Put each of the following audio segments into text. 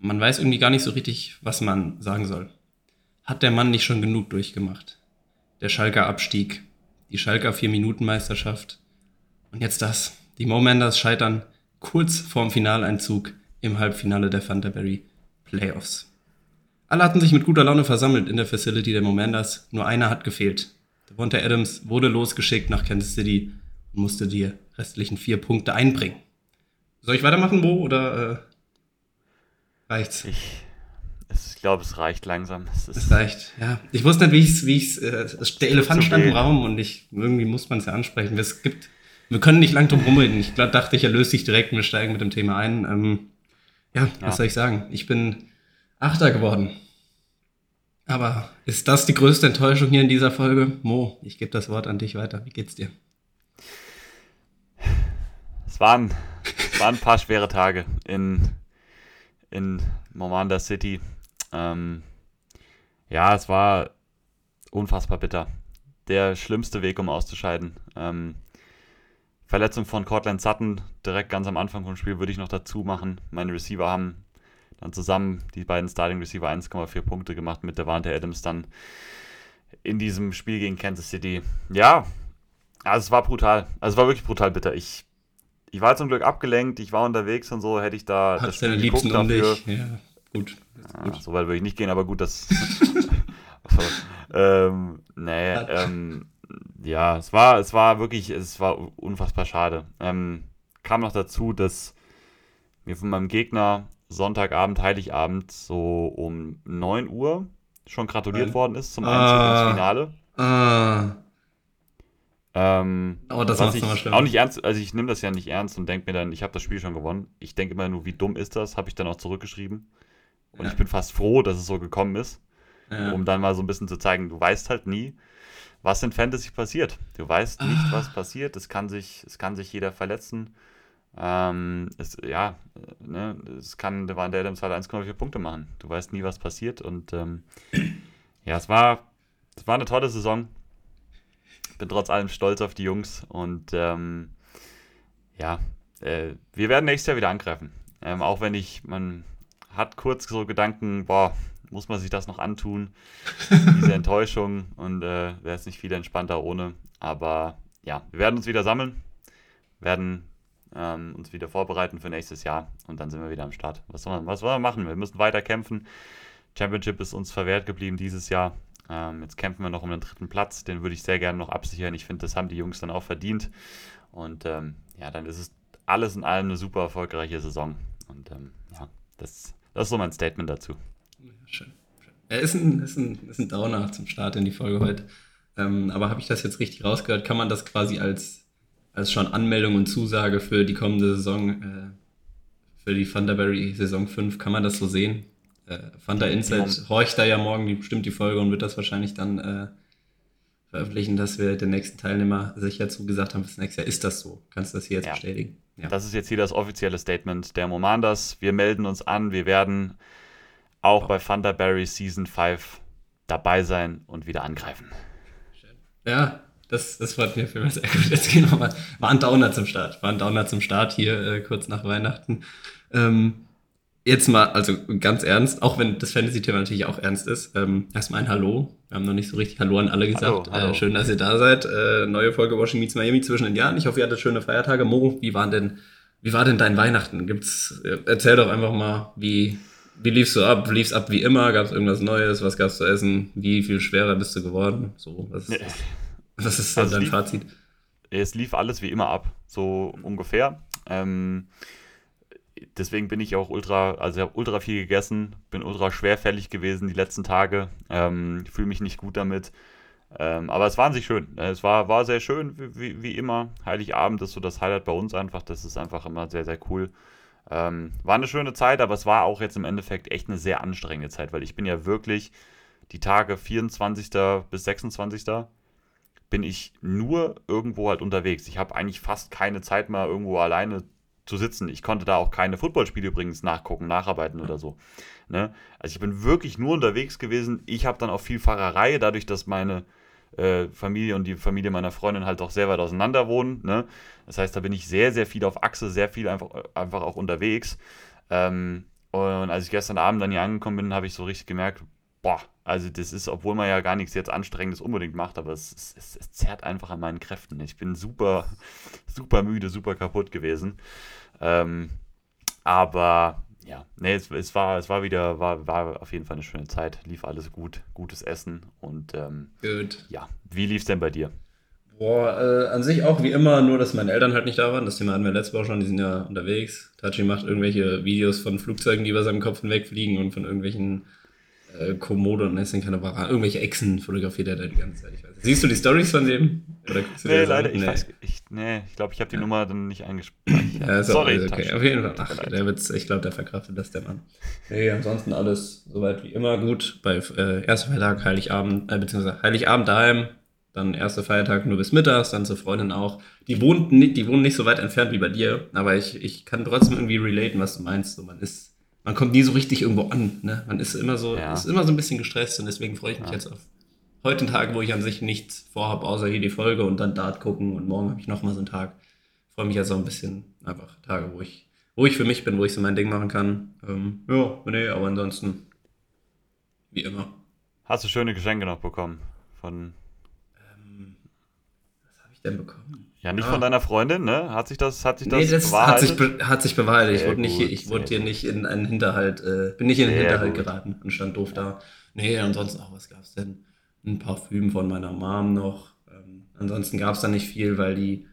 man weiß irgendwie gar nicht so richtig, was man sagen soll. Hat der Mann nicht schon genug durchgemacht? Der Schalker Abstieg, die Schalker Vier-Minuten-Meisterschaft und jetzt das. Die Momanders scheitern kurz vorm Finaleinzug im Halbfinale der Thunderberry Playoffs. Alle hatten sich mit guter Laune versammelt in der Facility der Momanders, nur einer hat gefehlt. Devonta Adams wurde losgeschickt nach Kansas City und musste die restlichen vier Punkte einbringen. Soll ich weitermachen, Bo, oder äh, reicht's? Ich, ich glaube, es reicht langsam. Es, es reicht, ja. Ich wusste nicht, wie ich es, wie ich's, äh, der Elefant stand im Raum und ich, irgendwie muss man es ja ansprechen. Es gibt, wir können nicht lang drum rumreden. Ich glaub, dachte, ich erlöse dich direkt und wir steigen mit dem Thema ein. Ähm, ja, ja, was soll ich sagen? Ich bin Achter geworden. Aber ist das die größte Enttäuschung hier in dieser Folge? Mo, ich gebe das Wort an dich weiter. Wie geht's dir? Es waren, es waren ein paar schwere Tage in, in Momanda City. Ähm, ja, es war unfassbar bitter. Der schlimmste Weg, um auszuscheiden. Ähm, Verletzung von Cortland Sutton direkt ganz am Anfang vom Spiel würde ich noch dazu machen. Meine Receiver haben dann zusammen die beiden Starting Receiver 1,4 Punkte gemacht mit Devante Adams dann in diesem Spiel gegen Kansas City. Ja, also es war brutal. Also es war wirklich brutal bitter. Ich, ich war zum Glück abgelenkt, ich war unterwegs und so, hätte ich da Hat deine Liebsten um dich. Ja, gut. Ja, gut. So weit würde ich nicht gehen, aber gut, das. ähm, nee, ähm, ja, es war, es war wirklich, es war unfassbar schade. Ähm, kam noch dazu, dass mir von meinem Gegner Sonntagabend, Heiligabend, so um 9 Uhr schon gratuliert Nein. worden ist zum Einzug ah, ins Finale. Ah. Ähm, oh, das was ich schlimm. auch nicht ernst, also ich nehme das ja nicht ernst und denke mir dann, ich habe das Spiel schon gewonnen. Ich denke immer nur, wie dumm ist das, habe ich dann auch zurückgeschrieben. Und ja. ich bin fast froh, dass es so gekommen ist, ja. um dann mal so ein bisschen zu zeigen, du weißt halt nie, was in Fantasy passiert. Du weißt nicht, ah. was passiert. Es kann sich, es kann sich jeder verletzen. Ähm, es, ja, ne, es kann Devon Adams halt 1,4 Punkte machen. Du weißt nie, was passiert. Und ähm, ja, es war, es war eine tolle Saison. Bin trotz allem stolz auf die Jungs. Und ähm, ja, äh, wir werden nächstes Jahr wieder angreifen. Ähm, auch wenn ich, man hat kurz so Gedanken, boah, muss man sich das noch antun? Diese Enttäuschung und äh, wäre es nicht viel entspannter ohne. Aber ja, wir werden uns wieder sammeln, werden ähm, uns wieder vorbereiten für nächstes Jahr und dann sind wir wieder am Start. Was soll man, was soll man machen? Wir müssen weiter kämpfen. Championship ist uns verwehrt geblieben dieses Jahr. Ähm, jetzt kämpfen wir noch um den dritten Platz. Den würde ich sehr gerne noch absichern. Ich finde, das haben die Jungs dann auch verdient. Und ähm, ja, dann ist es alles in allem eine super erfolgreiche Saison. Und ähm, ja, das, das ist so mein Statement dazu. Schön. Er ist ein, ist, ein, ist ein Downer zum Start in die Folge heute. Ähm, aber habe ich das jetzt richtig rausgehört? Kann man das quasi als als schon Anmeldung und Zusage für die kommende Saison, äh, für die Thunderberry Saison 5, kann man das so sehen? Äh, Thunder Insight horcht da ja morgen bestimmt die Folge und wird das wahrscheinlich dann äh, veröffentlichen, dass wir den nächsten Teilnehmer sicher zugesagt haben, fürs nächste Jahr. Ist das so? Kannst du das hier jetzt ja. bestätigen? Ja. Das ist jetzt hier das offizielle Statement der Momanders. Wir melden uns an, wir werden auch bei Thunderberry Season 5 dabei sein und wieder angreifen. Ja, das, das freut mich für mich sehr gut. Jetzt gehen wir mal. War ein Downer zum Start. War ein Downer zum Start hier äh, kurz nach Weihnachten. Ähm, jetzt mal, also ganz ernst, auch wenn das Fantasy-Thema natürlich auch ernst ist. Ähm, erstmal ein Hallo. Wir haben noch nicht so richtig Hallo an alle gesagt. Hallo, hallo. Äh, schön, dass ihr da seid. Äh, neue Folge Washington Meets Miami zwischen den Jahren. Ich hoffe, ihr hattet schöne Feiertage. Mo, wie waren denn, wie war denn dein Weihnachten? Gibt's, äh, erzähl doch einfach mal, wie, wie liefst du ab? Lief's ab wie immer? Gab es irgendwas Neues? Was gab's zu essen? Wie viel schwerer bist du geworden? So, was ist? Was ist also dein lief, Fazit? Es lief alles wie immer ab, so ungefähr. Ähm, deswegen bin ich auch ultra, also ich habe ultra viel gegessen, bin ultra schwerfällig gewesen die letzten Tage, ähm, fühle mich nicht gut damit. Ähm, aber es war an sich schön. Es war, war sehr schön, wie, wie immer. Heiligabend ist so das Highlight bei uns einfach. Das ist einfach immer sehr, sehr cool. Ähm, war eine schöne Zeit, aber es war auch jetzt im Endeffekt echt eine sehr anstrengende Zeit, weil ich bin ja wirklich die Tage 24. bis 26 bin ich nur irgendwo halt unterwegs. Ich habe eigentlich fast keine Zeit mehr irgendwo alleine zu sitzen. Ich konnte da auch keine Footballspiele übrigens nachgucken, nacharbeiten oder so. Ne? Also ich bin wirklich nur unterwegs gewesen. Ich habe dann auch viel Fahrerei, dadurch, dass meine äh, Familie und die Familie meiner Freundin halt auch sehr weit auseinander wohnen. Ne? Das heißt, da bin ich sehr, sehr viel auf Achse, sehr viel einfach, einfach auch unterwegs. Ähm, Und als ich gestern Abend dann hier angekommen bin, habe ich so richtig gemerkt, boah, also das ist, obwohl man ja gar nichts jetzt Anstrengendes unbedingt macht, aber es, es, es zerrt einfach an meinen Kräften. Ich bin super, super müde, super kaputt gewesen. Ähm, aber ja, nee, es, es, war, es war wieder, war, war auf jeden Fall eine schöne Zeit. Lief alles gut, gutes Essen und ähm, Gut. ja, wie lief es denn bei dir? Boah, äh, an sich auch wie immer, nur dass meine Eltern halt nicht da waren. Das Thema hatten wir letzte Woche schon, die sind ja unterwegs. Tachi macht irgendwelche Videos von Flugzeugen, die über seinem Kopf hinwegfliegen und von irgendwelchen äh, Komodo und sind keine Varan, irgendwelche Echsen fotografiert er da die ganze Zeit. Ich weiß. Siehst du die Stories von dem? Oder nee, leider, ich nee. weiß, ich, nee, ich glaube, ich habe die ja. Nummer dann nicht eingespeichert. Ja, Sorry, okay. Taschen. Auf jeden Fall. Ach, der wird's, ich glaube, der verkraftet das, der Mann. Nee, ansonsten alles soweit wie immer gut. Bei äh, erster Feiertag, Heiligabend, äh, beziehungsweise Heiligabend daheim, dann erster Feiertag nur bis mittags, dann zur Freundin auch. Die wohnt nicht, die wohnen nicht so weit entfernt wie bei dir, aber ich, ich kann trotzdem irgendwie relaten, was du meinst. So, man ist, man kommt nie so richtig irgendwo an. Ne? Man ist immer so, ja. ist immer so ein bisschen gestresst und deswegen freue ich mich ja. jetzt auf heute einen Tag, wo ich an sich nichts vorhabe, außer hier die Folge und dann Dart gucken und morgen habe ich nochmal so einen Tag. Ich freue mich jetzt auch ein bisschen einfach Tage, wo ich, wo ich für mich bin, wo ich so mein Ding machen kann. Ähm, ja, nee, aber ansonsten wie immer. Hast du schöne Geschenke noch bekommen von ich denn bekommen? Ja, nicht ah. von deiner Freundin, ne? Hat sich das, hat sich das, nee, das bewahrheitet? Hat sich, hat sich bewahrheitet. ich wurde, nicht, ich wurde hier nicht in einen Hinterhalt, äh, bin nicht in den Hinterhalt gut. geraten und stand doof da. Nee, ansonsten auch, was gab's denn? Ein Parfüm von meiner Mom noch. Ähm, ansonsten gab's da nicht viel, weil die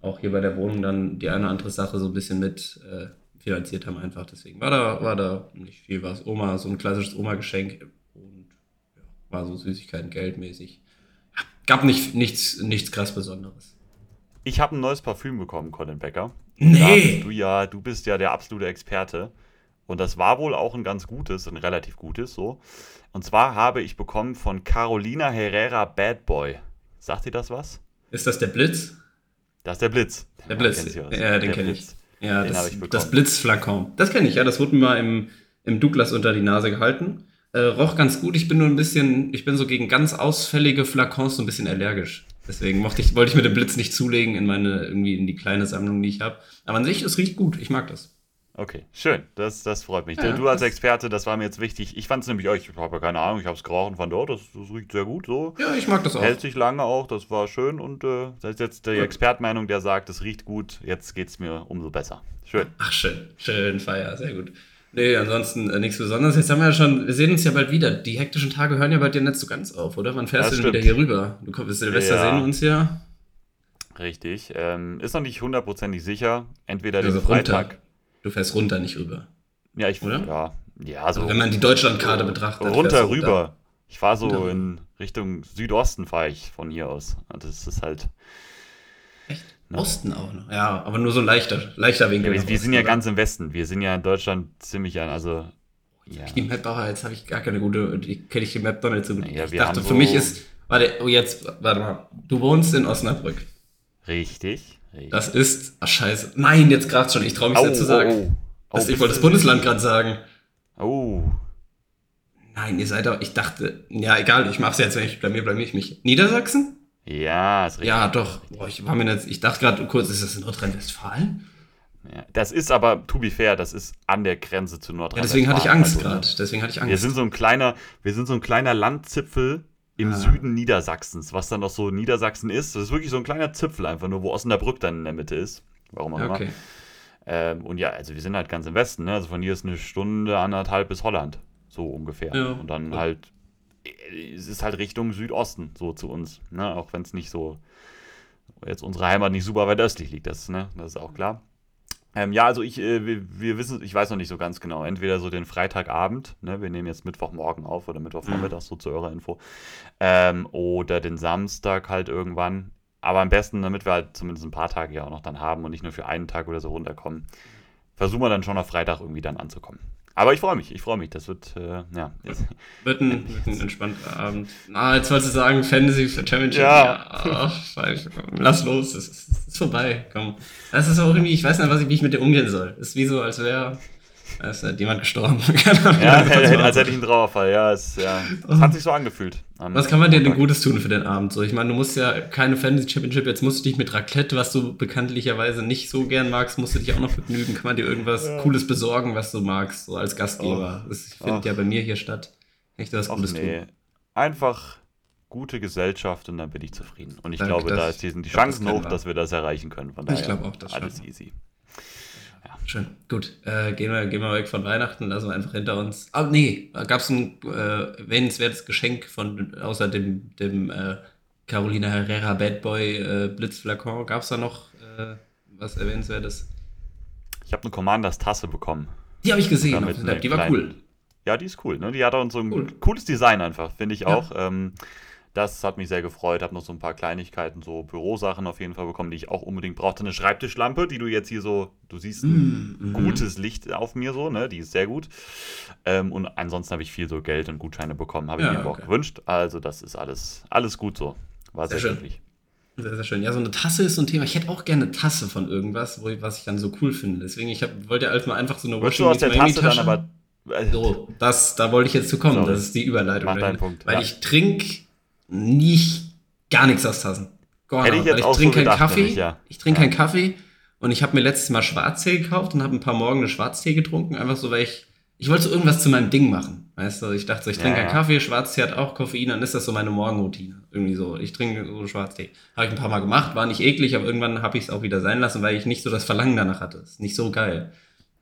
auch hier bei der Wohnung dann die eine oder andere Sache so ein bisschen mit äh, finanziert haben einfach. Deswegen war da, war da nicht viel was. Oma, so ein klassisches Oma-Geschenk und ja, war so Süßigkeiten geldmäßig gab nicht, nichts, nichts krass Besonderes. Ich habe ein neues Parfüm bekommen, Colin Becker. Nee. Du ja, du bist ja der absolute Experte. Und das war wohl auch ein ganz gutes, ein relativ gutes, so. Und zwar habe ich bekommen von Carolina Herrera Bad Boy. Sagt dir das was? Ist das der Blitz? Das ist der Blitz. Der Blitz. Ja, den kenne ich. Ja, den das, das Blitzflakon. Das kenne ich, ja. Das wurde mir mal im, im Douglas unter die Nase gehalten. Äh, roch ganz gut. Ich bin nur ein bisschen, ich bin so gegen ganz ausfällige Flakons so ein bisschen allergisch. Deswegen mochte ich, wollte ich mir den Blitz nicht zulegen in meine, irgendwie in die kleine Sammlung, die ich habe. Aber an sich, es riecht gut. Ich mag das. Okay, schön. Das, das freut mich. Ja, du als Experte, das war mir jetzt wichtig. Ich fand es nämlich, ich habe ja keine Ahnung, ich habe es geraucht von dort, das, das, riecht sehr gut so. Ja, ich mag das auch. Hält sich lange auch, das war schön und äh, das ist jetzt die Expertmeinung, der sagt, es riecht gut, jetzt geht es mir umso besser. Schön. Ach, schön. Schön, Feier, sehr gut. Nee, ansonsten äh, nichts Besonderes. Jetzt haben wir ja schon, wir sehen uns ja bald wieder. Die hektischen Tage hören ja bald dir nicht so ganz auf, oder? Wann fährst das du denn wieder hier rüber? Du kommst Silvester ja. sehen wir uns ja. Richtig. Ähm, ist noch nicht hundertprozentig sicher. Entweder also Freitag. Runter. Du fährst runter, nicht rüber. Ja, ich oder? Ja, ja also, wenn man die Deutschlandkarte betrachtet. Runter, rüber. Ich fahre so runter. in Richtung Südosten, fahre ich von hier aus. Das ist halt. Ne? Osten auch noch. Ja, aber nur so ein leichter, leichter Winkel. Ja, wir, wir sind ja oder? ganz im Westen. Wir sind ja in Deutschland ziemlich an, also. Ja. Die Map auch, jetzt habe ich gar keine gute, kenne ich die Map doch nicht so gut. Ja, ich dachte, für mich ist, warte, oh jetzt, warte mal, du wohnst in Osnabrück. Richtig, richtig. Das ist, ach scheiße, nein, jetzt gerade schon, ich traue mich oh, nicht zu sagen. Oh, oh. Das, ich wollte das Bundesland gerade sagen. Oh. Nein, ihr seid doch, ich dachte, ja egal, ich mache es jetzt, wenn ich blamier, blamier ich mich. Niedersachsen? Ja, ist richtig. Ja, doch. Boah, ich war mir jetzt, ich dachte gerade kurz, ist das in Nordrhein-Westfalen? Ja, das ist aber, to be fair, das ist an der Grenze zu Nordrhein-Westfalen. Ja, deswegen hatte ich Angst also, gerade. Deswegen hatte ich Angst. Wir sind so ein kleiner, wir sind so ein kleiner Landzipfel im ah. Süden Niedersachsens, was dann noch so Niedersachsen ist. Das ist wirklich so ein kleiner Zipfel einfach nur, wo Osnabrück dann in der Mitte ist. Warum auch immer. Okay. Ähm, und ja, also wir sind halt ganz im Westen, ne? Also von hier ist eine Stunde, anderthalb bis Holland. So ungefähr. Ja. Und dann halt es ist halt Richtung Südosten, so zu uns. Ne? Auch wenn es nicht so, jetzt unsere Heimat nicht super weit östlich liegt, das, ne? das ist auch klar. Ähm, ja, also ich, äh, wir, wir, wissen, ich weiß noch nicht so ganz genau. Entweder so den Freitagabend, ne, wir nehmen jetzt Mittwochmorgen auf oder Mittwochvormittag, mhm. so zu eurer Info. Ähm, oder den Samstag halt irgendwann. Aber am besten, damit wir halt zumindest ein paar Tage ja auch noch dann haben und nicht nur für einen Tag oder so runterkommen, versuchen wir dann schon auf Freitag irgendwie dann anzukommen. Aber ich freue mich, ich freue mich. Das wird, äh, ja. Wird ein, wird ein entspannter Abend. Na, jetzt wolltest du sagen, Fantasy für Championship. Ja. ach, lass los, das ist, ist, vorbei. Komm. Das ist auch irgendwie, ich weiß nicht, was ich, wie ich mit dir umgehen soll. Das ist wie so, als wäre Da ist halt jemand gestorben. ja, als hätte ich einen Trauerfall. Ja, es, ja. es hat sich so angefühlt. Was kann man dir denn Gutes tun für den Abend? So, ich meine, du musst ja keine Fantasy Championship, jetzt musst du dich mit Raclette, was du bekanntlicherweise nicht so gern magst, musst du dich auch noch begnügen. Kann man dir irgendwas ja. Cooles besorgen, was du magst, so als Gastgeber? Oh. Das findet ja bei mir hier statt. Echt was Gutes nee. tun. Einfach gute Gesellschaft und dann bin ich zufrieden. Und ich Danke, glaube, da ist die, die Chancen hoch, dass wir das erreichen können. Von daher ich glaube auch, das alles schon. easy. Ja. Schön. Gut. Äh, gehen, wir, gehen wir weg von Weihnachten, lassen wir einfach hinter uns. Ah, nee, gab es ein äh, erwähnenswertes Geschenk von außer dem, dem äh, Carolina Herrera Bad Boy äh, Blitzflakon. Gab es da noch äh, was erwähnenswertes? Ich habe eine Commanders Tasse bekommen. Die habe ich gesehen. die war kleinen, cool. Ja, die ist cool. Ne? Die hat auch so ein cool. cooles Design einfach, finde ich ja. auch. Ähm, das hat mich sehr gefreut. Habe noch so ein paar Kleinigkeiten, so Bürosachen auf jeden Fall bekommen, die ich auch unbedingt brauchte. Eine Schreibtischlampe, die du jetzt hier so, du siehst ein mm, gutes Licht auf mir so, ne? Die ist sehr gut. Ähm, und ansonsten habe ich viel so Geld und Gutscheine bekommen, habe ich ja, mir okay. auch gewünscht. Also das ist alles, alles gut so. War sehr, sehr schön. Sehr, sehr schön. Ja, so eine Tasse ist so ein Thema. Ich hätte auch gerne eine Tasse von irgendwas, wo ich, was ich dann so cool finde. Deswegen, ich hab, wollte halt mal einfach so eine Washing Washing aus der Tasse dann aber so, das, da wollte ich jetzt zu kommen. Sorry. Das ist die Überleitung. Mach deinen Punkt. Weil ja. ich trinke nicht gar nichts aus Tassen. Gar Hätte ich jetzt ich trinke so keinen Kaffee. Ich, ja. ich trinke ja. keinen Kaffee und ich habe mir letztes Mal Schwarztee gekauft und habe ein paar Morgen eine Schwarztee getrunken, einfach so, weil ich ich wollte so irgendwas zu meinem Ding machen. Weißt du, ich dachte so, ich trinke ja, keinen Kaffee, Schwarztee hat auch Koffein, dann ist das so meine Morgenroutine. Irgendwie so. Ich trinke so Schwarztee. Habe ich ein paar Mal gemacht, war nicht eklig, aber irgendwann habe ich es auch wieder sein lassen, weil ich nicht so das Verlangen danach hatte. Ist nicht so geil.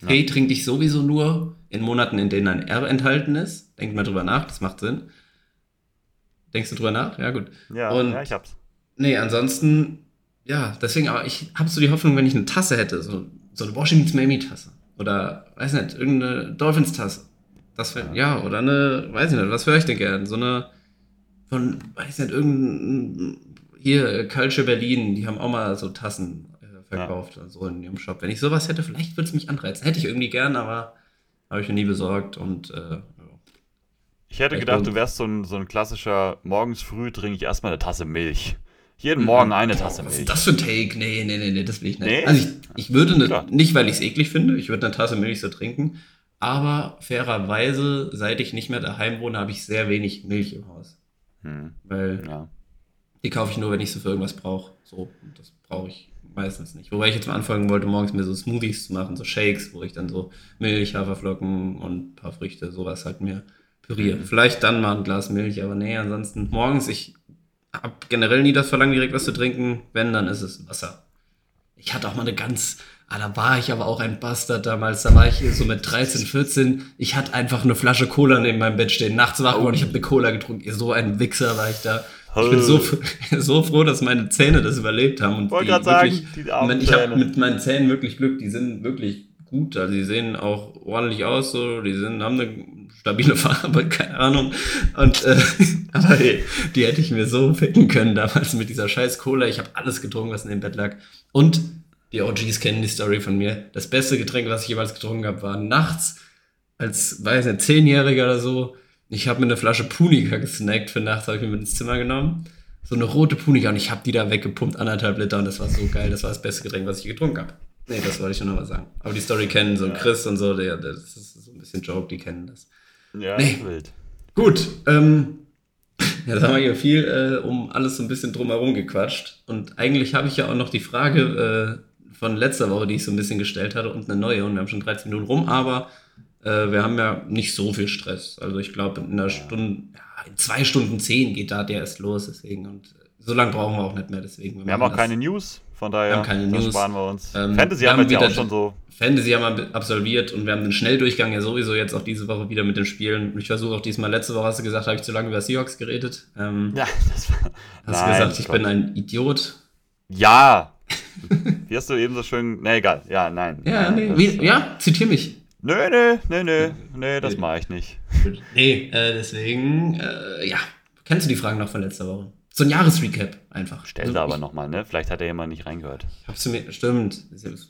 Tee trinke ich sowieso nur in Monaten, in denen ein R enthalten ist. Denkt mal drüber nach, das macht Sinn. Denkst du drüber nach? Ja, gut. Ja, und, ja ich hab's. Nee, ansonsten, ja, deswegen, aber ich habe so die Hoffnung, wenn ich eine Tasse hätte, so, so eine Washington Miami-Tasse oder, weiß nicht, irgendeine Dolphins-Tasse. Das wär, ja. ja, oder eine, weiß ich nicht, was höre ich denn gern? So eine von, weiß nicht, irgendein, hier, Culture Berlin, die haben auch mal so Tassen äh, verkauft, ja. so in ihrem Shop. Wenn ich sowas hätte, vielleicht würde es mich anreizen. Hätte ich irgendwie gern, aber habe ich mir nie besorgt und äh, ich hätte gedacht, du wärst so ein, so ein klassischer, morgens früh trinke ich erstmal eine Tasse Milch. Jeden Morgen eine Tasse Milch. Was ist das für ein Take? Nee, nee, nee, nee das will ich nicht. Nee? Also ich, ich würde ne, nicht, weil ich es eklig finde, ich würde eine Tasse Milch so trinken, aber fairerweise, seit ich nicht mehr daheim wohne, habe ich sehr wenig Milch im Haus. Hm. Weil ja. die kaufe ich nur, wenn ich sie für irgendwas brauche. So, das brauche ich meistens nicht. Wobei ich jetzt mal anfangen wollte, morgens mir so Smoothies zu machen, so Shakes, wo ich dann so Milch, Haferflocken und ein paar Früchte, sowas halt mir püriere. Mhm. Vielleicht dann mal ein Glas Milch, aber nee, ansonsten morgens, ich habe generell nie das Verlangen, direkt was zu trinken. Wenn, dann ist es Wasser. Ich hatte auch mal eine ganz, ah, da war ich aber auch ein Bastard damals. Da war ich so mit 13, 14. Ich hatte einfach eine Flasche Cola neben meinem Bett stehen. Nachts wach geworden, ich habe eine Cola getrunken. So ein Wichser war ich da. Ich bin so, so froh, dass meine Zähne das überlebt haben. Und Wollte gerade sagen, die ich habe mit meinen Zähnen wirklich Glück. Die sind wirklich gut. Also die sehen auch ordentlich aus. So, die sind, haben eine stabile Farbe, keine Ahnung. Und äh, aber hey, die hätte ich mir so ficken können damals mit dieser scheiß Cola. Ich habe alles getrunken, was in dem Bett lag. Und die OGs kennen die Story von mir. Das beste Getränk, was ich jemals getrunken habe, war nachts als, weiß nicht, Zehnjähriger oder so. Ich habe mir eine Flasche Punika gesnackt für nachts, habe ich mir mit ins Zimmer genommen. So eine rote Punika und ich habe die da weggepumpt, anderthalb Liter und das war so geil. Das war das beste Getränk, was ich getrunken habe. Nee, das wollte ich nur noch mal sagen. Aber die Story kennen so Chris und so, der, das ist so ein bisschen Joke, die kennen das. Ja, nee. wild. Gut, ähm, jetzt haben wir hier viel äh, um alles so ein bisschen drumherum gequatscht. Und eigentlich habe ich ja auch noch die Frage äh, von letzter Woche, die ich so ein bisschen gestellt hatte, und eine neue. Und wir haben schon 13 Minuten rum, aber äh, wir haben ja nicht so viel Stress. Also ich glaube, in einer Stunde, ja, in zwei Stunden zehn geht da der erst los, deswegen. Und so lange brauchen wir auch nicht mehr, deswegen. Wir, wir haben auch keine News. Von daher wir haben keine News. sparen wir uns. Ähm, Fantasy haben wir ja auch schon so. Fantasy haben wir absolviert und wir haben den Schnelldurchgang ja sowieso jetzt auch diese Woche wieder mit den Spielen. Ich versuche auch diesmal, letzte Woche hast du gesagt, habe ich zu lange über Seahawks geredet. Ähm, ja, das war. Hast nein, gesagt, ich Gott. bin ein Idiot. Ja! Wie hast du eben so schön. Ne, egal. Ja, nein. Ja, nee. Wie, ja, zitier mich. Nö, nö, nö, nö. Nee, das mache ich nicht. Nee, äh, deswegen, äh, ja. Kennst du die Fragen noch von letzter Woche? So ein Jahresrecap einfach. Stell also, aber nochmal, ne? Vielleicht hat ja jemand nicht reingehört. Hab's mir, stimmt.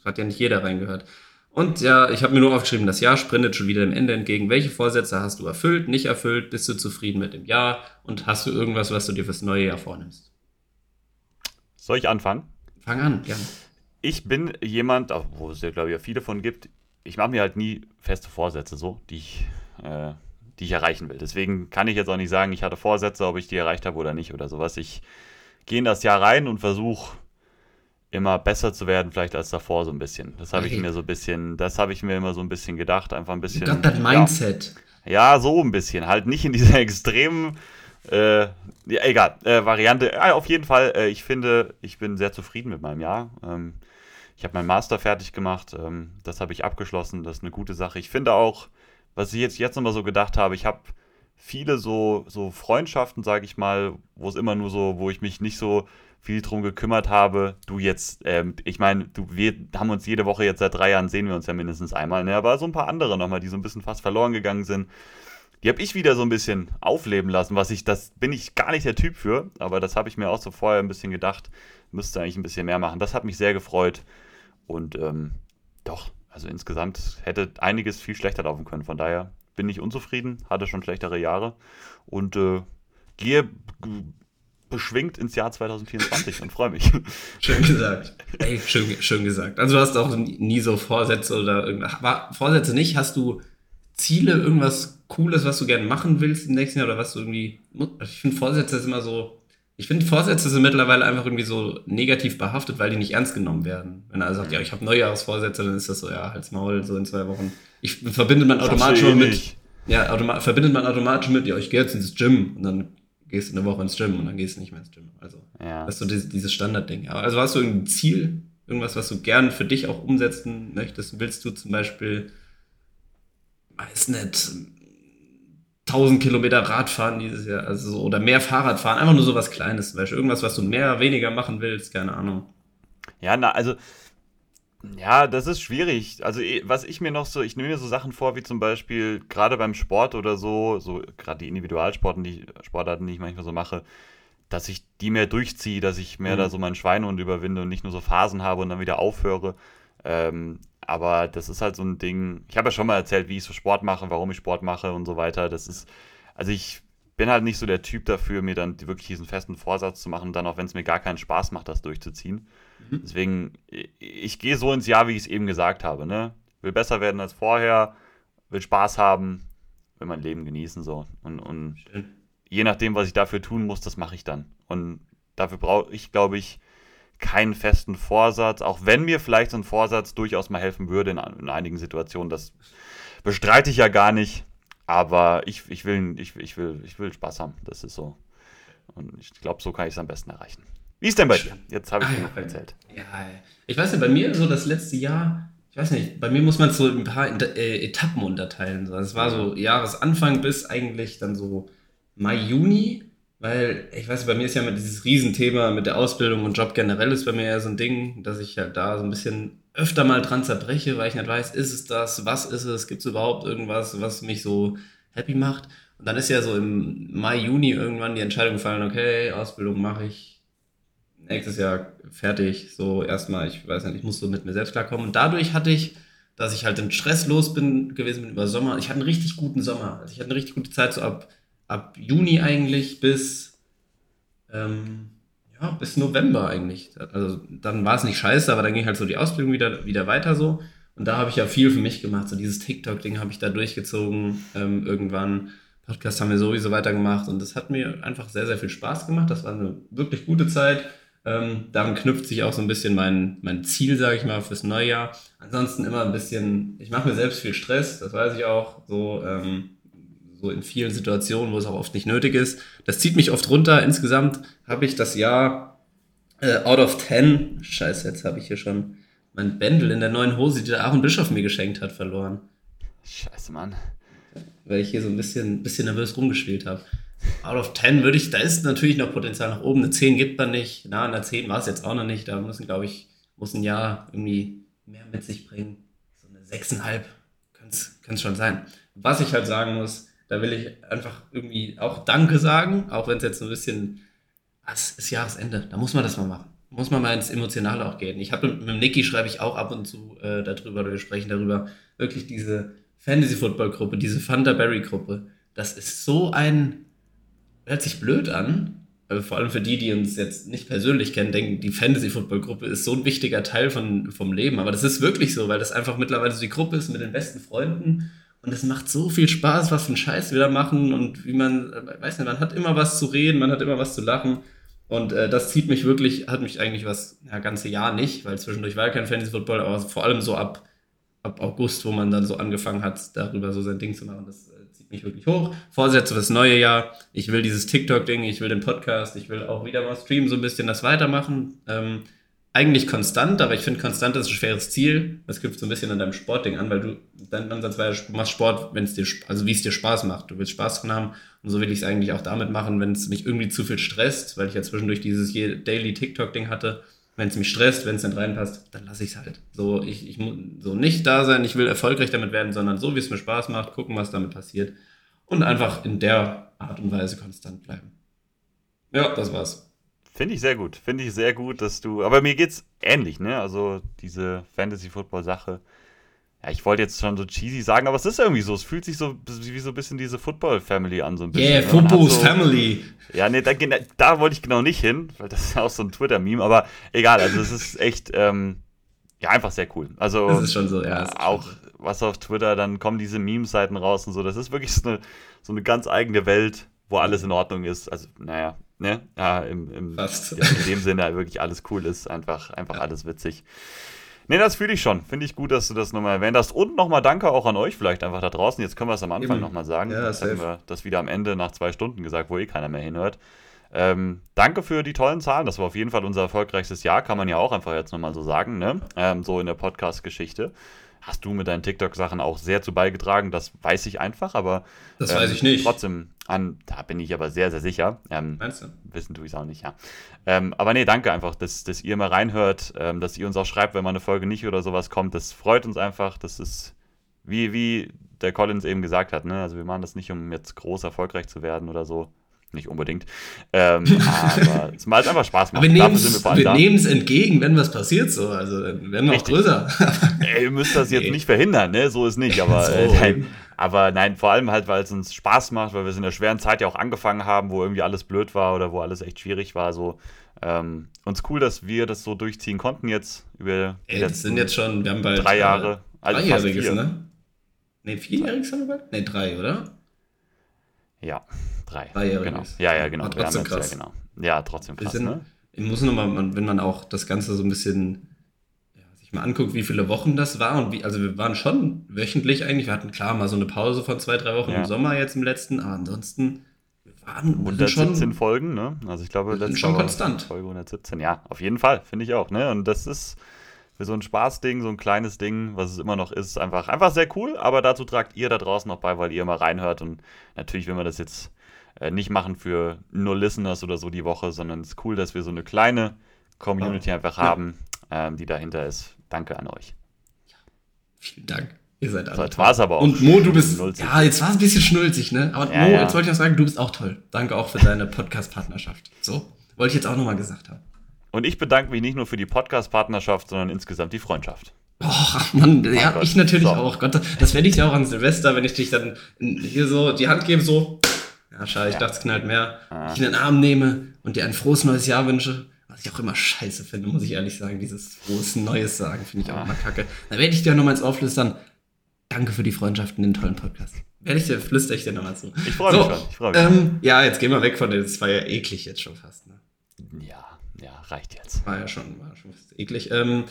Hat ja nicht jeder reingehört. Und ja, ich habe mir nur aufgeschrieben, das Jahr sprintet schon wieder dem Ende entgegen. Welche Vorsätze hast du erfüllt, nicht erfüllt? Bist du zufrieden mit dem Jahr? Und hast du irgendwas, was du dir fürs neue Jahr vornimmst? Soll ich anfangen? Fang an, gern. Ich bin jemand, wo es ja, glaube ich, viele von gibt, ich mache mir halt nie feste Vorsätze so, die ich, äh, die ich erreichen will. Deswegen kann ich jetzt auch nicht sagen, ich hatte Vorsätze, ob ich die erreicht habe oder nicht oder sowas. Ich gehe in das Jahr rein und versuche immer besser zu werden, vielleicht als davor so ein bisschen. Das habe okay. ich mir so ein bisschen, das habe ich mir immer so ein bisschen gedacht, einfach ein bisschen. Got that Mindset. Ja, ja so ein bisschen. Halt nicht in dieser extremen äh, ja, egal, äh, Variante. Ja, auf jeden Fall, äh, ich finde, ich bin sehr zufrieden mit meinem Jahr. Ähm, ich habe meinen Master fertig gemacht, ähm, das habe ich abgeschlossen, das ist eine gute Sache. Ich finde auch, was ich jetzt, jetzt nochmal so gedacht habe, ich habe viele so, so Freundschaften, sage ich mal, wo es immer nur so, wo ich mich nicht so viel drum gekümmert habe. Du jetzt, ähm, ich meine, wir haben uns jede Woche jetzt seit drei Jahren sehen wir uns ja mindestens einmal, ne? aber so ein paar andere nochmal, die so ein bisschen fast verloren gegangen sind. Die habe ich wieder so ein bisschen aufleben lassen, was ich, das bin ich gar nicht der Typ für, aber das habe ich mir auch so vorher ein bisschen gedacht, müsste eigentlich ein bisschen mehr machen. Das hat mich sehr gefreut. Und ähm, doch, also insgesamt hätte einiges viel schlechter laufen können. Von daher bin ich unzufrieden, hatte schon schlechtere Jahre und äh, gehe beschwingt ins Jahr 2024 und freue mich. Schön gesagt. Ey, schön, schön gesagt. Also du hast auch nie so Vorsätze oder irgendwas. Vorsätze nicht? Hast du Ziele, irgendwas Cooles, was du gerne machen willst im nächsten Jahr oder was du irgendwie. Ich finde Vorsätze ist immer so ich finde, Vorsätze sind mittlerweile einfach irgendwie so negativ behaftet, weil die nicht ernst genommen werden. Wenn er sagt, ja, ich habe Neujahrsvorsätze, dann ist das so, ja, halt's Maul, so in zwei Wochen. Ich verbindet man automatisch eh mit, ja, automa verbindet man automatisch mit, ja, ich gehe jetzt ins Gym und dann gehst du eine Woche ins Gym und dann gehst du nicht mehr ins Gym. Also, ja. das ist so dieses, dieses Standardding. Also hast du irgendein Ziel, irgendwas, was du gern für dich auch umsetzen möchtest? Willst du zum Beispiel, weiß nicht, 1000 Kilometer Radfahren dieses Jahr, also so, oder mehr Fahrrad fahren, einfach nur so was Kleines, zum Beispiel irgendwas, was du mehr, weniger machen willst, keine Ahnung. Ja, na, also, ja, das ist schwierig. Also, eh, was ich mir noch so, ich nehme mir so Sachen vor, wie zum Beispiel gerade beim Sport oder so, so gerade die Individualsporten, die Sportarten, die ich manchmal so mache, dass ich die mehr durchziehe, dass ich mehr mhm. da so meinen Schweinehund überwinde und nicht nur so Phasen habe und dann wieder aufhöre. Ähm, aber das ist halt so ein Ding. Ich habe ja schon mal erzählt, wie ich so Sport mache, warum ich Sport mache und so weiter. Das ist, also ich bin halt nicht so der Typ dafür, mir dann wirklich diesen festen Vorsatz zu machen, dann auch wenn es mir gar keinen Spaß macht, das durchzuziehen. Mhm. Deswegen, ich, ich gehe so ins Jahr, wie ich es eben gesagt habe. Ne? Will besser werden als vorher, will Spaß haben, will mein Leben genießen so. Und, und je nachdem, was ich dafür tun muss, das mache ich dann. Und dafür brauche ich, glaube ich, keinen festen Vorsatz, auch wenn mir vielleicht so ein Vorsatz durchaus mal helfen würde in, in einigen Situationen. Das bestreite ich ja gar nicht. Aber ich, ich, will, ich, ich, will, ich will Spaß haben. Das ist so. Und ich glaube, so kann ich es am besten erreichen. Wie ist denn bei dir? Jetzt habe ich ah, dir noch ja, erzählt. Ja, ich weiß nicht, bei mir so das letzte Jahr, ich weiß nicht, bei mir muss man es so ein paar äh, Etappen unterteilen. Es war so Jahresanfang bis eigentlich dann so Mai, Juni. Weil, ich weiß, bei mir ist ja immer dieses Riesenthema mit der Ausbildung und Job generell ist bei mir ja so ein Ding, dass ich halt da so ein bisschen öfter mal dran zerbreche, weil ich nicht weiß, ist es das, was ist es, gibt es überhaupt irgendwas, was mich so happy macht. Und dann ist ja so im Mai, Juni irgendwann die Entscheidung gefallen, okay, Ausbildung mache ich nächstes Jahr fertig, so erstmal, ich weiß nicht, ich muss so mit mir selbst klarkommen. Und dadurch hatte ich, dass ich halt dann stresslos bin gewesen bin über Sommer. Ich hatte einen richtig guten Sommer. Also ich hatte eine richtig gute Zeit so ab ab Juni eigentlich bis, ähm, ja, bis November eigentlich. Also dann war es nicht scheiße, aber dann ging halt so die Ausbildung wieder, wieder weiter so. Und da habe ich ja viel für mich gemacht. So dieses TikTok-Ding habe ich da durchgezogen. Ähm, irgendwann Podcast haben wir sowieso weitergemacht und das hat mir einfach sehr, sehr viel Spaß gemacht. Das war eine wirklich gute Zeit. Ähm, daran knüpft sich auch so ein bisschen mein, mein Ziel, sage ich mal, fürs Neujahr. Ansonsten immer ein bisschen, ich mache mir selbst viel Stress, das weiß ich auch. So, ähm, so in vielen Situationen, wo es auch oft nicht nötig ist. Das zieht mich oft runter. Insgesamt habe ich das Jahr äh, out of 10, scheiße, jetzt habe ich hier schon mein Bändel in der neuen Hose, die der Aaron Bischof mir geschenkt hat, verloren. Scheiße, Mann. Weil ich hier so ein bisschen, bisschen nervös rumgespielt habe. Out of 10 würde ich, da ist natürlich noch Potenzial nach oben. Eine 10 gibt man nicht. Na, eine 10 war es jetzt auch noch nicht. Da müssen, glaube ich, muss ein Jahr irgendwie mehr mit sich bringen. So eine 6,5 könnte es schon sein. Was ich halt sagen muss, da will ich einfach irgendwie auch Danke sagen, auch wenn es jetzt ein bisschen, ah, es ist Jahresende, da muss man das mal machen. Muss man mal ins Emotionale auch gehen. Ich habe mit, mit Niki schreibe ich auch ab und zu äh, darüber, oder wir sprechen darüber, wirklich diese Fantasy-Football-Gruppe, diese Thunderberry-Gruppe, das ist so ein, hört sich blöd an, also vor allem für die, die uns jetzt nicht persönlich kennen, denken, die Fantasy-Football-Gruppe ist so ein wichtiger Teil von, vom Leben. Aber das ist wirklich so, weil das einfach mittlerweile so die Gruppe ist mit den besten Freunden. Und es macht so viel Spaß, was für einen Scheiß wir da machen und wie man, weiß nicht, man hat immer was zu reden, man hat immer was zu lachen. Und äh, das zieht mich wirklich, hat mich eigentlich was, ja, ganze Jahr nicht, weil zwischendurch war kein Fantasy-Football, aber vor allem so ab, ab August, wo man dann so angefangen hat, darüber so sein Ding zu machen. Das äh, zieht mich wirklich hoch. Vorsätze fürs neue Jahr. Ich will dieses TikTok-Ding, ich will den Podcast, ich will auch wieder mal streamen, so ein bisschen das weitermachen. Ähm, eigentlich konstant, aber ich finde, konstant ist ein schweres Ziel. Das knüpft so ein bisschen an deinem Sportding an, weil du, dein Ansatz war, du machst Sport, wenn es dir, also wie es dir Spaß macht. Du willst Spaß dran haben. Und so will ich es eigentlich auch damit machen, wenn es mich irgendwie zu viel stresst, weil ich ja zwischendurch dieses Daily TikTok-Ding hatte. Wenn es mich stresst, wenn es nicht reinpasst, dann lasse ich es halt. So, ich, ich muss so nicht da sein, ich will erfolgreich damit werden, sondern so, wie es mir Spaß macht, gucken, was damit passiert. Und einfach in der Art und Weise konstant bleiben. Ja, das war's. Finde ich sehr gut. Finde ich sehr gut, dass du. Aber mir geht's ähnlich, ne? Also diese Fantasy-Football-Sache. Ja, ich wollte jetzt schon so cheesy sagen, aber es ist irgendwie so. Es fühlt sich so wie so ein bisschen diese Football-Family an, so ein bisschen. Yeah, ne? Football's so, Family. Ja, nee, da, da, wollte ich genau nicht hin, weil das ist ja auch so ein Twitter-Meme, aber egal, also es ist echt, ähm, ja, einfach sehr cool. Also, das ist schon so, ja. Auch so. was auf Twitter, dann kommen diese Meme-Seiten raus und so. Das ist wirklich so eine, so eine ganz eigene Welt, wo alles in Ordnung ist. Also, naja, ne? Ja, im, im ja, in dem Sinne wirklich alles cool ist, einfach, einfach ja. alles witzig. Ne, das fühle ich schon. Finde ich gut, dass du das nochmal erwähnt hast. Und nochmal danke auch an euch vielleicht einfach da draußen. Jetzt können wir es am Anfang nochmal sagen. Ja, Jetzt haben wir das wieder am Ende nach zwei Stunden gesagt, wo eh keiner mehr hinhört. Ähm, danke für die tollen Zahlen. Das war auf jeden Fall unser erfolgreichstes Jahr, kann man ja auch einfach jetzt nochmal so sagen, ne? Ähm, so in der Podcast-Geschichte hast du mit deinen TikTok-Sachen auch sehr zu beigetragen. Das weiß ich einfach, aber das ähm, weiß ich nicht. Trotzdem, an, da bin ich aber sehr, sehr sicher. Ähm, Meinst du? Wissen tue ich es auch nicht, ja. Ähm, aber nee, danke einfach, dass, dass ihr mal reinhört, ähm, dass ihr uns auch schreibt, wenn mal eine Folge nicht oder sowas kommt. Das freut uns einfach. Das ist, wie, wie der Collins eben gesagt hat, ne? Also wir machen das nicht, um jetzt groß erfolgreich zu werden oder so. Nicht unbedingt. Ähm, aber es macht einfach Spaß machen. Wir nehmen es entgegen, wenn was passiert so. Also dann werden wir auch größer. Ey, ihr müsst das jetzt nee. nicht verhindern, ne? So ist nicht. Aber, so. äh, nein, aber nein, vor allem halt, weil es uns Spaß macht, weil wir es in der schweren Zeit ja auch angefangen haben, wo irgendwie alles blöd war oder wo alles echt schwierig war. So. Ähm, uns cool, dass wir das so durchziehen konnten jetzt über Ey, das sind jetzt schon, wir haben bald drei Jahre. Also dreijähriges, ne? Ne, vierjähriges haben wir bald? Ne, drei, oder? Ja. Drei. Dreijähriges. Genau. Ja, ja, genau. Aber trotzdem jetzt, krass. Ja, genau. ja, trotzdem krass. Sind, ne? Ich muss nochmal, wenn man auch das Ganze so ein bisschen ja, sich mal anguckt, wie viele Wochen das war und wie, also wir waren schon wöchentlich eigentlich. Wir hatten klar mal so eine Pause von zwei, drei Wochen ja. im Sommer jetzt im letzten, aber ansonsten wir waren 117 schon, Folgen, ne? Also ich glaube, letzte schon konstant. Folge 117, ja, auf jeden Fall, finde ich auch, ne? Und das ist für so ein Spaßding, so ein kleines Ding, was es immer noch ist, einfach, einfach sehr cool. Aber dazu tragt ihr da draußen noch bei, weil ihr mal reinhört. Und natürlich, wenn wir das jetzt äh, nicht machen für nur Listeners oder so die Woche, sondern es ist cool, dass wir so eine kleine Community einfach haben, ähm, die dahinter ist. Danke an euch. Ja, vielen Dank. Ihr seid alle. So, jetzt war es aber auch. Und Mo, du bist. Schnulzig. Ja, jetzt war es ein bisschen schnulzig, ne? Aber ja, Mo, ja. jetzt wollte ich noch sagen, du bist auch toll. Danke auch für deine Podcast-Partnerschaft. So, wollte ich jetzt auch nochmal gesagt haben. Und ich bedanke mich nicht nur für die Podcast-Partnerschaft, sondern insgesamt die Freundschaft. Och, Mann, ja, oh ich natürlich so. auch. Gott, das werde ich ja auch an Silvester, wenn ich dich dann hier so die Hand gebe, so. Ja, schade, ich ja. dachte, es knallt mehr. Ah. Ich in den Arm nehme und dir ein frohes neues Jahr wünsche. Was ich auch immer scheiße finde, muss ich ehrlich sagen. Dieses frohes Neues sagen, finde ich auch ah. immer kacke. Dann werde ich dir nochmal ins Aufflüstern. Danke für die Freundschaften, den tollen Podcast. Werde ich dir, flüster ich dir nochmal zu. Ich freue mich so, schon. Ich freu mich ähm, ja, jetzt gehen wir weg von dem. Das war ja eklig jetzt schon fast. Ne? Ja, ja, reicht jetzt. War ja schon, war schon fast eklig. Ähm,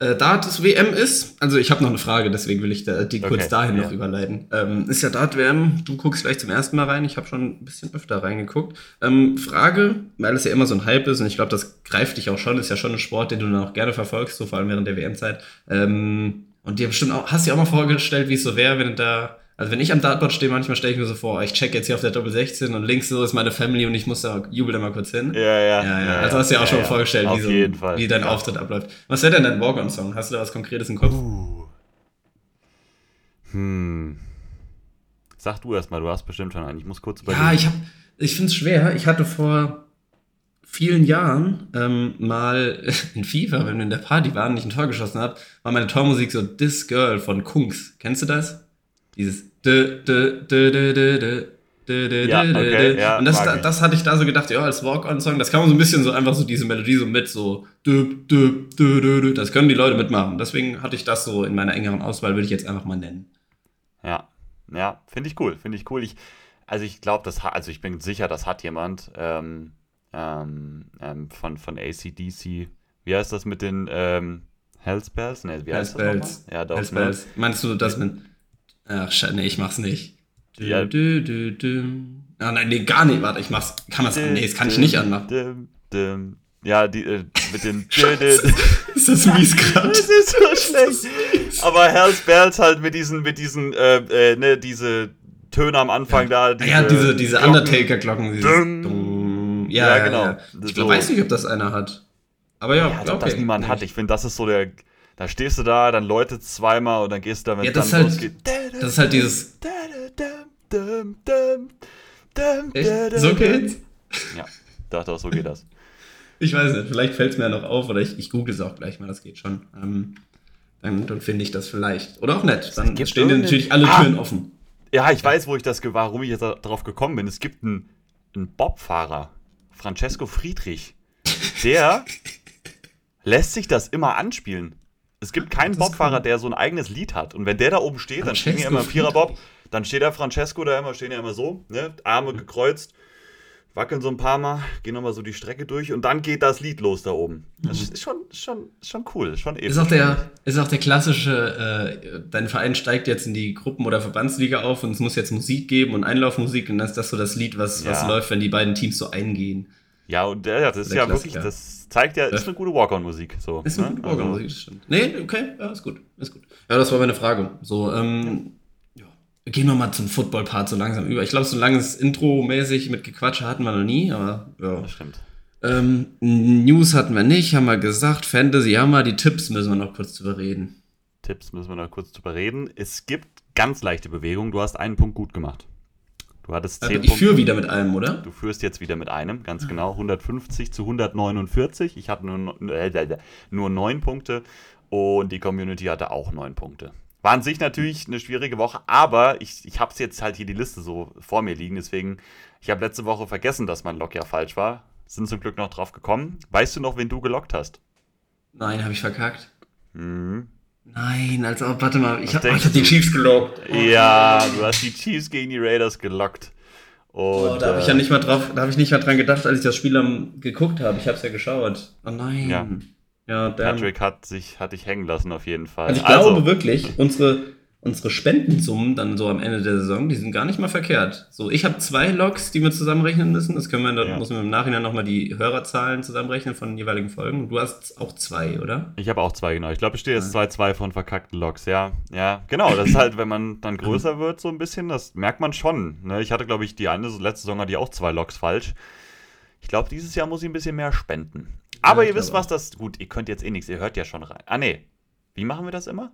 äh, Dart das WM ist, also ich habe noch eine Frage, deswegen will ich da, die okay, kurz dahin ja. noch überleiten. Ähm, ist ja Dart WM, du guckst vielleicht zum ersten Mal rein, ich habe schon ein bisschen öfter reingeguckt. Ähm, Frage, weil es ja immer so ein Hype ist und ich glaube, das greift dich auch schon, ist ja schon ein Sport, den du dann auch gerne verfolgst, so vor allem während der WM-Zeit. Ähm, und dir bestimmt auch, hast du dir auch mal vorgestellt, wie es so wäre, wenn du da also wenn ich am Dartboard stehe, manchmal stelle ich mir so vor, ich check jetzt hier auf der Doppel 16 und links so ist meine Family und ich muss da jubel da mal kurz hin. Ja, ja. ja, ja. ja also hast du dir auch ja, schon ja. vorgestellt, wie, so, wie dein Auftritt abläuft. Was wäre denn dein Walk-on-Song? Hast du da was Konkretes im Kopf? Uh. Hm. Sag du erst mal, du hast bestimmt schon einen. Ich muss kurz überlegen. Ja, ich hab, ich finde es schwer. Ich hatte vor vielen Jahren ähm, mal in FIFA, wenn wir in der Party waren, nicht ein Tor geschossen habe, war meine Tormusik so This Girl von Kungs. Kennst du das? Dieses Ja, okay, ja, und das, da, das hatte ich da so gedacht, ja, als Walk-on-Song, das kann man so ein bisschen so einfach so diese Melodie so mit so, das können die Leute mitmachen. Deswegen hatte ich das so in meiner engeren Auswahl, würde ich jetzt einfach mal nennen. Ja, ja, finde ich cool, finde ich cool. Ich, also ich glaube, das hat, also ich bin sicher, das hat jemand ähm, ähm, ähm, von, von ACDC. Wie heißt das mit den ähm, Hellspells? Ne, wie heißt Hellspells. das nochmal? Ja, doch. Hellspells. Ne? Meinst du das mit. Ach, nee, ich mach's nicht. Ja. Du, du, du, ah, nein, nee, gar nicht. Warte, ich mach's. Kann man's. Nee, das kann ich nicht anmachen. Ja, die, äh, mit den. ist das mies gerade? Das ist so schlecht. Aber Hells Bells halt mit diesen, mit diesen, äh, äh, ne, diese Töne am Anfang ja. da. Diese, ah, ja, diese, diese Undertaker-Glocken. Ja, ja, genau. Ja. Ich so. weiß nicht, ob das einer hat. Aber ja, ja okay. das niemand nicht. hat. Ich finde, das ist so der. Da stehst du da, dann läutet zweimal und dann gehst du da, wenn ja, das dann halt, losgeht. Das ist halt dieses. Echt? So geht's? Ja, doch, doch, so geht das. Ich weiß nicht, vielleicht fällt es mir ja noch auf oder ich, ich google es auch gleich mal, das geht schon. Ähm, dann, dann finde ich das vielleicht. Oder auch nicht. Dann stehen dir natürlich alle ah, Türen offen. Ja, ich weiß, wo ich das, warum ich jetzt darauf gekommen bin. Es gibt einen, einen Bobfahrer, Francesco Friedrich. Der lässt sich das immer anspielen. Es gibt keinen Bobfahrer, der so ein eigenes Lied hat. Und wenn der da oben steht, dann stehen ja immer Vierer-Bob. Dann steht der Francesco da immer, stehen ja immer so, ne? Arme gekreuzt wackeln so ein paar Mal, gehen nochmal so die Strecke durch und dann geht das Lied los da oben. Das mhm. ist schon, schon, schon cool. Schon ist, auch der, ist auch der klassische, äh, dein Verein steigt jetzt in die Gruppen- oder Verbandsliga auf und es muss jetzt Musik geben und Einlaufmusik und dann ist das so das Lied, was, ja. was läuft, wenn die beiden Teams so eingehen. Ja, und ja, das ist ja Klassiker. wirklich, das zeigt ja, ist eine gute Walk-on-Musik. So, ist eine ne? gute Walk-on-Musik, also. stimmt. Nee, okay, ja, ist gut, ist gut. Ja, das war meine Frage. So, ähm, Gehen wir mal zum Football-Part so langsam über. Ich glaube, so ein langes Intro-mäßig mit Gequatsche hatten wir noch nie, aber ja. Das stimmt. Ähm, News hatten wir nicht, haben wir gesagt. Fantasy haben wir, die Tipps müssen wir noch kurz drüber reden. Tipps müssen wir noch kurz drüber reden. Es gibt ganz leichte Bewegungen. Du hast einen Punkt gut gemacht. Du hattest zehn also ich führe wieder mit einem, oder? Du führst jetzt wieder mit einem, ganz genau. 150 zu 149. Ich hatte nur, äh, nur neun Punkte und die Community hatte auch neun Punkte. War an sich natürlich eine schwierige Woche, aber ich, ich habe es jetzt halt hier die Liste so vor mir liegen. Deswegen, ich habe letzte Woche vergessen, dass mein Lock ja falsch war. Sind zum Glück noch drauf gekommen. Weißt du noch, wen du gelockt hast? Nein, habe ich verkackt. Mhm. Nein, also warte mal, ich habe hab die Chiefs gelockt. Oh, ja, du hast die Chiefs gegen die Raiders gelockt. Und, oh, da habe ich ja äh, nicht mal drauf, da habe ich nicht mal dran gedacht, als ich das Spiel am, geguckt habe. Ich habe es ja geschaut. Oh nein. Ja. Ja, Patrick hat sich hat dich hängen lassen auf jeden Fall. Also ich also. glaube wirklich, unsere, unsere Spendensummen dann so am Ende der Saison, die sind gar nicht mal verkehrt. So, ich habe zwei Logs, die wir zusammenrechnen müssen. Das können wir dann, ja. muss man im Nachhinein nochmal die Hörerzahlen zusammenrechnen von den jeweiligen Folgen. Du hast auch zwei, oder? Ich habe auch zwei, genau. Ich glaube, ich stehe jetzt 2-2 von verkackten Logs, ja. Ja, genau. Das ist halt, wenn man dann größer wird, so ein bisschen, das merkt man schon. Ne? Ich hatte, glaube ich, die eine letzte Saison hatte ich auch zwei Logs falsch. Ich glaube, dieses Jahr muss ich ein bisschen mehr spenden. Aber ja, ihr wisst, was das. Gut, ihr könnt jetzt eh nichts, ihr hört ja schon rein. Ah, nee. Wie machen wir das immer?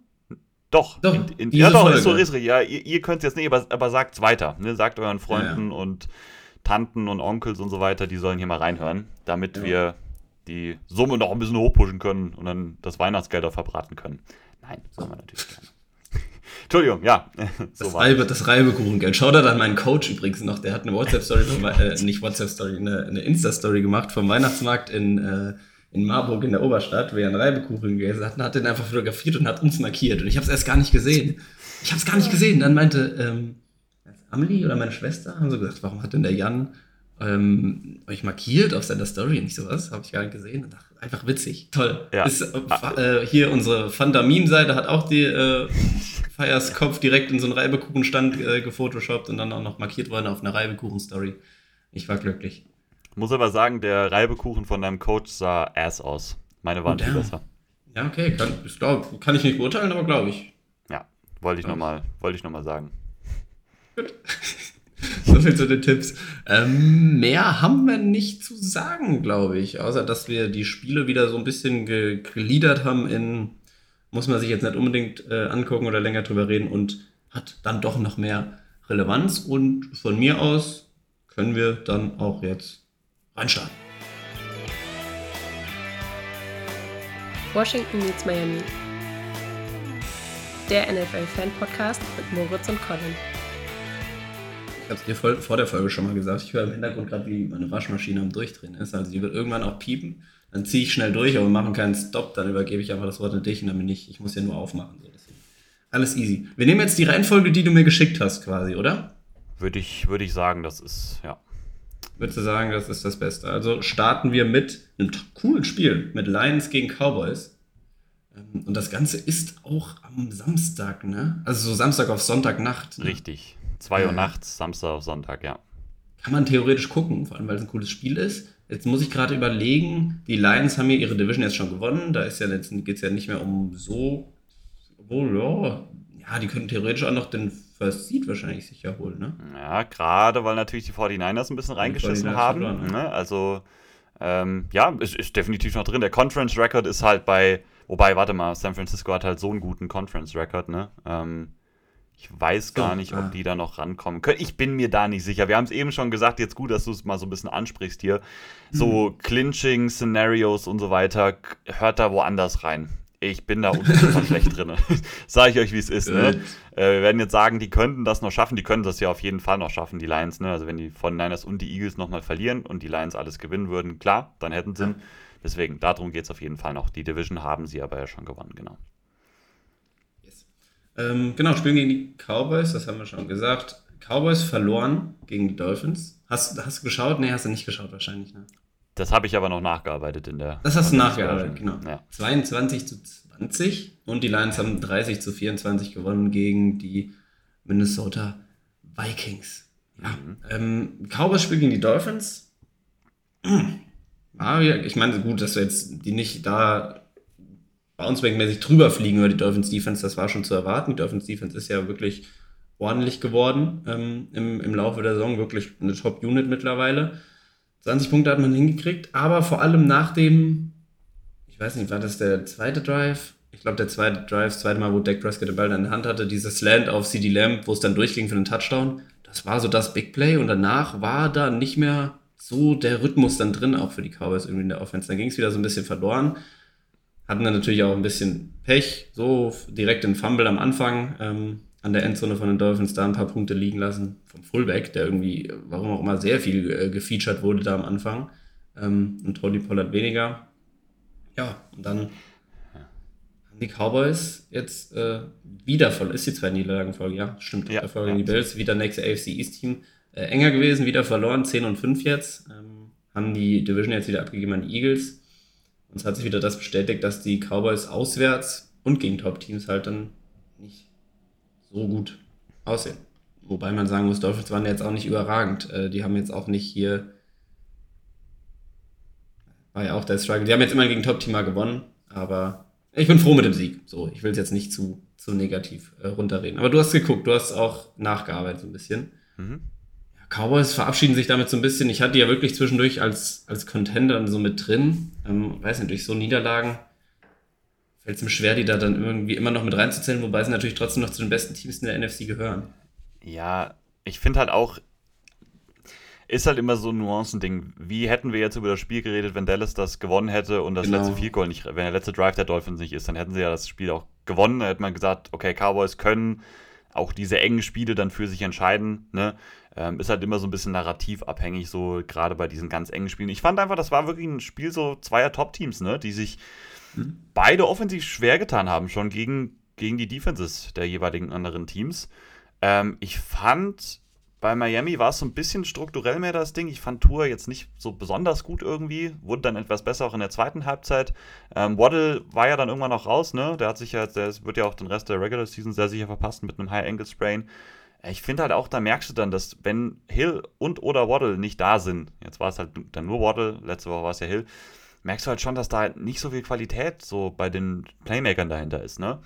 Doch. doch in, in, ja, doch, Folge. ist so ist Ja, ihr, ihr könnt es jetzt nicht, aber, aber sagt es weiter. Ne? Sagt euren Freunden ja, ja. und Tanten und Onkels und so weiter, die sollen hier mal reinhören, damit wir die Summe noch ein bisschen hochpushen können und dann das Weihnachtsgeld auch verbraten können. Nein, sollen wir natürlich gerne. Entschuldigung, ja. So das, Reibe, das Reibekuchengeld. Da dann meinen Coach übrigens noch, der hat eine WhatsApp-Story, äh, nicht WhatsApp-Story, eine, eine Insta-Story gemacht vom Weihnachtsmarkt in, äh, in Marburg in der Oberstadt, wo er einen Reibekuchen gegessen hat, und hat den einfach fotografiert und hat uns markiert. Und ich habe es erst gar nicht gesehen. Ich habe es gar nicht gesehen. Dann meinte ähm, Amelie oder meine Schwester, haben so gesagt, warum hat denn der Jan ähm, euch markiert auf seiner Story und nicht sowas? Habe ich gar nicht gesehen. Und dachte, einfach witzig. Toll. Ja. Ist, äh, hier unsere Fanta-Meme-Seite hat auch die äh, Feiers Kopf direkt in so einen Reibekuchenstand äh, gefotoshoppt und dann auch noch markiert worden auf einer Reibekuchen-Story. Ich war glücklich. Muss aber sagen, der Reibekuchen von deinem Coach sah ass aus. Meine waren viel besser. Ja, okay. Kann ich, glaub, kann ich nicht beurteilen, aber glaube ich. Ja, wollte ich nochmal noch sagen. Gut. so viel zu den Tipps. Ähm, mehr haben wir nicht zu sagen, glaube ich. Außer, dass wir die Spiele wieder so ein bisschen gegliedert haben in muss man sich jetzt nicht unbedingt äh, angucken oder länger drüber reden und hat dann doch noch mehr Relevanz. Und von mir aus können wir dann auch jetzt reinstarten. Washington meets Miami. Der NFL-Fan-Podcast mit Moritz und Colin. Ich habe es dir vor der Folge schon mal gesagt. Ich höre im Hintergrund gerade, wie meine Waschmaschine am Durchdrehen ist. Also die wird irgendwann auch piepen. Dann ziehe ich schnell durch, aber wir machen keinen Stop. Dann übergebe ich einfach das Wort an dich und dann bin ich, ich muss ja nur aufmachen. So. Alles easy. Wir nehmen jetzt die Reihenfolge, die du mir geschickt hast, quasi, oder? Würde ich, würde ich sagen, das ist, ja. Würdest du sagen, das ist das Beste? Also starten wir mit einem coolen Spiel, mit Lions gegen Cowboys. Ähm, und das Ganze ist auch am Samstag, ne? Also so Samstag auf Sonntagnacht. Ne? Richtig. 2 Uhr nachts, Samstag auf Sonntag, ja. Kann man theoretisch gucken, vor allem weil es ein cooles Spiel ist. Jetzt muss ich gerade überlegen, die Lions haben hier ihre Division jetzt schon gewonnen. Da ist ja jetzt, geht es ja nicht mehr um so. Obwohl, ja, ja, die könnten theoretisch auch noch den First Seed wahrscheinlich sicher holen, ne? Ja, gerade weil natürlich die 49ers ein bisschen reingeschissen haben. Verloren, ne? Also, ähm, ja, es ist definitiv noch drin. Der Conference Record ist halt bei, wobei, warte mal, San Francisco hat halt so einen guten Conference Record, ne? Ähm, ich weiß gar nicht, ob die da noch rankommen können. Ich bin mir da nicht sicher. Wir haben es eben schon gesagt, jetzt gut, dass du es mal so ein bisschen ansprichst hier. So mhm. Clinching-Szenarios und so weiter, hört da woanders rein. Ich bin da unfassbar schlecht drin. Sage ich euch, wie es ist. Ne? Äh, wir werden jetzt sagen, die könnten das noch schaffen. Die können das ja auf jeden Fall noch schaffen, die Lions. Ne? Also wenn die von Niners und die Eagles nochmal verlieren und die Lions alles gewinnen würden, klar, dann hätten sie. Deswegen, darum geht es auf jeden Fall noch. Die Division haben sie aber ja schon gewonnen, genau. Ähm, genau, spielen gegen die Cowboys, das haben wir schon gesagt. Cowboys verloren gegen die Dolphins. Hast, hast du geschaut? Nee, hast du nicht geschaut wahrscheinlich. Ne? Das habe ich aber noch nachgearbeitet in der. Das hast du nachgearbeitet, genau. Ja. 22 zu 20 und die Lions haben 30 zu 24 gewonnen gegen die Minnesota Vikings. Ja. Mhm. Ähm, Cowboys spielen gegen die Dolphins. Ah, ich meine, gut, dass wir jetzt die nicht da bounceback-mäßig drüber fliegen über die Dolphins Defense, das war schon zu erwarten. Die Dolphins Defense ist ja wirklich ordentlich geworden ähm, im, im Laufe der Saison, wirklich eine Top-Unit mittlerweile. 20 Punkte hat man hingekriegt, aber vor allem nach dem, ich weiß nicht, war das der zweite Drive? Ich glaube, der zweite Drive, das zweite Mal, wo Dak Prescott den Ball in der Hand hatte, dieses Slant auf CD Lamb, wo es dann durchging für den Touchdown, das war so das Big Play und danach war da nicht mehr so der Rhythmus dann drin, auch für die Cowboys irgendwie in der Offense. Dann ging es wieder so ein bisschen verloren. Hatten dann natürlich auch ein bisschen Pech, so direkt den Fumble am Anfang ähm, an der Endzone von den Dolphins da ein paar Punkte liegen lassen. Vom Fullback, der irgendwie, warum auch immer, sehr viel äh, gefeatured wurde da am Anfang. Ähm, und Tony Pollard weniger. Ja, und dann haben die Cowboys jetzt äh, wieder voll, ist die zwei Niederlagenfolge, ja, stimmt, ja, Folge ja. die Bills, wieder nächste AFC East Team. Äh, enger gewesen, wieder verloren, 10 und 5 jetzt. Ähm, haben die Division jetzt wieder abgegeben an die Eagles. Und es hat sich wieder das bestätigt, dass die Cowboys auswärts und gegen Top-Teams halt dann nicht so gut aussehen. Wobei man sagen muss, Dolphins waren jetzt auch nicht überragend. Äh, die haben jetzt auch nicht hier. War ja auch der Struggle. Die haben jetzt immer gegen Top-Teamer gewonnen, aber ich bin froh mit dem Sieg. So, ich will es jetzt nicht zu, zu negativ äh, runterreden. Aber du hast geguckt, du hast auch nachgearbeitet so ein bisschen. Mhm. Cowboys verabschieden sich damit so ein bisschen. Ich hatte ja wirklich zwischendurch als, als Contender so mit drin. Ähm, weiß nicht, durch so Niederlagen fällt es mir schwer, die da dann irgendwie immer noch mit reinzuzählen, wobei sie natürlich trotzdem noch zu den besten Teams in der NFC gehören. Ja, ich finde halt auch, ist halt immer so ein Nuancending. Wie hätten wir jetzt über das Spiel geredet, wenn Dallas das gewonnen hätte und das genau. letzte Field Goal nicht, wenn der letzte Drive der Dolphins nicht ist, dann hätten sie ja das Spiel auch gewonnen. Da hätte man gesagt, okay, Cowboys können auch diese engen Spiele dann für sich entscheiden. Ne? Ähm, ist halt immer so ein bisschen narrativabhängig, so gerade bei diesen ganz engen Spielen. Ich fand einfach, das war wirklich ein Spiel so zweier Top-Teams, ne? die sich mhm. beide offensiv schwer getan haben, schon gegen, gegen die Defenses der jeweiligen anderen Teams. Ähm, ich fand, bei Miami war es so ein bisschen strukturell mehr das Ding. Ich fand Tour jetzt nicht so besonders gut irgendwie. Wurde dann etwas besser auch in der zweiten Halbzeit. Ähm, Waddle war ja dann irgendwann noch raus, ne? Der hat sich ja, der wird ja auch den Rest der Regular Season sehr sicher verpasst mit einem High Ankle Sprain. Ich finde halt auch, da merkst du dann, dass wenn Hill und oder Waddle nicht da sind, jetzt war es halt dann nur Waddle, letzte Woche war es ja Hill, merkst du halt schon, dass da halt nicht so viel Qualität so bei den Playmakern dahinter ist, ne?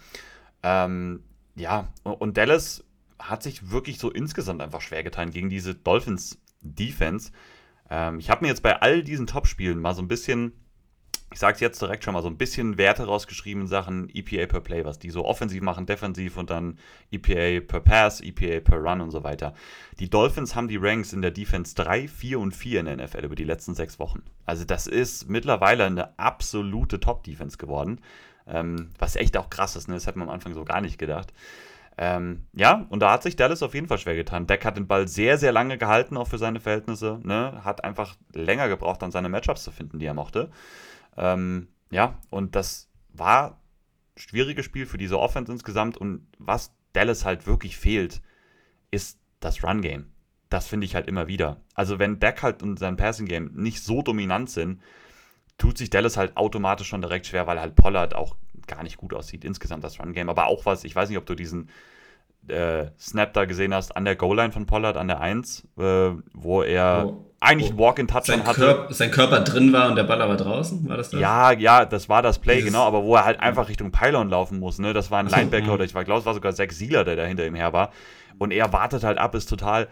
Ähm, ja, und Dallas hat sich wirklich so insgesamt einfach schwer getan gegen diese Dolphins Defense. Ähm, ich habe mir jetzt bei all diesen Top-Spielen mal so ein bisschen ich sage es jetzt direkt schon mal, so ein bisschen Werte rausgeschrieben in Sachen EPA per Play, was die so offensiv machen, defensiv und dann EPA per Pass, EPA per Run und so weiter. Die Dolphins haben die Ranks in der Defense 3, 4 und 4 in der NFL über die letzten sechs Wochen. Also das ist mittlerweile eine absolute Top-Defense geworden, ähm, was echt auch krass ist, ne? das hätte man am Anfang so gar nicht gedacht. Ähm, ja, und da hat sich Dallas auf jeden Fall schwer getan. Deck hat den Ball sehr, sehr lange gehalten, auch für seine Verhältnisse. Ne? Hat einfach länger gebraucht, dann seine Matchups zu finden, die er mochte. Ähm, ja, und das war ein schwieriges Spiel für diese Offense insgesamt. Und was Dallas halt wirklich fehlt, ist das Run-Game. Das finde ich halt immer wieder. Also, wenn Deck halt und sein Passing-Game nicht so dominant sind, tut sich Dallas halt automatisch schon direkt schwer, weil halt Pollard auch gar nicht gut aussieht, insgesamt das Run-Game. Aber auch was, ich weiß nicht, ob du diesen äh, Snap da gesehen hast, an der Goal-Line von Pollard, an der 1, äh, wo er oh. Eigentlich einen Walk-in-Touchdown hatte. Körper, sein Körper drin war und der Ball aber draußen, war das das? Ja, ja, das war das Play, Dieses, genau, aber wo er halt einfach Richtung Pylon laufen muss, ne? Das war ein Linebacker oder ich glaube, es war sogar Zach Sieler, der da hinter ihm her war. Und er wartet halt ab, ist total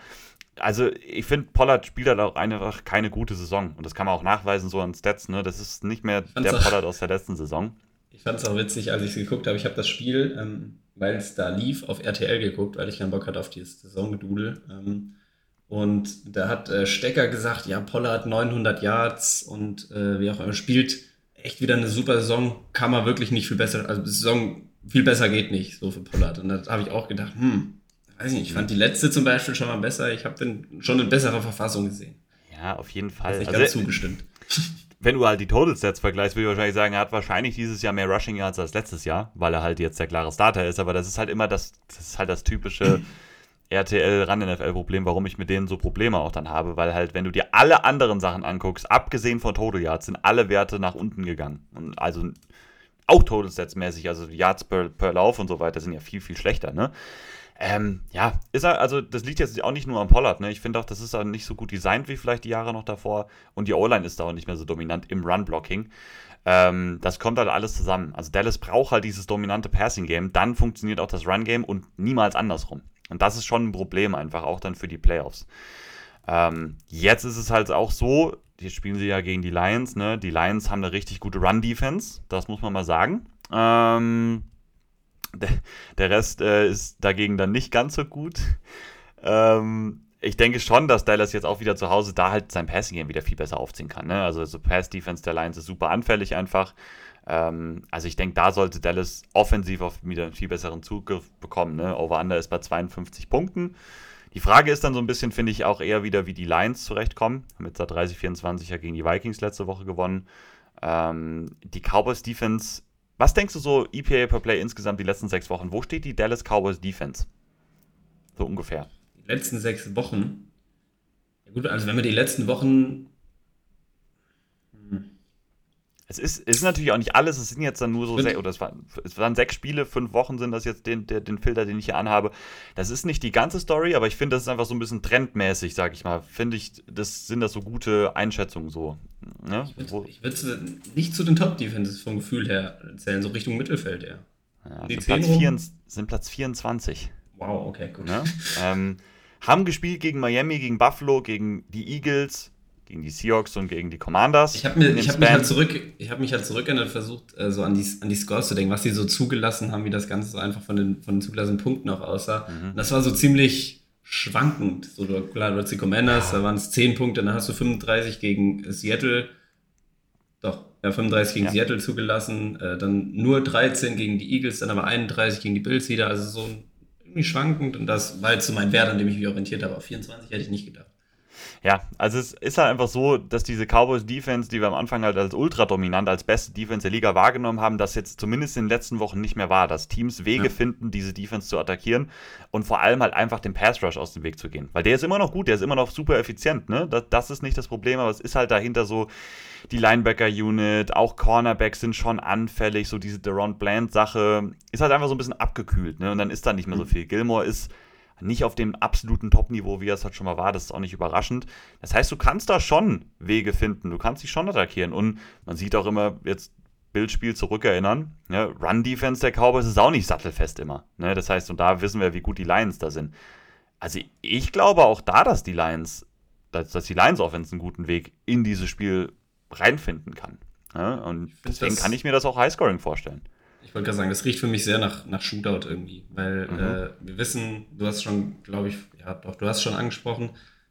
also ich finde, Pollard spielt halt auch einfach keine gute Saison. Und das kann man auch nachweisen, so an Stats, ne? Das ist nicht mehr der Pollard aus der letzten Saison. Ich fand es auch witzig, als ich es geguckt habe. Ich habe das Spiel, ähm, weil es da lief, auf RTL geguckt, weil ich keinen Bock hatte auf dieses Saisongedudel. Ähm, und da hat äh, Stecker gesagt, ja, Pollard 900 Yards und äh, wie auch immer, spielt echt wieder eine super Saison. Kann man wirklich nicht viel besser, also Saison viel besser geht nicht, so für Pollard. Und da habe ich auch gedacht, hm, weiß ich nicht, ich fand die letzte zum Beispiel schon mal besser. Ich habe den schon in besserer Verfassung gesehen. Ja, auf jeden Fall. Ich also, ganz zugestimmt wenn du halt die Total Stats vergleichst, würde ich wahrscheinlich sagen, er hat wahrscheinlich dieses Jahr mehr Rushing Yards als letztes Jahr, weil er halt jetzt der klare Starter ist. Aber das ist halt immer das, das ist halt das typische RTL ran NFL Problem, warum ich mit denen so Probleme auch dann habe, weil halt, wenn du dir alle anderen Sachen anguckst, abgesehen von Total Yards, sind alle Werte nach unten gegangen. Und also auch Total Stats mäßig, also Yards per, per Lauf und so weiter sind ja viel, viel schlechter, ne? Ähm, ja, ist er, also das liegt jetzt auch nicht nur am Pollard, ne? Ich finde auch, das ist auch nicht so gut designt wie vielleicht die Jahre noch davor. Und die O-Line ist da auch nicht mehr so dominant im Run-Blocking. Ähm, das kommt halt alles zusammen. Also Dallas braucht halt dieses dominante Passing-Game, dann funktioniert auch das Run-Game und niemals andersrum. Und das ist schon ein Problem einfach, auch dann für die Playoffs. Ähm, jetzt ist es halt auch so, hier spielen sie ja gegen die Lions, ne? Die Lions haben eine richtig gute Run-Defense, das muss man mal sagen. Ähm, der, Rest äh, ist dagegen dann nicht ganz so gut. Ähm, ich denke schon, dass Dallas jetzt auch wieder zu Hause da halt sein Passing-Game wieder viel besser aufziehen kann. Ne? Also so Pass-Defense der Lions ist super anfällig einfach. Ähm, also ich denke, da sollte Dallas offensiv auf wieder einen viel besseren Zugriff bekommen. Ne? Over-Under ist bei 52 Punkten. Die Frage ist dann so ein bisschen, finde ich, auch eher wieder, wie die Lions zurechtkommen. Haben jetzt da 30-24 ja gegen die Vikings letzte Woche gewonnen. Ähm, die Cowboys Defense was denkst du so EPA per Play insgesamt die letzten sechs Wochen? Wo steht die Dallas Cowboys Defense? So ungefähr. Die letzten sechs Wochen? Ja gut, also wenn wir die letzten Wochen es ist, es ist natürlich auch nicht alles, es sind jetzt dann nur so sechs, oder es waren, es waren sechs Spiele, fünf Wochen sind das jetzt den, der, den Filter, den ich hier anhabe. Das ist nicht die ganze Story, aber ich finde, das ist einfach so ein bisschen trendmäßig, sag ich mal. Finde ich, das sind das so gute Einschätzungen so. Ne? Ich würde es nicht zu den Top-Defenses vom Gefühl her zählen, so Richtung Mittelfeld eher. Ja, sind, Platz vier, sind Platz 24. Wow, okay, gut. Ne? ähm, haben gespielt gegen Miami, gegen Buffalo, gegen die Eagles, gegen die Seahawks und gegen die Commanders. Ich habe hab mich halt zurück, ich habe mich halt zurückerinnert versucht, äh, so an die, an die Scores zu denken, was sie so zugelassen haben, wie das Ganze so einfach von den, von den zugelassenen Punkten auch aussah. Mhm. Und das war so ziemlich schwankend. So, du, klar, du hast die Commanders, ja. da waren es 10 Punkte, dann hast du 35 gegen Seattle, doch, ja, 35 gegen ja. Seattle zugelassen, äh, dann nur 13 gegen die Eagles, dann aber 31 gegen die Bills wieder, also so irgendwie schwankend und das war jetzt so mein Wert, an dem ich mich orientiert habe. Auf 24 hätte ich nicht gedacht. Ja, also es ist halt einfach so, dass diese Cowboys Defense, die wir am Anfang halt als ultra dominant, als beste Defense der Liga wahrgenommen haben, das jetzt zumindest in den letzten Wochen nicht mehr war, dass Teams Wege ja. finden, diese Defense zu attackieren und vor allem halt einfach den Pass Rush aus dem Weg zu gehen. Weil der ist immer noch gut, der ist immer noch super effizient, ne? Das, das ist nicht das Problem, aber es ist halt dahinter so die Linebacker-Unit, auch Cornerbacks sind schon anfällig, so diese Deron Bland-Sache ist halt einfach so ein bisschen abgekühlt, ne? Und dann ist da nicht mehr so mhm. viel. Gilmore ist nicht auf dem absoluten Top-Niveau, wie es halt schon mal war. Das ist auch nicht überraschend. Das heißt, du kannst da schon Wege finden. Du kannst dich schon attackieren. Und man sieht auch immer jetzt Bildspiel zurückerinnern. Ne? Run-Defense der Cowboys ist auch nicht sattelfest immer. Ne? Das heißt, und da wissen wir, wie gut die Lions da sind. Also ich glaube auch da, dass die Lions, dass, dass die Lions-Offense einen guten Weg in dieses Spiel reinfinden kann. Ne? Und deswegen kann ich mir das auch Highscoring vorstellen wollte gerade sagen, das riecht für mich sehr nach, nach Shootout irgendwie, weil mhm. äh, wir wissen, du hast schon, glaube ich, ja doch, du hast schon angesprochen,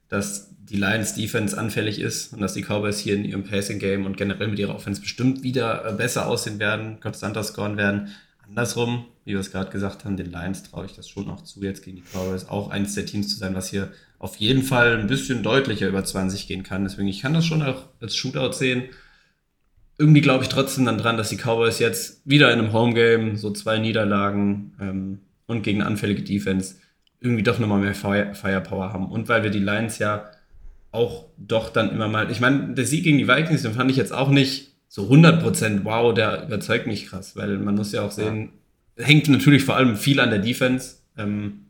dass die Lions Defense anfällig ist und dass die Cowboys hier in ihrem Passing Game und generell mit ihrer Offense bestimmt wieder äh, besser aussehen werden, konstanter scoren werden. andersrum, wie wir es gerade gesagt haben, den Lions traue ich das schon auch zu, jetzt gegen die Cowboys auch eines der Teams zu sein, was hier auf jeden Fall ein bisschen deutlicher über 20 gehen kann. Deswegen, ich kann das schon auch als Shootout sehen. Irgendwie glaube ich trotzdem dann dran, dass die Cowboys jetzt wieder in einem Homegame, so zwei Niederlagen ähm, und gegen anfällige Defense irgendwie doch nochmal mehr Fire Firepower haben. Und weil wir die Lions ja auch doch dann immer mal, ich meine, der Sieg gegen die Vikings, den fand ich jetzt auch nicht so 100% wow, der überzeugt mich krass, weil man muss ja auch sehen, ja. hängt natürlich vor allem viel an der Defense, ähm,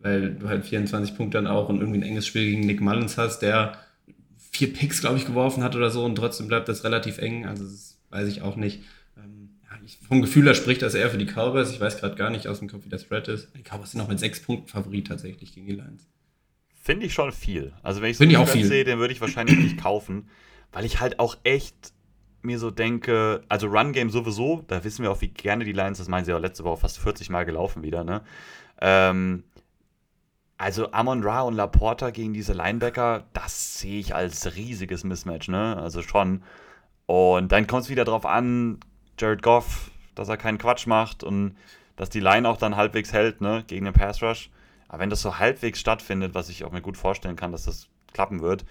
weil du halt 24 Punkte dann auch und irgendwie ein enges Spiel gegen Nick Mullins hast, der vier Picks, glaube ich, geworfen hat oder so und trotzdem bleibt das relativ eng, also das weiß ich auch nicht. Ähm, ja, ich, vom Gefühl her spricht das eher für die Cowboys, ich weiß gerade gar nicht aus dem Kopf, wie das Spread ist. Die Cowboys sind auch mit sechs Punkten Favorit tatsächlich gegen die Lions. Finde ich schon viel. Also wenn ich so einen sehe, den würde ich wahrscheinlich nicht kaufen, weil ich halt auch echt mir so denke, also Run Game sowieso, da wissen wir auch, wie gerne die Lions, das meinen sie auch letzte Woche fast 40 Mal gelaufen wieder, ne? Ähm, also Amon Ra und Laporta gegen diese Linebacker, das sehe ich als riesiges Mismatch, ne? Also schon. Und dann kommt es wieder drauf an, Jared Goff, dass er keinen Quatsch macht und dass die Line auch dann halbwegs hält, ne, gegen den Pass Rush. Aber wenn das so halbwegs stattfindet, was ich auch mir gut vorstellen kann, dass das klappen wird,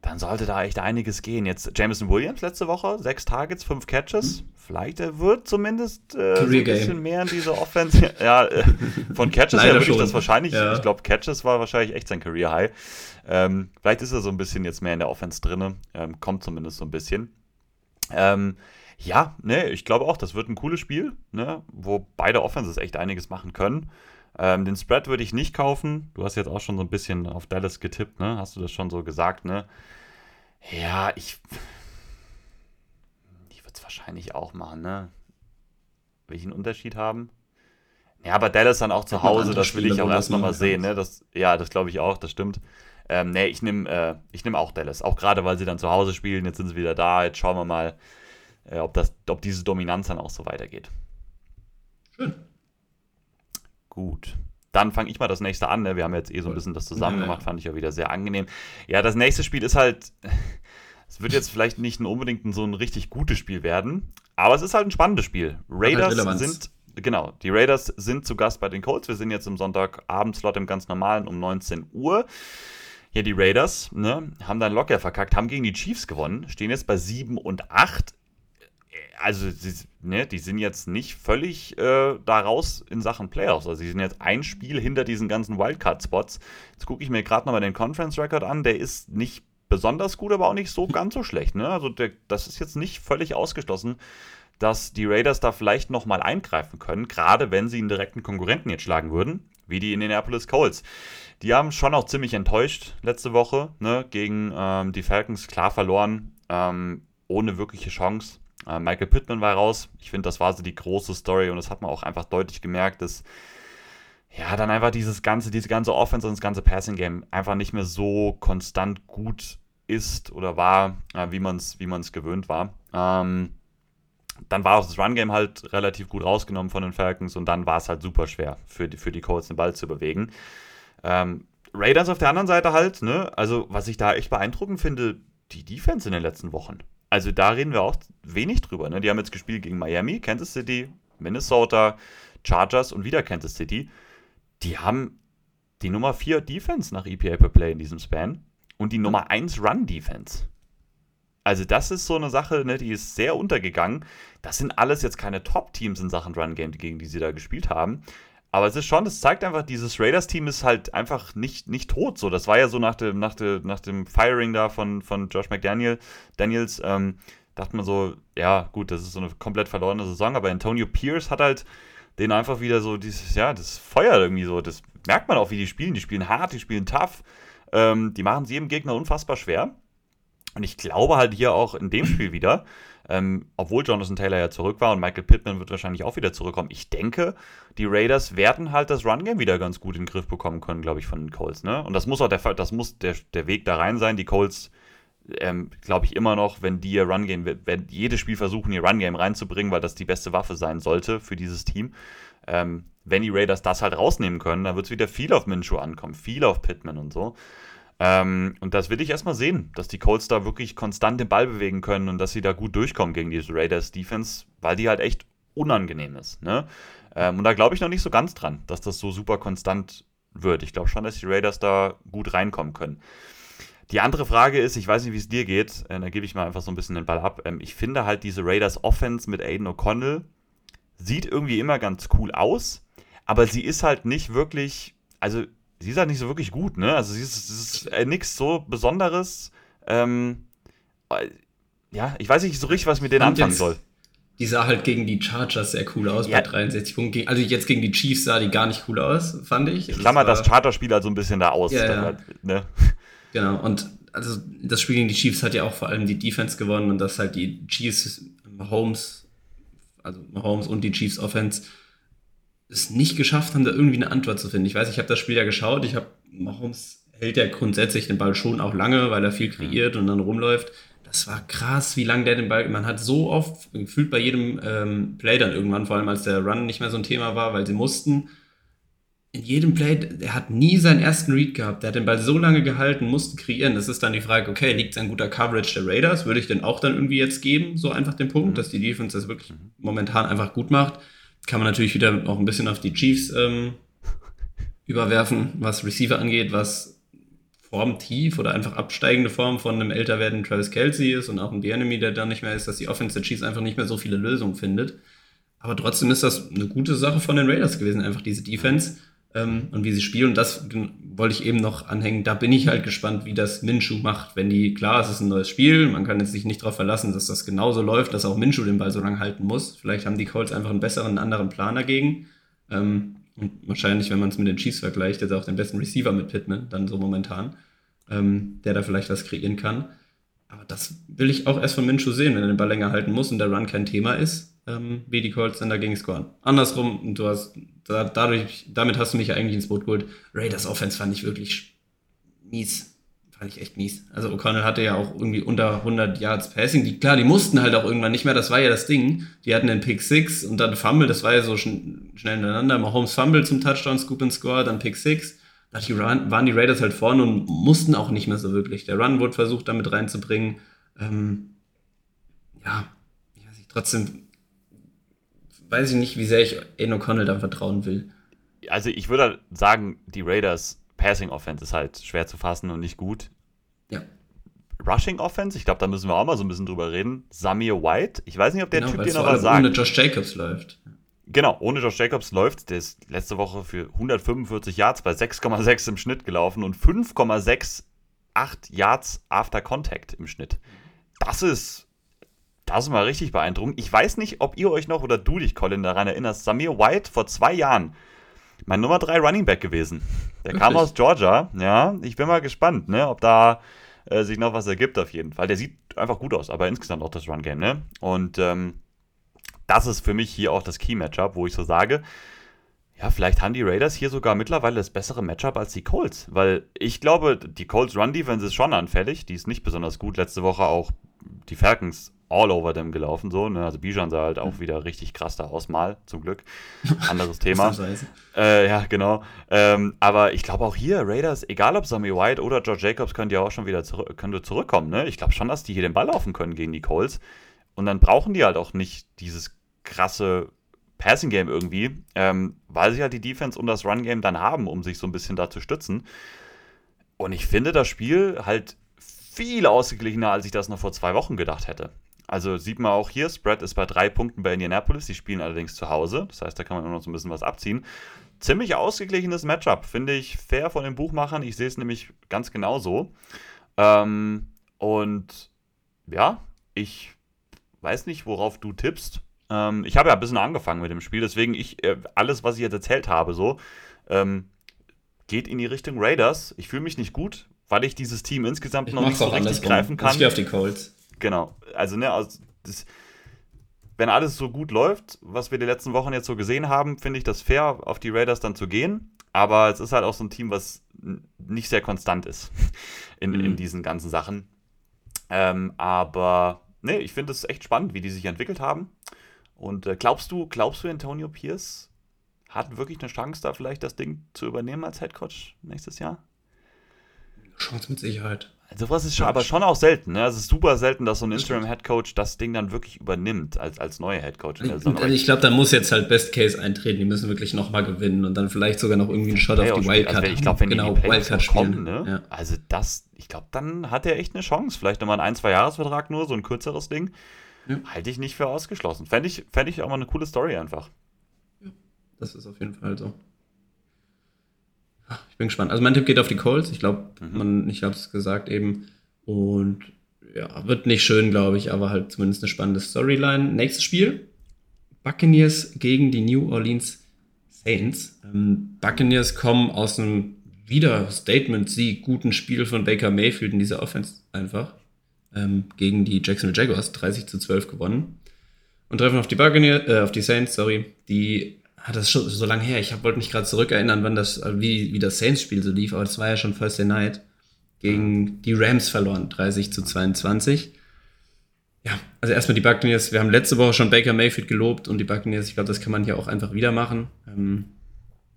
dann sollte da echt einiges gehen. Jetzt Jameson Williams letzte Woche, sechs Targets, fünf Catches. Vielleicht er wird zumindest äh, so ein bisschen mehr in diese Offense. ja, äh, von Catches her würde ich das wahrscheinlich, ja. ich glaube, Catches war wahrscheinlich echt sein Career High. Ähm, vielleicht ist er so ein bisschen jetzt mehr in der Offense drin. Ähm, kommt zumindest so ein bisschen. Ähm, ja, ne, ich glaube auch, das wird ein cooles Spiel, ne, wo beide Offenses echt einiges machen können. Ähm, den Spread würde ich nicht kaufen. Du hast jetzt auch schon so ein bisschen auf Dallas getippt, ne? Hast du das schon so gesagt, ne? Ja, ich. Ich würde es wahrscheinlich auch machen, ne? Will ich einen Unterschied haben? Ja, aber Dallas dann auch zu Hause, das will ich auch erst nochmal sehen, ne? Das, ja, das glaube ich auch, das stimmt. Ähm, ne, ich nehme äh, nehm auch Dallas. Auch gerade, weil sie dann zu Hause spielen. Jetzt sind sie wieder da. Jetzt schauen wir mal, äh, ob, das, ob diese Dominanz dann auch so weitergeht. Schön. Gut. Dann fange ich mal das nächste an. Ne? Wir haben jetzt eh so ein bisschen das zusammen gemacht, fand ich ja wieder sehr angenehm. Ja, das nächste Spiel ist halt. Es wird jetzt vielleicht nicht unbedingt so ein richtig gutes Spiel werden, aber es ist halt ein spannendes Spiel. Raiders sind genau, die Raiders sind zu Gast bei den Colts. Wir sind jetzt im Sonntagabendslot im ganz normalen um 19 Uhr. Ja, die Raiders ne, haben dann locker verkackt, haben gegen die Chiefs gewonnen, stehen jetzt bei 7 und 8 also sie, ne, die sind jetzt nicht völlig äh, da raus in Sachen Playoffs. Also sie sind jetzt ein Spiel hinter diesen ganzen Wildcard-Spots. Jetzt gucke ich mir gerade nochmal den Conference-Record an. Der ist nicht besonders gut, aber auch nicht so ganz so schlecht. Ne? Also der, das ist jetzt nicht völlig ausgeschlossen, dass die Raiders da vielleicht nochmal eingreifen können, gerade wenn sie einen direkten Konkurrenten jetzt schlagen würden, wie die Indianapolis Colts. Die haben schon auch ziemlich enttäuscht letzte Woche ne, gegen ähm, die Falcons, klar verloren, ähm, ohne wirkliche Chance. Äh, Michael Pittman war raus. Ich finde, das war so die große Story und das hat man auch einfach deutlich gemerkt, dass ja, dann einfach dieses ganze, diese ganze Offense und das ganze Passing Game einfach nicht mehr so konstant gut ist oder war, äh, wie man es wie man's gewöhnt war. Ähm, dann war auch das Run-Game halt relativ gut rausgenommen von den Falcons und dann war es halt super schwer für die, für die Colts den Ball zu bewegen. Ähm, Raiders auf der anderen Seite halt, ne, also was ich da echt beeindruckend finde, die Defense in den letzten Wochen also da reden wir auch wenig drüber. Ne? Die haben jetzt gespielt gegen Miami, Kansas City, Minnesota, Chargers und wieder Kansas City. Die haben die Nummer 4 Defense nach EPA per Play in diesem Span und die Nummer 1 Run Defense. Also das ist so eine Sache, ne, die ist sehr untergegangen. Das sind alles jetzt keine Top-Teams in Sachen Run Game, gegen die sie da gespielt haben. Aber es ist schon, das zeigt einfach, dieses Raiders-Team ist halt einfach nicht, nicht tot. So, das war ja so nach dem, nach dem, nach dem Firing da von, von Josh McDaniel, Daniels, ähm, dachte man so, ja, gut, das ist so eine komplett verlorene Saison, aber Antonio Pierce hat halt den einfach wieder so dieses, ja, das Feuer irgendwie so, das merkt man auch, wie die spielen. Die spielen hart, die spielen tough, ähm, die machen es jedem Gegner unfassbar schwer. Und ich glaube halt hier auch in dem Spiel wieder, ähm, obwohl Jonathan Taylor ja zurück war und Michael Pittman wird wahrscheinlich auch wieder zurückkommen. Ich denke, die Raiders werden halt das Run-Game wieder ganz gut in den Griff bekommen können, glaube ich, von den Colts. Ne? Und das muss auch der, das muss der, der Weg da rein sein. Die Colts, ähm, glaube ich, immer noch, wenn die ihr Run-Game, wenn jedes Spiel versuchen, ihr Run-Game reinzubringen, weil das die beste Waffe sein sollte für dieses Team. Ähm, wenn die Raiders das halt rausnehmen können, dann wird es wieder viel auf Minshew ankommen, viel auf Pittman und so. Ähm, und das will ich erstmal sehen, dass die Colts da wirklich konstant den Ball bewegen können und dass sie da gut durchkommen gegen diese Raiders Defense, weil die halt echt unangenehm ist. Ne? Ähm, und da glaube ich noch nicht so ganz dran, dass das so super konstant wird. Ich glaube schon, dass die Raiders da gut reinkommen können. Die andere Frage ist, ich weiß nicht, wie es dir geht, äh, da gebe ich mal einfach so ein bisschen den Ball ab. Ähm, ich finde halt diese Raiders Offense mit Aiden O'Connell sieht irgendwie immer ganz cool aus, aber sie ist halt nicht wirklich, also sie ist halt nicht so wirklich gut, ne? Also sie ist, ist äh, nichts so Besonderes. Ähm, äh, ja, ich weiß nicht so richtig, was mit denen anfangen soll. Die sah halt gegen die Chargers sehr cool aus ja. bei 63 Punkten. Also jetzt gegen die Chiefs sah die gar nicht cool aus, fand ich. Ich klammer das, das Charter-Spiel halt so ein bisschen da aus. Ja, ja. Halt, ne? Genau, und also das Spiel gegen die Chiefs hat ja auch vor allem die Defense gewonnen und dass halt die Chiefs, Mahomes, also Mahomes und die Chiefs Offense es nicht geschafft haben, da irgendwie eine Antwort zu finden. Ich weiß, ich habe das Spiel ja geschaut, ich habe Mahomes hält ja grundsätzlich den Ball schon auch lange, weil er viel kreiert und dann rumläuft. Das war krass, wie lange der den Ball. Man hat so oft gefühlt bei jedem ähm, Play dann irgendwann, vor allem als der Run nicht mehr so ein Thema war, weil sie mussten. In jedem Play, er hat nie seinen ersten Read gehabt. Der hat den Ball so lange gehalten, musste kreieren. Das ist dann die Frage, okay, liegt es an guter Coverage der Raiders? Würde ich den auch dann irgendwie jetzt geben? So einfach den Punkt, mhm. dass die Defense das wirklich mhm. momentan einfach gut macht. Kann man natürlich wieder auch ein bisschen auf die Chiefs ähm, überwerfen, was Receiver angeht, was formtief oder einfach absteigende Form von einem älter werdenden Travis Kelsey ist und auch ein Enemy, der da nicht mehr ist, dass die Offense der Chiefs einfach nicht mehr so viele Lösungen findet. Aber trotzdem ist das eine gute Sache von den Raiders gewesen, einfach diese Defense ähm, und wie sie spielen. Und das wollte ich eben noch anhängen. Da bin ich halt gespannt, wie das Minshu macht. Wenn die, klar, es ist ein neues Spiel, man kann jetzt sich nicht darauf verlassen, dass das genauso läuft, dass auch Minshu den Ball so lange halten muss. Vielleicht haben die Colts einfach einen besseren, einen anderen Plan dagegen. Ähm, und wahrscheinlich, wenn man es mit den Chiefs vergleicht, jetzt auch den besten Receiver mit Pittman, dann so momentan, ähm, der da vielleicht was kreieren kann. Aber das will ich auch erst von Minshew sehen, wenn er den Ball länger halten muss und der Run kein Thema ist, ähm, wie die Colts dann dagegen scoren. Andersrum, du hast, da, dadurch, damit hast du mich ja eigentlich ins Boot geholt. Raiders Offense fand ich wirklich mies. Fand ich echt mies. Also O'Connell hatte ja auch irgendwie unter 100 Yards Passing. Die, klar, die mussten halt auch irgendwann nicht mehr, das war ja das Ding. Die hatten den Pick 6 und dann Fumble, das war ja so schn schnell ineinander. Mahomes Fumble zum Touchdown, Scoop and Score, dann Pick 6. Da waren die Raiders halt vorne und mussten auch nicht mehr so wirklich. Der Run wurde versucht, damit reinzubringen. Ähm, ja, trotzdem weiß ich nicht, wie sehr ich Aiden O'Connell da vertrauen will. Also ich würde sagen, die Raiders Passing Offense ist halt schwer zu fassen und nicht gut. Ja. Rushing Offense, ich glaube, da müssen wir auch mal so ein bisschen drüber reden. Samir White, ich weiß nicht, ob der genau, Typ dir noch was sagt. Ohne Josh Jacobs läuft. Genau, ohne Josh Jacobs läuft. Der ist letzte Woche für 145 Yards bei 6,6 im Schnitt gelaufen und 5,68 Yards after Contact im Schnitt. Das ist, das ist mal richtig beeindruckend. Ich weiß nicht, ob ihr euch noch oder du dich, Colin, daran erinnerst. Samir White vor zwei Jahren mein Nummer 3 Running Back gewesen. Der Wirklich? kam aus Georgia. Ja, ich bin mal gespannt, ne, ob da äh, sich noch was ergibt auf jeden Fall. Der sieht einfach gut aus, aber insgesamt auch das Run-Game, ne? Und ähm, das ist für mich hier auch das Key-Matchup, wo ich so sage, ja, vielleicht haben die Raiders hier sogar mittlerweile das bessere Matchup als die Colts, weil ich glaube, die Colts Run Defense ist schon anfällig, die ist nicht besonders gut. Letzte Woche auch die Falcons all over them gelaufen, so, ne? Also Bijan sah halt auch mhm. wieder richtig krass da aus, mal, zum Glück. Anderes Thema. äh, ja, genau. Ähm, aber ich glaube auch hier, Raiders, egal ob Sammy White oder George Jacobs, können ja auch schon wieder zurück, können zurückkommen, ne? Ich glaube schon, dass die hier den Ball laufen können gegen die Colts. Und dann brauchen die halt auch nicht dieses krasse Passing Game irgendwie, ähm, weil sie halt die Defense und das Run Game dann haben, um sich so ein bisschen da zu stützen. Und ich finde das Spiel halt viel ausgeglichener, als ich das noch vor zwei Wochen gedacht hätte. Also sieht man auch hier, Spread ist bei drei Punkten bei Indianapolis. Die spielen allerdings zu Hause. Das heißt, da kann man immer noch so ein bisschen was abziehen. Ziemlich ausgeglichenes Matchup, finde ich fair von den Buchmachern. Ich sehe es nämlich ganz genau so. Ähm, und ja, ich weiß nicht, worauf du tippst. Ähm, ich habe ja ein bisschen angefangen mit dem Spiel, deswegen ich, äh, alles, was ich jetzt erzählt habe, so, ähm, geht in die Richtung Raiders. Ich fühle mich nicht gut, weil ich dieses Team insgesamt ich noch nicht so richtig greifen kann. Ich gehe auf die Colts. Genau. Also, ne, also das, wenn alles so gut läuft, was wir die letzten Wochen jetzt so gesehen haben, finde ich das fair, auf die Raiders dann zu gehen. Aber es ist halt auch so ein Team, was nicht sehr konstant ist in, mhm. in diesen ganzen Sachen. Ähm, aber nee, ich finde es echt spannend, wie die sich entwickelt haben. Und äh, glaubst du, glaubst du, Antonio Pierce hat wirklich eine Chance, da vielleicht das Ding zu übernehmen als Headcoach nächstes Jahr? Chance mit Sicherheit. Sowas ist schon, aber schon auch selten. Ne? Es ist super selten, dass so ein Interim-Headcoach das Ding dann wirklich übernimmt als, als neuer Headcoach. Also ich glaube, da muss jetzt halt Best Case eintreten. Die müssen wirklich nochmal gewinnen und dann vielleicht sogar noch irgendwie einen Shot auf die Wildcard. Also ich glaube, wenn genau, die, die Wildcard kommen, ne? Ja. also das, ich glaube, dann hat er echt eine Chance. Vielleicht nochmal ein ein, zwei Jahresvertrag nur, so ein kürzeres Ding. Ja. Halte ich nicht für ausgeschlossen. Fände ich, fänd ich auch mal eine coole Story einfach. Ja, das ist auf jeden Fall so. Ich bin gespannt. Also mein Tipp geht auf die Colts. Ich glaube, mhm. ich habe es gesagt eben. Und ja, wird nicht schön, glaube ich, aber halt zumindest eine spannende Storyline. Nächstes Spiel: Buccaneers gegen die New Orleans Saints. Ähm, Buccaneers kommen aus einem wieder Statement-Sieg, guten Spiel von Baker Mayfield in dieser Offense einfach ähm, gegen die Jacksonville Jaguars 30 zu 12 gewonnen und treffen auf die Buccaneers, äh, auf die Saints, sorry, die Ah, das schon so lange her. Ich wollte mich gerade zurückerinnern, wann das, äh, wie, wie das Saints-Spiel so lief, aber das war ja schon Thursday Night. Gegen die Rams verloren, 30 zu 22. Ja, also erstmal die Buccaneers. Wir haben letzte Woche schon Baker Mayfield gelobt und die Buccaneers, ich glaube, das kann man hier auch einfach wieder machen. Ähm,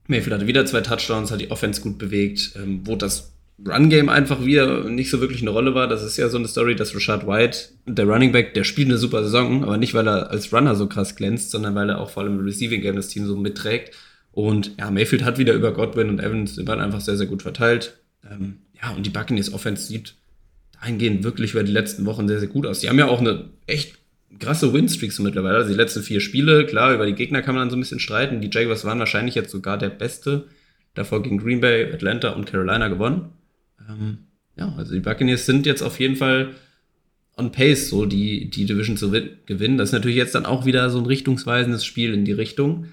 Mayfield hatte wieder zwei Touchdowns, hat die Offense gut bewegt, ähm, wo das Run-Game einfach wieder nicht so wirklich eine Rolle war. Das ist ja so eine Story, dass Rashad White, der Running Back, der spielt eine super Saison, aber nicht, weil er als Runner so krass glänzt, sondern weil er auch vor allem im Receiving-Game das Team so mitträgt. Und ja, Mayfield hat wieder über Godwin und Evans, die waren einfach sehr, sehr gut verteilt. Ähm, ja, und die Buccaneers Offense sieht dahingehend wirklich über die letzten Wochen sehr, sehr gut aus. Die haben ja auch eine echt krasse Winstreak so mittlerweile. Also die letzten vier Spiele, klar, über die Gegner kann man dann so ein bisschen streiten. Die Jaguars waren wahrscheinlich jetzt sogar der Beste. Davor gegen Green Bay, Atlanta und Carolina gewonnen. Ähm, ja, also die Buccaneers sind jetzt auf jeden Fall on pace, so die, die Division zu gewinnen. Das ist natürlich jetzt dann auch wieder so ein richtungsweisendes Spiel in die Richtung.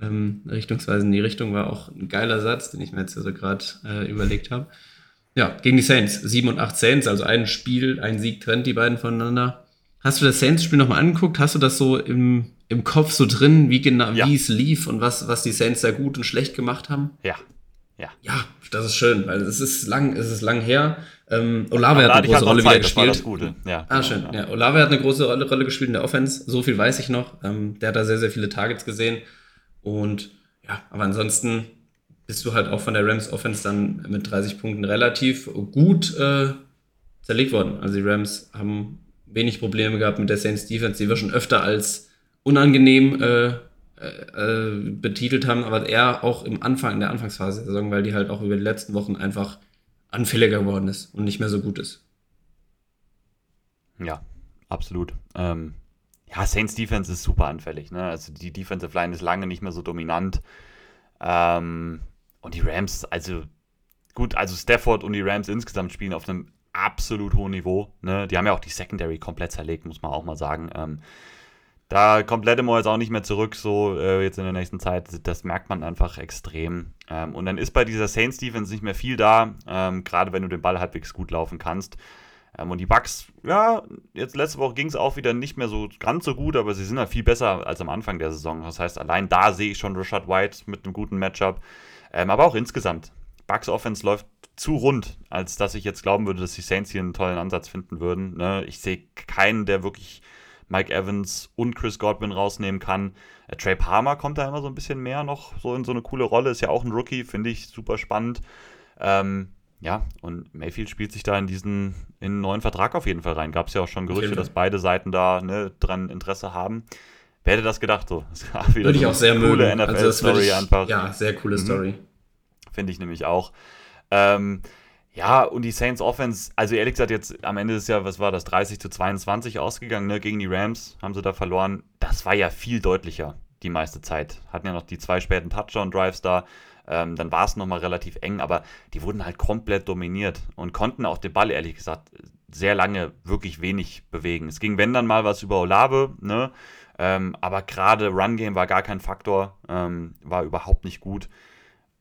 Ähm, richtungsweisend in die Richtung war auch ein geiler Satz, den ich mir jetzt also gerade äh, überlegt habe. Ja, gegen die Saints. 7 und 8 Saints, also ein Spiel, ein Sieg trennt die beiden voneinander. Hast du das Saints-Spiel nochmal angeguckt? Hast du das so im, im Kopf so drin, wie genau, ja. wie es lief und was, was die Saints da gut und schlecht gemacht haben? Ja, ja. Ja, das ist schön, weil es ist lang, es ist lang her. Ähm, Olave hat eine große halt Rolle wieder gespielt. Das Gute. Ja, ah, schön. Ja. ja. Olave hat eine große Rolle, Rolle, gespielt in der Offense. So viel weiß ich noch. Ähm, der hat da sehr, sehr viele Targets gesehen. Und ja, aber ansonsten bist du halt auch von der Rams Offense dann mit 30 Punkten relativ gut äh, zerlegt worden. Also die Rams haben wenig Probleme gehabt mit der Saints Defense. Die wir schon öfter als unangenehm äh, äh, betitelt haben, aber eher auch im Anfang, in der Anfangsphase der Saison, weil die halt auch über die letzten Wochen einfach anfälliger geworden ist und nicht mehr so gut ist. Ja, absolut. Ähm, ja, Saints Defense ist super anfällig. Ne? Also die Defensive Line ist lange nicht mehr so dominant. Ähm, und die Rams, also gut, also Stafford und die Rams insgesamt spielen auf einem absolut hohen Niveau. Ne? Die haben ja auch die Secondary komplett zerlegt, muss man auch mal sagen. Ähm, da kommt Lattimore jetzt auch nicht mehr zurück, so äh, jetzt in der nächsten Zeit. Das merkt man einfach extrem. Ähm, und dann ist bei dieser Saints Defense nicht mehr viel da, ähm, gerade wenn du den Ball halbwegs gut laufen kannst. Ähm, und die Bucks, ja, jetzt letzte Woche ging es auch wieder nicht mehr so ganz so gut, aber sie sind halt viel besser als am Anfang der Saison. Das heißt, allein da sehe ich schon Rashad White mit einem guten Matchup. Ähm, aber auch insgesamt. Bucks Offense läuft zu rund, als dass ich jetzt glauben würde, dass die Saints hier einen tollen Ansatz finden würden. Ne? Ich sehe keinen, der wirklich Mike Evans und Chris Godwin rausnehmen kann. Äh, Trey Palmer kommt da immer so ein bisschen mehr noch so in so eine coole Rolle. Ist ja auch ein Rookie, finde ich super spannend. Ähm, ja, und Mayfield spielt sich da in diesen in einen neuen Vertrag auf jeden Fall rein. Gab es ja auch schon Gerüchte, dass beide Seiten da ne, dran Interesse haben. Wer hätte das gedacht so? Das Würde so ich auch sehr coole NFL-Story also einfach. Ja, sehr coole mhm. Story. Finde ich nämlich auch. Ähm, ja, und die Saints Offense, also ehrlich gesagt, jetzt am Ende ist ja, was war das, 30 zu 22 ausgegangen, ne? Gegen die Rams haben sie da verloren. Das war ja viel deutlicher die meiste Zeit. Hatten ja noch die zwei späten Touchdown-Drives da. Ähm, dann war es nochmal relativ eng, aber die wurden halt komplett dominiert und konnten auch den Ball, ehrlich gesagt, sehr lange wirklich wenig bewegen. Es ging, wenn dann mal was über Olave, ne? Ähm, aber gerade Run-Game war gar kein Faktor, ähm, war überhaupt nicht gut.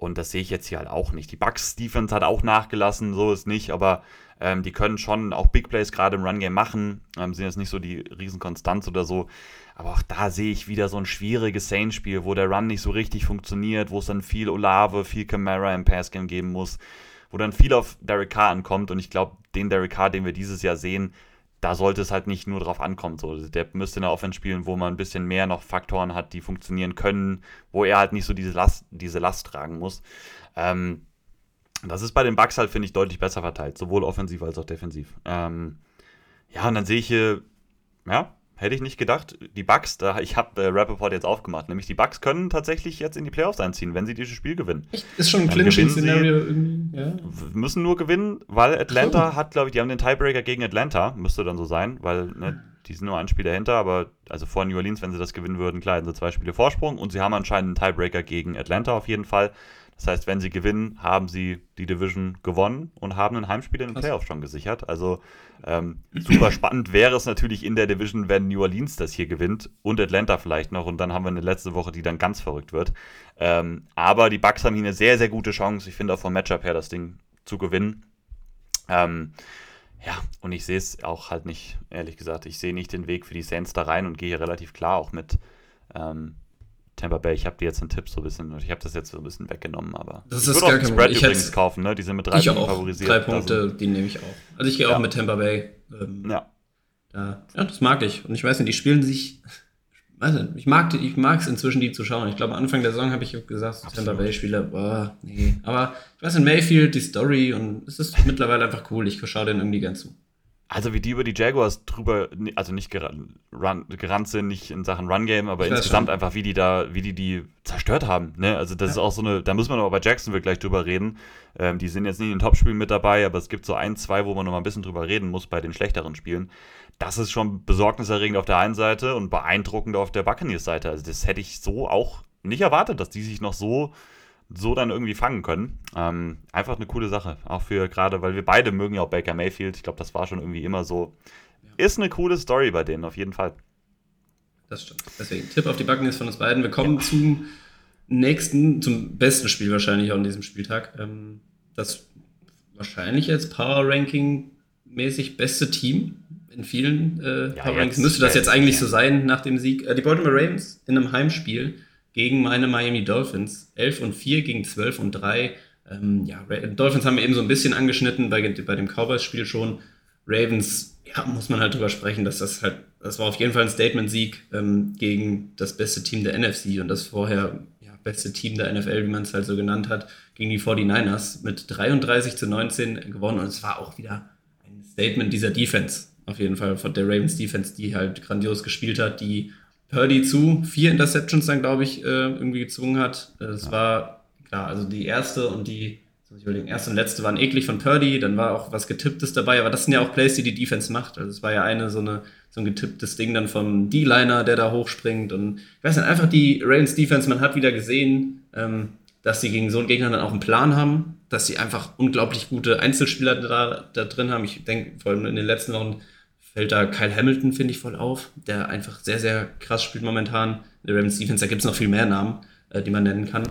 Und das sehe ich jetzt hier halt auch nicht. Die Bucks Defense hat auch nachgelassen, so ist nicht, aber ähm, die können schon auch Big Plays gerade im Run Game machen. Ähm, sind jetzt nicht so die Riesenkonstanz oder so. Aber auch da sehe ich wieder so ein schwieriges Saints-Spiel, wo der Run nicht so richtig funktioniert, wo es dann viel Olave, viel Camara im Passgame geben muss, wo dann viel auf Derek Carr ankommt. Und ich glaube, den Derek Carr, den wir dieses Jahr sehen, da sollte es halt nicht nur drauf ankommen. So. Der müsste in der Offense spielen, wo man ein bisschen mehr noch Faktoren hat, die funktionieren können, wo er halt nicht so diese Last, diese Last tragen muss. Ähm, Das ist bei den Bucks halt, finde ich, deutlich besser verteilt, sowohl offensiv als auch defensiv. Ähm, ja, und dann sehe ich hier, ja, hätte ich nicht gedacht, die Bucks, da, ich habe äh, Rappaport jetzt aufgemacht, nämlich die Bucks können tatsächlich jetzt in die Playoffs einziehen, wenn sie dieses Spiel gewinnen. Ist schon ein Clinching-Szenario irgendwie, ja. Müssen nur gewinnen, weil Atlanta oh. hat, glaube ich, die haben den Tiebreaker gegen Atlanta, müsste dann so sein, weil ne, die sind nur ein Spiel dahinter, aber also vor New Orleans, wenn sie das gewinnen würden, klar, hätten sie zwei Spiele Vorsprung und sie haben anscheinend einen Tiebreaker gegen Atlanta auf jeden Fall. Das heißt, wenn sie gewinnen, haben sie die Division gewonnen und haben ein Heimspiel in den Playoffs schon gesichert. Also ähm, super spannend wäre es natürlich in der Division, wenn New Orleans das hier gewinnt und Atlanta vielleicht noch. Und dann haben wir eine letzte Woche, die dann ganz verrückt wird. Ähm, aber die Bucks haben hier eine sehr, sehr gute Chance. Ich finde auch vom Matchup her das Ding zu gewinnen. Ähm, ja, und ich sehe es auch halt nicht, ehrlich gesagt. Ich sehe nicht den Weg für die Saints da rein und gehe hier relativ klar auch mit ähm, Tampa Bay. Ich habe dir jetzt einen Tipp so ein bisschen, ich habe das jetzt so ein bisschen weggenommen, aber das ist ich würde auch den Spread übrigens kaufen, ne? Die sind mit drei Punkten favorisiert. Drei Punkte, die nehme ich auch. Also ich gehe ja. auch mit Tampa Bay. Ähm, ja. Da, ja, das mag ich. Und ich weiß nicht, die spielen sich. Weiß nicht, ich mag ich es inzwischen, die zu schauen. Ich glaube, Anfang der Saison habe ich gesagt, Absolut. Tampa Bay-Spieler, boah, nee. Aber ich weiß in Mayfield, die Story und es ist mittlerweile einfach cool. Ich schaue den irgendwie gern zu. Also wie die über die Jaguars drüber, also nicht gerannt, gerannt sind, nicht in Sachen Run-Game, aber insgesamt schon. einfach, wie die da, wie die die zerstört haben. Ne? Also das ja. ist auch so eine, da muss man aber bei Jacksonville gleich drüber reden. Ähm, die sind jetzt nicht in den Topspielen mit dabei, aber es gibt so ein, zwei, wo man noch mal ein bisschen drüber reden muss bei den schlechteren Spielen. Das ist schon besorgniserregend auf der einen Seite und beeindruckend auf der Buccaneers-Seite. Also das hätte ich so auch nicht erwartet, dass die sich noch so so dann irgendwie fangen können. Ähm, einfach eine coole Sache. Auch für gerade, weil wir beide mögen ja auch Baker Mayfield. Ich glaube, das war schon irgendwie immer so. Ja. Ist eine coole Story bei denen, auf jeden Fall. Das stimmt. Deswegen Tipp auf die Buccaneers von uns beiden. Wir kommen ja. zum nächsten, zum besten Spiel wahrscheinlich auch an diesem Spieltag. Ähm, das wahrscheinlich jetzt Power Ranking mäßig beste Team in vielen äh, ja, Power Rankings. Müsste das jetzt eigentlich so sein nach dem Sieg. Äh, die Baltimore Ravens in einem Heimspiel gegen meine Miami Dolphins. 11 und 4 gegen 12 und 3. Ähm, ja, Dolphins haben wir eben so ein bisschen angeschnitten bei, bei dem Cowboys-Spiel schon. Ravens, ja, muss man halt drüber sprechen, dass das halt, das war auf jeden Fall ein Statement-Sieg ähm, gegen das beste Team der NFC und das vorher ja, beste Team der NFL, wie man es halt so genannt hat, gegen die 49ers mit 33 zu 19 gewonnen und es war auch wieder ein Statement dieser Defense, auf jeden Fall von der Ravens Defense, die halt grandios gespielt hat, die Purdy zu vier Interceptions dann, glaube ich, äh, irgendwie gezwungen hat. Es ja. war, klar, also die erste und die, ich überlegen, erste und letzte waren eklig von Purdy, dann war auch was Getipptes dabei, aber das sind ja auch Plays, die die Defense macht. Also es war ja eine so, eine, so ein getipptes Ding dann vom D-Liner, der da hochspringt und ich weiß nicht, einfach die Ravens Defense, man hat wieder gesehen, ähm, dass sie gegen so einen Gegner dann auch einen Plan haben, dass sie einfach unglaublich gute Einzelspieler da, da drin haben. Ich denke, vor allem in den letzten Wochen fällt da Kyle Hamilton, finde ich, voll auf, der einfach sehr, sehr krass spielt momentan. Der Ravens Defense, da gibt es noch viel mehr Namen, äh, die man nennen kann.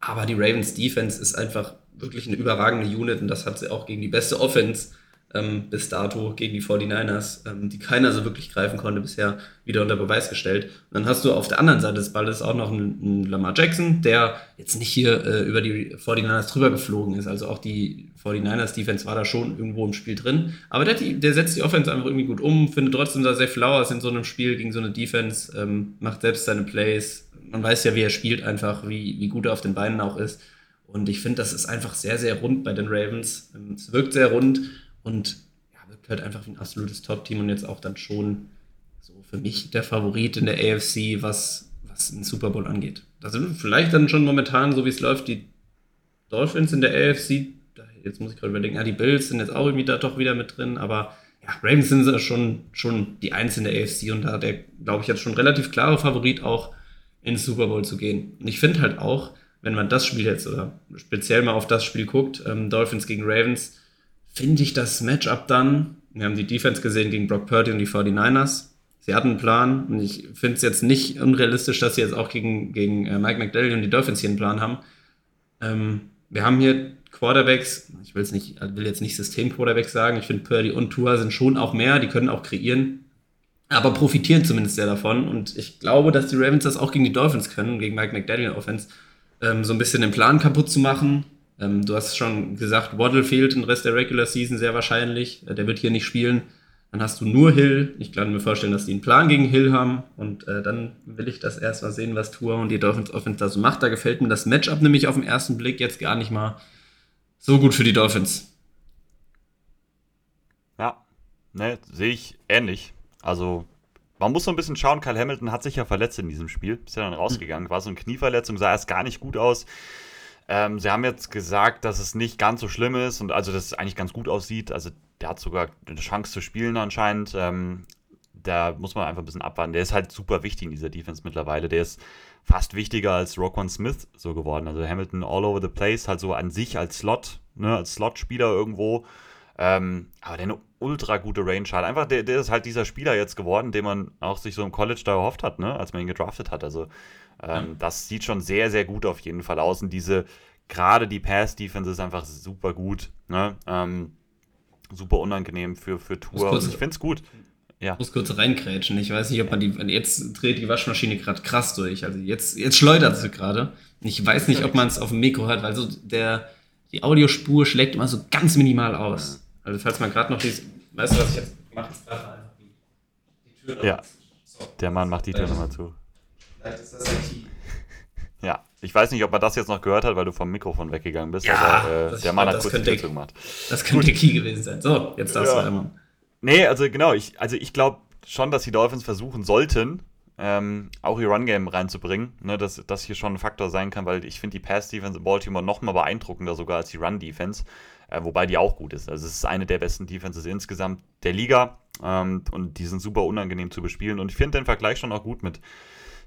Aber die Ravens Defense ist einfach wirklich eine überragende Unit und das hat sie auch gegen die beste Offense ähm, bis dato gegen die 49ers, ähm, die keiner so wirklich greifen konnte bisher, wieder unter Beweis gestellt. Und dann hast du auf der anderen Seite des Balles auch noch einen, einen Lamar Jackson, der jetzt nicht hier äh, über die 49ers drüber geflogen ist. Also auch die 49ers Defense war da schon irgendwo im Spiel drin. Aber der, der setzt die Offense einfach irgendwie gut um, findet trotzdem da sehr Flowers in so einem Spiel gegen so eine Defense, ähm, macht selbst seine Plays. Man weiß ja, wie er spielt einfach, wie, wie gut er auf den Beinen auch ist. Und ich finde, das ist einfach sehr, sehr rund bei den Ravens. Ähm, es wirkt sehr rund und ja, wirkt halt einfach wie ein absolutes Top-Team und jetzt auch dann schon so für mich der Favorit in der AFC, was, was den Super Bowl angeht. Da sind vielleicht dann schon momentan, so wie es läuft, die Dolphins in der AFC. Jetzt muss ich gerade überlegen, ja, die Bills sind jetzt auch irgendwie da doch wieder mit drin, aber ja, Ravens sind ja schon, schon die der AFC und da hat er, glaube ich, jetzt schon relativ klare Favorit auch ins Super Bowl zu gehen. Und ich finde halt auch, wenn man das Spiel jetzt oder speziell mal auf das Spiel guckt, ähm, Dolphins gegen Ravens, finde ich das Matchup dann, wir haben die Defense gesehen gegen Brock Purdy und die 49ers. Sie hatten einen Plan und ich finde es jetzt nicht unrealistisch, dass sie jetzt auch gegen, gegen äh, Mike McDaniel und die Dolphins hier einen Plan haben. Ähm, wir haben hier Quarterbacks, ich will's nicht, will jetzt nicht System-Quarterbacks sagen, ich finde Purdy und Tua sind schon auch mehr, die können auch kreieren, aber profitieren zumindest sehr davon. Und ich glaube, dass die Ravens das auch gegen die Dolphins können, gegen Mike McDaniel Offense, ähm, so ein bisschen den Plan kaputt zu machen, ähm, du hast schon gesagt, Waddle fehlt den Rest der Regular Season sehr wahrscheinlich. Äh, der wird hier nicht spielen. Dann hast du nur Hill. Ich kann mir vorstellen, dass die einen Plan gegen Hill haben. Und äh, dann will ich das erstmal sehen, was Tour und die Dolphins Offense da so macht. Da gefällt mir das Matchup nämlich auf den ersten Blick jetzt gar nicht mal so gut für die Dolphins. Ja, ne, sehe ich ähnlich. Also, man muss so ein bisschen schauen, Kyle Hamilton hat sich ja verletzt in diesem Spiel. Ist ja dann rausgegangen. War so eine Knieverletzung, sah erst gar nicht gut aus. Ähm, sie haben jetzt gesagt, dass es nicht ganz so schlimm ist und also, dass es eigentlich ganz gut aussieht. Also, der hat sogar eine Chance zu spielen anscheinend. Ähm, da muss man einfach ein bisschen abwarten. Der ist halt super wichtig in dieser Defense mittlerweile. Der ist fast wichtiger als Roquan Smith so geworden. Also Hamilton all over the place, halt so an sich als Slot, ne, als Slot-Spieler irgendwo. Ähm, aber der eine ultra gute Range hat. Einfach, der, der ist halt dieser Spieler jetzt geworden, den man auch sich so im College da erhofft hat, ne, als man ihn gedraftet hat. Also ähm, ja. das sieht schon sehr, sehr gut auf jeden Fall aus. Und diese, gerade die Pass-Defense ist einfach super gut. Ne? Ähm, super unangenehm für, für Tour. Und ich finde es gut. Ja. Ich muss kurz reinkrätschen. Ich weiß nicht, ob man die. Jetzt dreht die Waschmaschine gerade krass durch. Also jetzt, jetzt schleudert sie gerade. Ich weiß nicht, ob man es auf dem Mikro hört, weil so der, die Audiospur schlägt immer so ganz minimal aus. Also falls man gerade noch die. Weißt du, was ich jetzt mache? Jetzt gerade einfach die, die Tür Ja. So. Der Mann macht die Tür nochmal zu. Vielleicht ist das der Key. Ja, ich weiß nicht, ob man das jetzt noch gehört hat, weil du vom Mikrofon weggegangen bist. Ja, aber äh, der Mann hat kurz die Tür zugemacht. Das könnte Gut. Key gewesen sein. So, jetzt darfst ja. du weitermachen. Nee, also genau, ich, also ich glaube schon, dass die Dolphins versuchen sollten, ähm, auch ihr Run-Game reinzubringen, ne, dass das hier schon ein Faktor sein kann, weil ich finde die Pass-Defense in Baltimore noch mal beeindruckender sogar als die Run-Defense, äh, wobei die auch gut ist. Also es ist eine der besten Defenses insgesamt der Liga ähm, und die sind super unangenehm zu bespielen und ich finde den Vergleich schon auch gut mit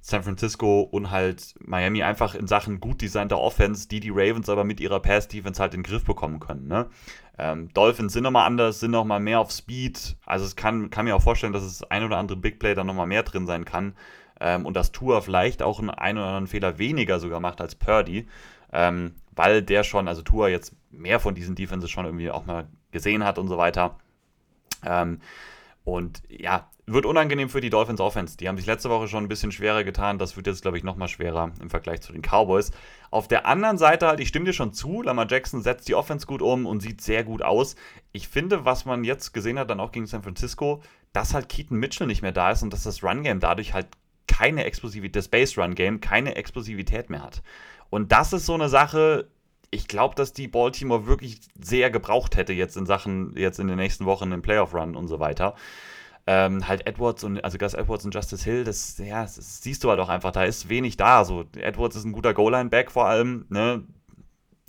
San Francisco und halt Miami einfach in Sachen gut designter Offense, die die Ravens aber mit ihrer Pass-Defense halt in den Griff bekommen können. Ne? Ähm, Dolphins sind nochmal anders, sind nochmal mehr auf Speed. Also es kann, kann mir auch vorstellen, dass es ein oder andere Big Play da nochmal mehr drin sein kann. Ähm, und dass Tour vielleicht auch einen ein oder anderen Fehler weniger sogar macht als Purdy. Ähm, weil der schon, also Tour jetzt mehr von diesen Defenses schon irgendwie auch mal gesehen hat und so weiter. Ähm, und ja, wird unangenehm für die Dolphins Offense. Die haben sich letzte Woche schon ein bisschen schwerer getan. Das wird jetzt, glaube ich, nochmal schwerer im Vergleich zu den Cowboys. Auf der anderen Seite halt, ich stimme dir schon zu, Lamar Jackson setzt die Offense gut um und sieht sehr gut aus. Ich finde, was man jetzt gesehen hat, dann auch gegen San Francisco, dass halt Keaton Mitchell nicht mehr da ist und dass das Run-Game dadurch halt keine Explosivität, das Base-Run-Game keine Explosivität mehr hat. Und das ist so eine Sache, ich glaube, dass die Baltimore wirklich sehr gebraucht hätte jetzt in Sachen, jetzt in den nächsten Wochen im Playoff-Run und so weiter. Ähm, halt Edwards und, also Gus Edwards und Justice Hill, das, ja, das siehst du halt auch einfach, da ist wenig da. So, Edwards ist ein guter Goal-Line-Back vor allem, ne?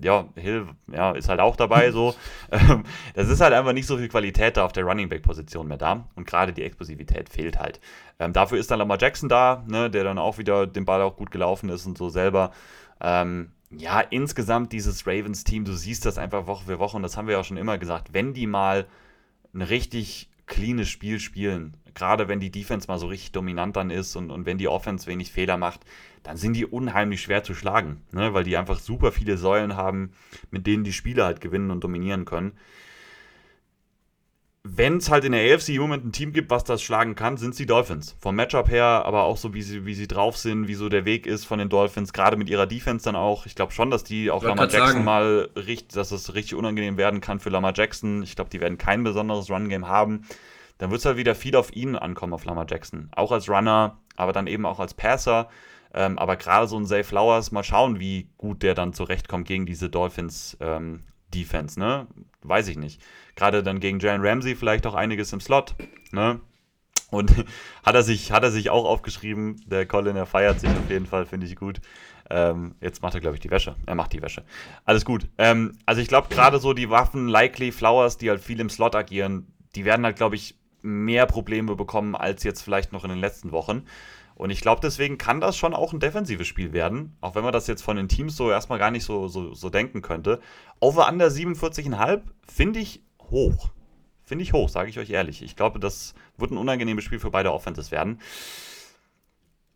Ja, Hill, ja, ist halt auch dabei so. Ähm, das ist halt einfach nicht so viel Qualität da auf der Running Back-Position mehr da. Und gerade die Explosivität fehlt halt. Ähm, dafür ist dann Lamar Jackson da, ne, der dann auch wieder den Ball auch gut gelaufen ist und so selber. Ähm, ja, insgesamt dieses Ravens-Team, du siehst das einfach Woche für Woche und das haben wir ja auch schon immer gesagt, wenn die mal ein richtig cleanes Spiel spielen, gerade wenn die Defense mal so richtig dominant dann ist und, und wenn die Offense wenig Fehler macht, dann sind die unheimlich schwer zu schlagen, ne? weil die einfach super viele Säulen haben, mit denen die Spieler halt gewinnen und dominieren können wenn es halt in der AFC im Moment ein Team gibt, was das schlagen kann, sind es die Dolphins. Vom Matchup her, aber auch so, wie sie, wie sie drauf sind, wie so der Weg ist von den Dolphins, gerade mit ihrer Defense dann auch. Ich glaube schon, dass die auch Lamar Jackson sagen. mal richtig, dass es richtig unangenehm werden kann für Lamar Jackson. Ich glaube, die werden kein besonderes Run-Game haben. Dann wird es halt wieder viel auf ihn ankommen, auf Lamar Jackson. Auch als Runner, aber dann eben auch als Passer. Ähm, aber gerade so ein Zay Flowers, mal schauen, wie gut der dann zurechtkommt gegen diese Dolphins ähm, Defense, ne? Weiß ich nicht. Gerade dann gegen Jalen Ramsey vielleicht auch einiges im Slot, ne? Und hat er sich, hat er sich auch aufgeschrieben, der Colin, er feiert sich auf jeden Fall, finde ich gut. Ähm, jetzt macht er, glaube ich, die Wäsche. Er macht die Wäsche. Alles gut. Ähm, also ich glaube, gerade so die Waffen, Likely, Flowers, die halt viel im Slot agieren, die werden halt, glaube ich, mehr Probleme bekommen als jetzt vielleicht noch in den letzten Wochen. Und ich glaube, deswegen kann das schon auch ein defensives Spiel werden, auch wenn man das jetzt von den Teams so erstmal gar nicht so, so, so denken könnte. Over under 47,5 finde ich hoch. Finde ich hoch, sage ich euch ehrlich. Ich glaube, das wird ein unangenehmes Spiel für beide Offenses werden.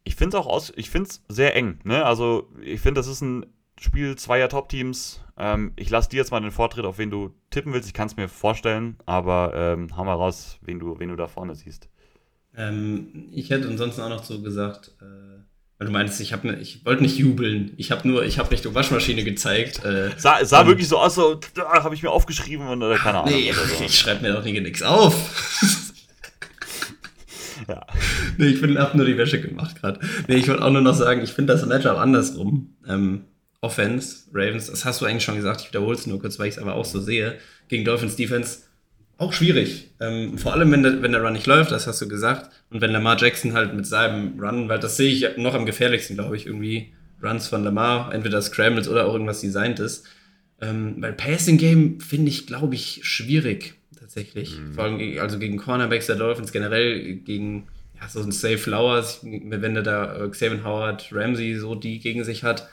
Ich finde es auch aus, ich finde sehr eng. Ne? Also, ich finde, das ist ein Spiel zweier Top-Teams. Ähm, ich lasse dir jetzt mal den Vortritt, auf wen du tippen willst. Ich kann es mir vorstellen, aber ähm, hau mal raus, wen du, wen du da vorne siehst. Ähm, ich hätte ansonsten auch noch so gesagt, äh, weil du meinst, ich, ne, ich wollte nicht jubeln. Ich habe nur, ich habe Richtung Waschmaschine gezeigt. Äh, sah sah wirklich so aus, so, da habe ich mir aufgeschrieben und oder keine Ahnung. Nee, so. ich schreibe mir doch nie nichts auf. ja. Nee, ich habe nur die Wäsche gemacht gerade. Nee, ich wollte auch nur noch sagen, ich finde das Matchup andersrum. Ähm, Offense, Ravens, das hast du eigentlich schon gesagt, ich wiederhole es nur kurz, weil ich es aber auch so sehe, gegen Dolphins Defense auch schwierig. Ähm, vor allem, wenn der, wenn der Run nicht läuft, das hast du gesagt. Und wenn Lamar Jackson halt mit seinem Run, weil das sehe ich noch am gefährlichsten, glaube ich, irgendwie Runs von Lamar, entweder Scrambles oder auch irgendwas designt ist. Ähm, weil Passing Game finde ich, glaube ich, schwierig tatsächlich. Mhm. Vor allem also gegen Cornerbacks der Dolphins, generell gegen ja, so ein Safe Flowers, wenn der da äh, Xavier Howard, Ramsey so die gegen sich hat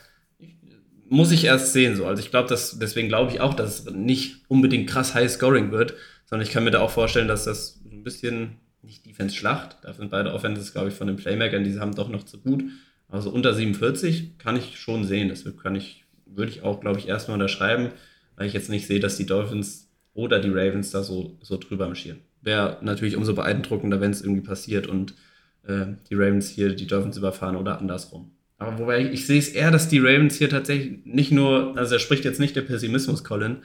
muss ich erst sehen so. Also ich glaube, dass deswegen glaube ich auch, dass es nicht unbedingt krass High Scoring wird, sondern ich kann mir da auch vorstellen, dass das ein bisschen nicht Defense-Schlacht, da sind beide Offenses, glaube ich, von den Playmakern, die haben doch noch zu gut. Also unter 47 kann ich schon sehen. Das kann ich, würde ich auch, glaube ich, erstmal unterschreiben, weil ich jetzt nicht sehe, dass die Dolphins oder die Ravens da so, so drüber marschieren. Wäre natürlich umso beeindruckender, wenn es irgendwie passiert und äh, die Ravens hier die Dolphins überfahren oder andersrum. Aber wobei ich, ich sehe es eher, dass die Ravens hier tatsächlich nicht nur, also er spricht jetzt nicht der Pessimismus, Colin,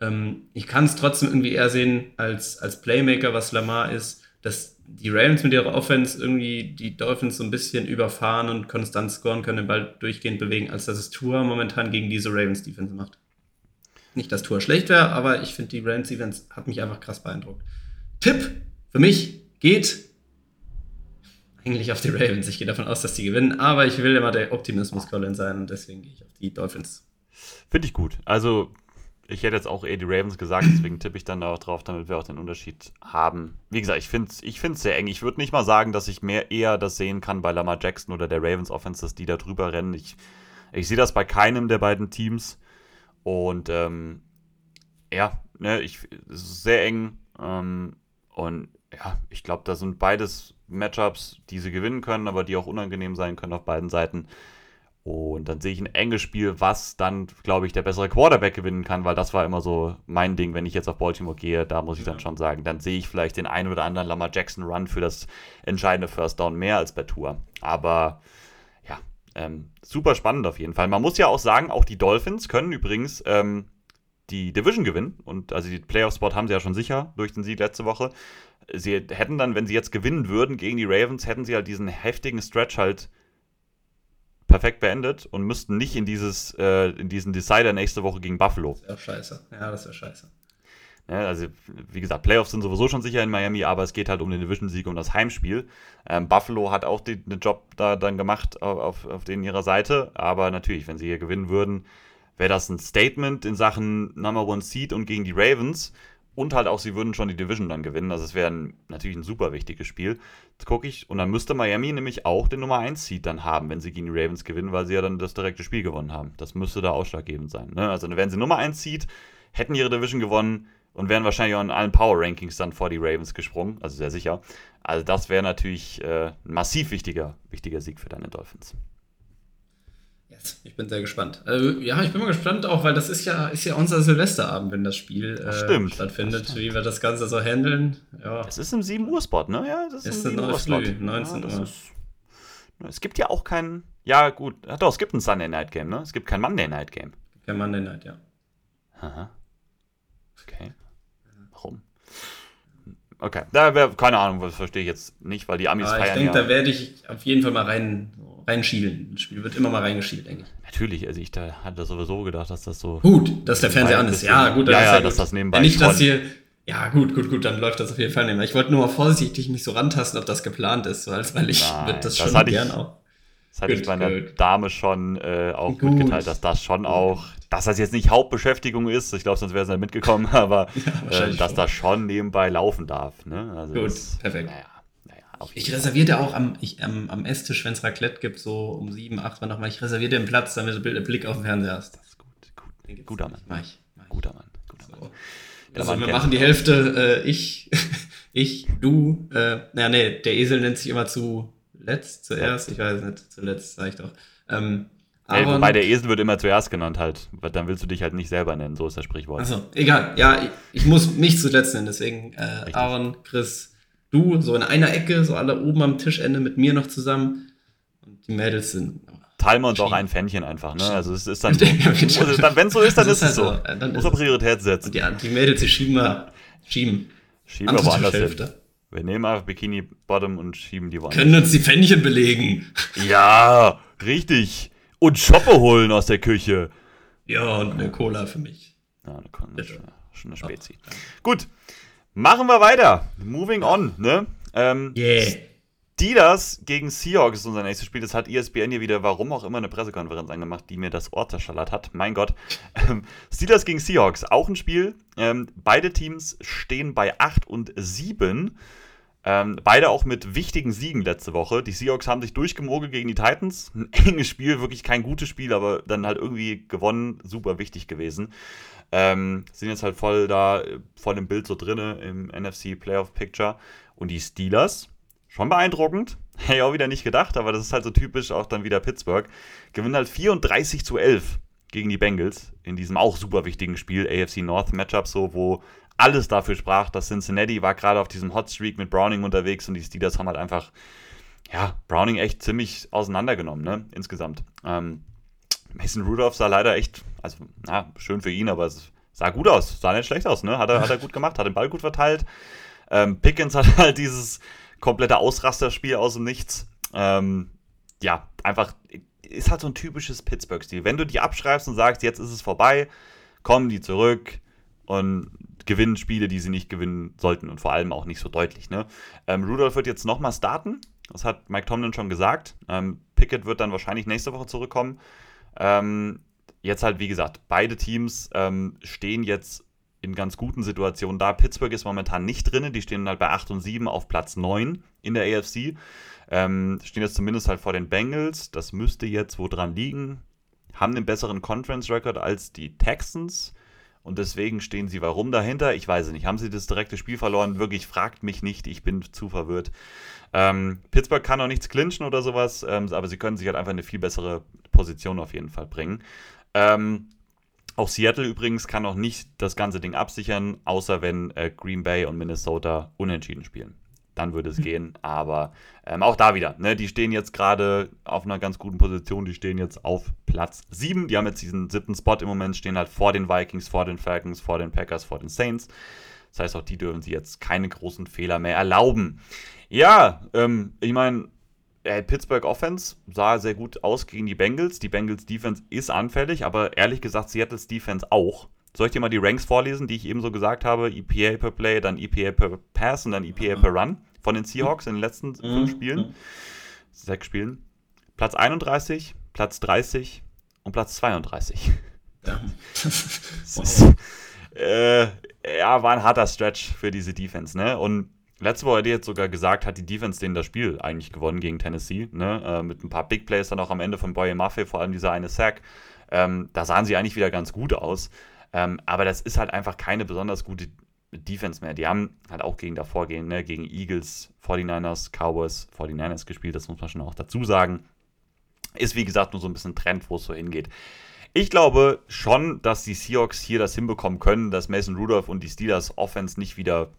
ähm, ich kann es trotzdem irgendwie eher sehen als, als Playmaker, was Lamar ist, dass die Ravens mit ihrer Offense irgendwie die Dolphins so ein bisschen überfahren und konstant scoren können, den Ball durchgehend bewegen, als dass es Tour momentan gegen diese Ravens Defense macht. Nicht, dass Tour schlecht wäre, aber ich finde, die Ravens Defense hat mich einfach krass beeindruckt. Tipp für mich geht eigentlich auf die Ravens. Ich gehe davon aus, dass die gewinnen, aber ich will immer der Optimismus Colin sein und deswegen gehe ich auf die Dolphins. Finde ich gut. Also ich hätte jetzt auch eher die Ravens gesagt, deswegen tippe ich dann auch drauf, damit wir auch den Unterschied haben. Wie gesagt, ich finde es ich sehr eng. Ich würde nicht mal sagen, dass ich mehr eher das sehen kann bei Lamar Jackson oder der Ravens Offense, dass die da drüber rennen. Ich, ich sehe das bei keinem der beiden Teams. Und ähm, ja, ne, ich, es ist sehr eng. Ähm, und ja, ich glaube, da sind beides Matchups, die sie gewinnen können, aber die auch unangenehm sein können auf beiden Seiten. Und dann sehe ich ein enges Spiel, was dann, glaube ich, der bessere Quarterback gewinnen kann, weil das war immer so mein Ding, wenn ich jetzt auf Baltimore gehe. Da muss ich ja. dann schon sagen, dann sehe ich vielleicht den einen oder anderen Lamar Jackson Run für das entscheidende First Down mehr als bei Tour. Aber ja, ähm, super spannend auf jeden Fall. Man muss ja auch sagen, auch die Dolphins können übrigens ähm, die Division gewinnen. Und also die Playoff-Spot haben sie ja schon sicher durch den Sieg letzte Woche. Sie hätten dann, wenn sie jetzt gewinnen würden gegen die Ravens, hätten sie halt diesen heftigen Stretch halt perfekt beendet und müssten nicht in dieses äh, in diesen Decider nächste Woche gegen Buffalo. Das wäre scheiße. Ja, das wäre scheiße. Ja, also, wie gesagt, Playoffs sind sowieso schon sicher in Miami, aber es geht halt um den Division-Sieg, um das Heimspiel. Ähm, Buffalo hat auch den, Job da dann gemacht auf, auf, auf denen ihrer Seite, aber natürlich, wenn sie hier gewinnen würden, wäre das ein Statement in Sachen Number One Seed und gegen die Ravens. Und halt auch, sie würden schon die Division dann gewinnen. Also es wäre natürlich ein super wichtiges Spiel. Jetzt gucke ich, und dann müsste Miami nämlich auch den Nummer 1 Seed dann haben, wenn sie gegen die Ravens gewinnen, weil sie ja dann das direkte Spiel gewonnen haben. Das müsste da ausschlaggebend sein. Ne? Also wären sie Nummer 1 Seed, hätten ihre Division gewonnen und wären wahrscheinlich auch in allen Power Rankings dann vor die Ravens gesprungen. Also sehr sicher. Also das wäre natürlich äh, ein massiv wichtiger, wichtiger Sieg für deine Dolphins. Ich bin sehr gespannt. Also, ja, ich bin mal gespannt auch, weil das ist ja, ist ja unser Silvesterabend, wenn das Spiel äh, stattfindet, stimmt. wie wir das Ganze so handeln. Ja. Es ist im 7 Uhr Spot, ne? Ja, das ist, ist ein Slot. 19 ja, Uhr. Ist, es gibt ja auch kein, ja gut, doch, es gibt ein Sunday Night Game, ne? Es gibt kein Monday Night Game. Kein Monday Night, ja. Aha. Okay. Warum? Okay, da wäre keine Ahnung, das verstehe ich jetzt nicht, weil die Amis Aber feiern. Ich denke, ja. da werde ich auf jeden Fall mal rein reinschielen. Das Spiel wird immer mal reingeschielt, denke ich. Natürlich, also ich da hatte sowieso gedacht, dass das so. Gut, dass der Fernseher an ist. Ja, gut, ja, ja, ja dass das nebenbei. Ja, nicht, dass hier. Ja, gut, gut, gut, dann läuft das auf jeden Fall nebenbei. Ich wollte nur mal vorsichtig nicht so rantasten, ob das geplant ist, weil ich Nein, das schon das gern ich, auch. Das hatte gut, ich meiner gut. Dame schon äh, auch gut. mitgeteilt, dass das schon auch, dass das jetzt nicht Hauptbeschäftigung ist, ich glaube, sonst wäre es nicht mitgekommen, aber ja, äh, dass schon. das schon nebenbei laufen darf. Ne? Also gut, das, perfekt. Naja, ich reserviere auch am, ich, am, am Esstisch, wenn es Raclette gibt, so um sieben, acht Uhr nochmal. Ich reserviere dir einen Platz, damit du einen Blick auf den Fernseher hast. Das ist gut. gut. Guter Mann. Mach ich, mach ich. Guter Mann. Guter Mann. So. Also, wir machen die Hälfte, äh, ich, ich, du, äh, naja, nee, der Esel nennt sich immer zuletzt, zuerst, ich weiß nicht, zuletzt, sag ich doch. Ähm, Ey, wobei der Esel wird immer zuerst genannt halt. Dann willst du dich halt nicht selber nennen, so ist das Sprichwort. Achso, egal. Ja, ich, ich muss mich zuletzt nennen, deswegen äh, Aaron, Chris, du so in einer Ecke, so alle oben am Tischende mit mir noch zusammen. Und die Mädels sind. Teilen wir uns auch ein Fännchen einfach, ne? Also es ist dann, so, dann wenn es so ist, dann ist es so. Halt so. Dann Muss er Priorität setzen. Die, die Mädels, die schieben wir, schieben. Schieben wir woanders hin. Wir nehmen einfach Bikini Bottom und schieben die woanders. Können uns die Pfännchen belegen. Ja, richtig. Und Schoppe holen aus der Küche. Ja, und eine Cola für mich. Ja, eine Cola. Schon eine Spezi. Ja. Gut, machen wir weiter. Moving on, ne? Ähm, yeah. Steelers gegen Seahawks ist unser nächstes Spiel. Das hat ESPN hier wieder, warum auch immer, eine Pressekonferenz angemacht, die mir das Ohr zerschallert hat. Mein Gott. Ähm, Steelers gegen Seahawks, auch ein Spiel. Ähm, beide Teams stehen bei 8 und 7. Ähm, beide auch mit wichtigen Siegen letzte Woche. Die Seahawks haben sich durchgemogelt gegen die Titans. Ein enges Spiel, wirklich kein gutes Spiel, aber dann halt irgendwie gewonnen. Super wichtig gewesen. Ähm, sind jetzt halt voll da, voll im Bild so drinne im NFC Playoff Picture. Und die Steelers, schon beeindruckend. Hätte ich auch wieder nicht gedacht, aber das ist halt so typisch auch dann wieder Pittsburgh. Gewinnen halt 34 zu 11 gegen die Bengals in diesem auch super wichtigen Spiel, AFC North Matchup, so, wo alles dafür sprach, dass Cincinnati war gerade auf diesem Hotstreak mit Browning unterwegs und die Steelers haben halt einfach, ja, Browning echt ziemlich auseinandergenommen, ne, insgesamt. Ähm, Mason Rudolph sah leider echt, also, na, schön für ihn, aber es sah gut aus, sah nicht schlecht aus, ne, hat er, hat er gut gemacht, hat den Ball gut verteilt. Ähm, Pickens hat halt dieses komplette Ausrasterspiel aus dem Nichts. Ähm, ja, einfach, ist halt so ein typisches Pittsburgh-Stil. Wenn du die abschreibst und sagst, jetzt ist es vorbei, kommen die zurück und gewinnen Spiele, die sie nicht gewinnen sollten und vor allem auch nicht so deutlich. Ne? Ähm, Rudolph wird jetzt nochmal starten, das hat Mike Tomlin schon gesagt. Ähm, Pickett wird dann wahrscheinlich nächste Woche zurückkommen. Ähm, jetzt halt, wie gesagt, beide Teams ähm, stehen jetzt in ganz guten Situationen da. Pittsburgh ist momentan nicht drin, die stehen halt bei 8 und 7 auf Platz 9 in der AFC. Ähm, stehen jetzt zumindest halt vor den Bengals. Das müsste jetzt wo dran liegen. Haben einen besseren Conference-Record als die Texans. Und deswegen stehen sie warum dahinter? Ich weiß es nicht. Haben sie das direkte Spiel verloren? Wirklich, fragt mich nicht. Ich bin zu verwirrt. Ähm, Pittsburgh kann auch nichts clinchen oder sowas, ähm, aber sie können sich halt einfach eine viel bessere Position auf jeden Fall bringen. Ähm, auch Seattle übrigens kann auch nicht das ganze Ding absichern, außer wenn äh, Green Bay und Minnesota unentschieden spielen. Dann würde es mhm. gehen. Aber ähm, auch da wieder, ne, die stehen jetzt gerade auf einer ganz guten Position. Die stehen jetzt auf Platz 7. Die haben jetzt diesen siebten Spot im Moment, stehen halt vor den Vikings, vor den Falcons, vor den Packers, vor den Saints. Das heißt, auch die dürfen sie jetzt keine großen Fehler mehr erlauben. Ja, ähm, ich meine, äh, Pittsburgh Offense sah sehr gut aus gegen die Bengals. Die Bengals Defense ist anfällig, aber ehrlich gesagt Seattle's Defense auch. Soll ich dir mal die Ranks vorlesen, die ich eben so gesagt habe? EPA per Play, dann EPA per Pass und dann EPA per Run von den Seahawks in den letzten mhm. fünf Spielen. Sechs Spielen. Platz 31, Platz 30 und Platz 32. Ja. wow. äh, ja, war ein harter Stretch für diese Defense, ne? Und Letzte Woche hätte ich jetzt sogar gesagt, hat die Defense denen das Spiel eigentlich gewonnen gegen Tennessee. Ne? Äh, mit ein paar Big Plays dann auch am Ende von Boye Maffei, vor allem dieser eine Sack. Ähm, da sahen sie eigentlich wieder ganz gut aus. Ähm, aber das ist halt einfach keine besonders gute Defense mehr. Die haben halt auch gegen davor gehen, ne? gegen Eagles, 49ers, Cowboys, 49ers gespielt. Das muss man schon auch dazu sagen. Ist wie gesagt nur so ein bisschen Trend, wo es so hingeht. Ich glaube schon, dass die Seahawks hier das hinbekommen können, dass Mason Rudolph und die Steelers Offense nicht wieder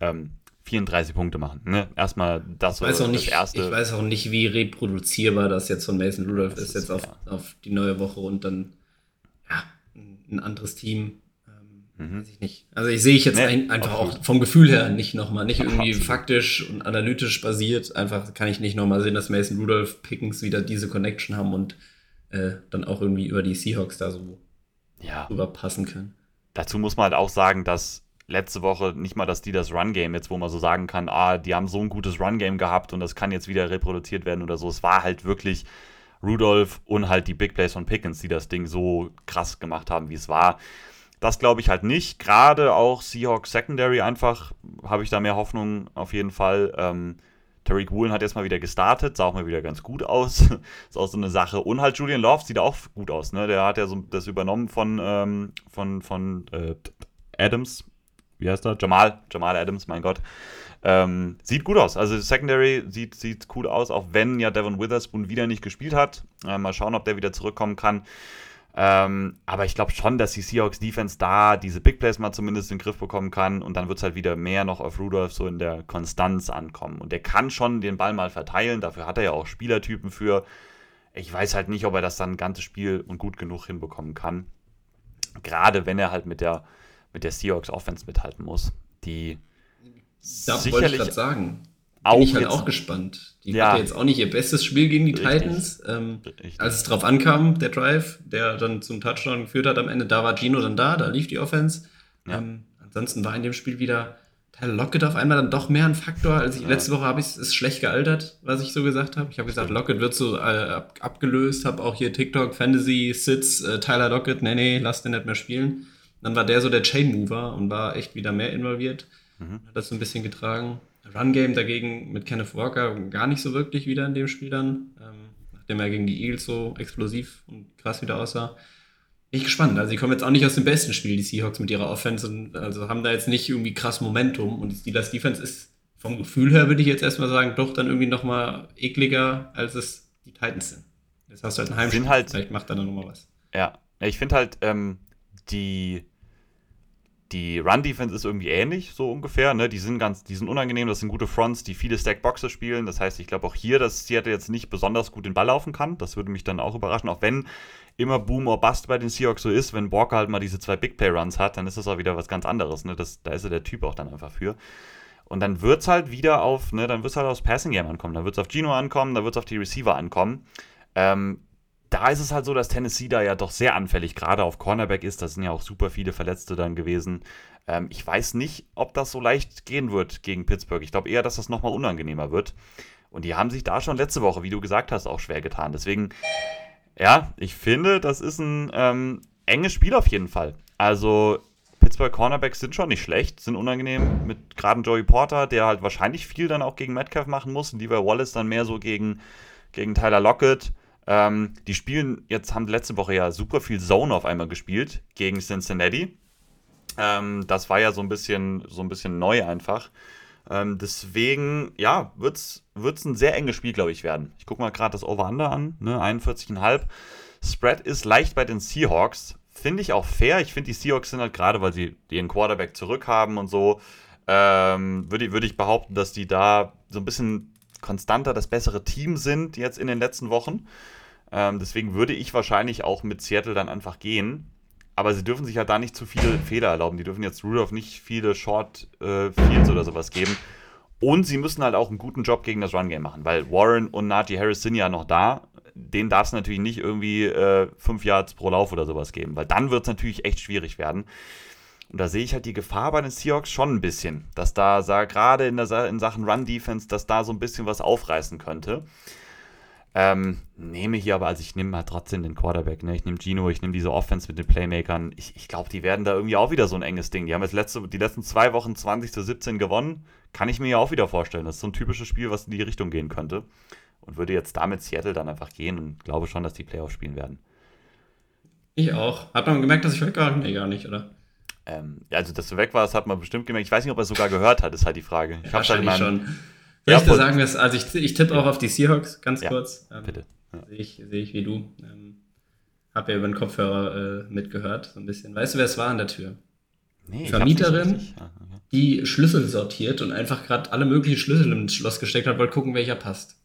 ähm, 34 Punkte machen. Ne? Erstmal das, ich weiß auch nicht, erste. Ich weiß auch nicht, wie reproduzierbar das jetzt von Mason Rudolph ist, ist, jetzt auf, ja. auf die neue Woche und dann ja, ein anderes Team. Ähm, mhm. Weiß ich nicht. Also ich sehe ich jetzt nee, ein, einfach auch vom Gefühl her nicht nochmal, nicht irgendwie Absolut. faktisch und analytisch basiert. Einfach kann ich nicht nochmal sehen, dass Mason Rudolph Pickens wieder diese Connection haben und äh, dann auch irgendwie über die Seahawks da so ja. rüberpassen können. Dazu muss man halt auch sagen, dass letzte Woche nicht mal, dass die das Run-Game jetzt, wo man so sagen kann, ah, die haben so ein gutes Run-Game gehabt und das kann jetzt wieder reproduziert werden oder so. Es war halt wirklich Rudolph und halt die Big Plays von Pickens, die das Ding so krass gemacht haben, wie es war. Das glaube ich halt nicht. Gerade auch Seahawks Secondary einfach habe ich da mehr Hoffnung auf jeden Fall. Ähm, Tariq Woolen hat jetzt mal wieder gestartet, sah auch mal wieder ganz gut aus. ist auch so eine Sache. Und halt Julian Love sieht auch gut aus. Ne? Der hat ja so das übernommen von, ähm, von, von äh, Adams, wie heißt er? Jamal, Jamal Adams, mein Gott. Ähm, sieht gut aus. Also Secondary sieht, sieht cool aus, auch wenn ja Devon Witherspoon wieder nicht gespielt hat. Äh, mal schauen, ob der wieder zurückkommen kann. Ähm, aber ich glaube schon, dass die Seahawks Defense da diese Big Plays mal zumindest in den Griff bekommen kann und dann wird es halt wieder mehr noch auf Rudolph so in der Konstanz ankommen. Und der kann schon den Ball mal verteilen, dafür hat er ja auch Spielertypen für. Ich weiß halt nicht, ob er das dann ein ganzes Spiel und gut genug hinbekommen kann. Gerade wenn er halt mit der mit der Seahawks Offense mithalten muss, die da sicherlich wollte ich sagen. auch bin ich halt auch gespannt. Die ja. hatte jetzt auch nicht ihr bestes Spiel gegen die Richtig. Titans. Ähm, als es drauf ankam, der Drive, der dann zum Touchdown geführt hat am Ende, da war Gino dann da, da lief die Offense. Ja. Ähm, ansonsten war in dem Spiel wieder Tyler Lockett auf einmal dann doch mehr ein Faktor. als ich ja. letzte Woche habe ich es schlecht gealtert, was ich so gesagt habe. Ich habe gesagt, Lockett wird so äh, ab, abgelöst, habe auch hier TikTok, Fantasy, Sits, äh, Tyler Lockett, nee, nee, lass den nicht mehr spielen. Dann war der so der Chain Mover und war echt wieder mehr involviert. Mhm. Hat das so ein bisschen getragen. Run Game dagegen mit Kenneth Walker gar nicht so wirklich wieder in dem Spiel dann, ähm, nachdem er gegen die Eagles so explosiv und krass wieder aussah. Bin ich gespannt. Also, sie kommen jetzt auch nicht aus dem besten Spiel, die Seahawks mit ihrer Offense, und also haben da jetzt nicht irgendwie krass Momentum. Und die Steelers Defense ist vom Gefühl her, würde ich jetzt erstmal sagen, doch dann irgendwie nochmal ekliger, als es die Titans sind. Jetzt hast du halt ein Heimspiel. Halt, Vielleicht macht er dann nochmal was. Ja, ich finde halt, ähm, die die Run-Defense ist irgendwie ähnlich, so ungefähr. Ne? Die sind ganz, die sind unangenehm, das sind gute Fronts, die viele Stack-Boxes spielen. Das heißt, ich glaube auch hier, dass Seattle jetzt nicht besonders gut den Ball laufen kann. Das würde mich dann auch überraschen, auch wenn immer Boom or Bust bei den Seahawks so ist, wenn Walker halt mal diese zwei Big Play Runs hat, dann ist das auch wieder was ganz anderes. Ne? Das, da ist ja der Typ auch dann einfach für. Und dann wird es halt wieder auf, ne, dann wird halt aufs Passing Game ankommen. Dann wird es auf Gino ankommen, dann wird es auf die Receiver ankommen. Ähm, da ist es halt so, dass Tennessee da ja doch sehr anfällig gerade auf Cornerback ist. Da sind ja auch super viele Verletzte dann gewesen. Ähm, ich weiß nicht, ob das so leicht gehen wird gegen Pittsburgh. Ich glaube eher, dass das nochmal unangenehmer wird. Und die haben sich da schon letzte Woche, wie du gesagt hast, auch schwer getan. Deswegen, ja, ich finde, das ist ein ähm, enges Spiel auf jeden Fall. Also, Pittsburgh Cornerbacks sind schon nicht schlecht, sind unangenehm. Mit gerade Joey Porter, der halt wahrscheinlich viel dann auch gegen Metcalf machen muss. Und Levi Wallace dann mehr so gegen, gegen Tyler Lockett. Ähm, die spielen, jetzt haben letzte Woche ja super viel Zone auf einmal gespielt gegen Cincinnati. Ähm, das war ja so ein bisschen, so ein bisschen neu einfach. Ähm, deswegen, ja, wird es ein sehr enges Spiel, glaube ich, werden. Ich gucke mal gerade das Over-Under an, ne, 41,5. Spread ist leicht bei den Seahawks. Finde ich auch fair. Ich finde, die Seahawks sind halt gerade, weil sie ihren Quarterback zurückhaben und so, ähm, würde würd ich behaupten, dass die da so ein bisschen konstanter das bessere Team sind jetzt in den letzten Wochen. Ähm, deswegen würde ich wahrscheinlich auch mit Seattle dann einfach gehen. Aber sie dürfen sich halt da nicht zu viele Fehler erlauben. Die dürfen jetzt Rudolph nicht viele Short äh, Fields oder sowas geben. Und sie müssen halt auch einen guten Job gegen das Run-Game machen, weil Warren und Najee Harris sind ja noch da. Den darf es natürlich nicht irgendwie äh, fünf Yards pro Lauf oder sowas geben, weil dann wird es natürlich echt schwierig werden. Und da sehe ich halt die Gefahr bei den Seahawks schon ein bisschen, dass da gerade in, in Sachen Run-Defense, dass da so ein bisschen was aufreißen könnte. Ähm, nehme hier aber, also ich nehme halt trotzdem den Quarterback, ne? Ich nehme Gino, ich nehme diese Offense mit den Playmakern. Ich, ich glaube, die werden da irgendwie auch wieder so ein enges Ding. Die haben jetzt letzte, die letzten zwei Wochen 20 zu 17 gewonnen. Kann ich mir ja auch wieder vorstellen. Das ist so ein typisches Spiel, was in die Richtung gehen könnte. Und würde jetzt damit Seattle dann einfach gehen und glaube schon, dass die Playoffs spielen werden. Ich auch. Hat man gemerkt, dass ich weg war? Nee, gar nicht, oder? Ähm, also, dass du weg warst, hat man bestimmt gemerkt. Ich weiß nicht, ob er es sogar gehört hat, ist halt die Frage. Ich habe halt schon. Ja, ich sagen, dass, also ich, ich tippe auch auf die Seahawks, ganz ja, kurz. Ähm, bitte. Ja. Sehe ich, seh ich wie du. Ähm, hab ja über den Kopfhörer äh, mitgehört, so ein bisschen. Weißt du, wer es war an der Tür? Nee, Vermieterin, okay. die Schlüssel sortiert und einfach gerade alle möglichen Schlüssel ins Schloss gesteckt hat, wollte gucken, welcher passt.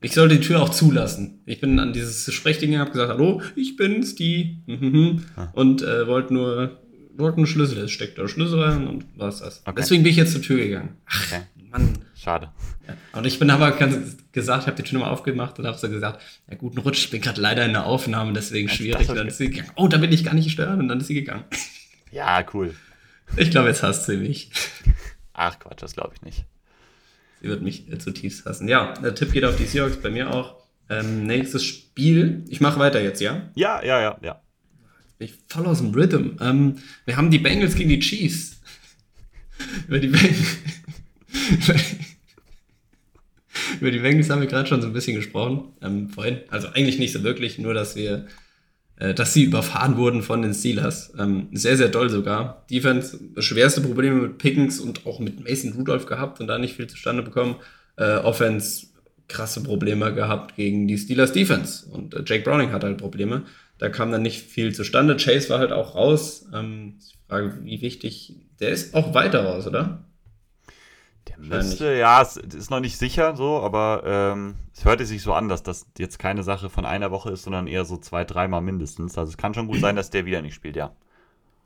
Ich sollte die Tür auch zulassen. Ich bin an dieses Sprechding habe gesagt, hallo, ich bin's, die. Mhm. Ah. Und äh, wollte nur wollte einen Schlüssel, es steckt da Schlüssel rein und war's das. Okay. Deswegen bin ich jetzt zur Tür gegangen. Ach, okay. Mann. Schade. Ja. Und ich bin aber ganz gesagt, ich habe die Tür nochmal aufgemacht und habe so gesagt, ja guten Rutsch, ich bin gerade leider in der Aufnahme, deswegen das, schwierig. Das dann ist sie gegangen. Oh, da bin ich gar nicht gestört und dann ist sie gegangen. Ja, cool. Ich glaube, jetzt hasst sie mich. Ach Quatsch, das glaube ich nicht. Sie wird mich äh, zutiefst hassen. Ja, der Tipp geht auf die Seahawks, bei mir auch. Ähm, nächstes Spiel. Ich mache weiter jetzt, ja? Ja, ja, ja, ja. Ich voll aus dem Rhythm. Ähm, wir haben die Bengals gegen die Chiefs. Über die Bengals. Über die Bengals haben wir gerade schon so ein bisschen gesprochen, ähm, vorhin. Also eigentlich nicht so wirklich, nur dass wir, äh, dass sie überfahren wurden von den Steelers. Ähm, sehr, sehr doll sogar. Defense, schwerste Probleme mit Pickens und auch mit Mason Rudolph gehabt und da nicht viel zustande bekommen. Äh, Offense, krasse Probleme gehabt gegen die Steelers Defense. Und äh, Jake Browning hat halt Probleme. Da kam dann nicht viel zustande. Chase war halt auch raus. Ähm, die Frage, wie wichtig. Der ist auch weiter raus, oder? Der müsste, ja, es ist noch nicht sicher so, aber ähm, es hörte sich so an, dass das jetzt keine Sache von einer Woche ist, sondern eher so zwei, dreimal mindestens. Also es kann schon gut sein, dass der wieder nicht spielt, ja.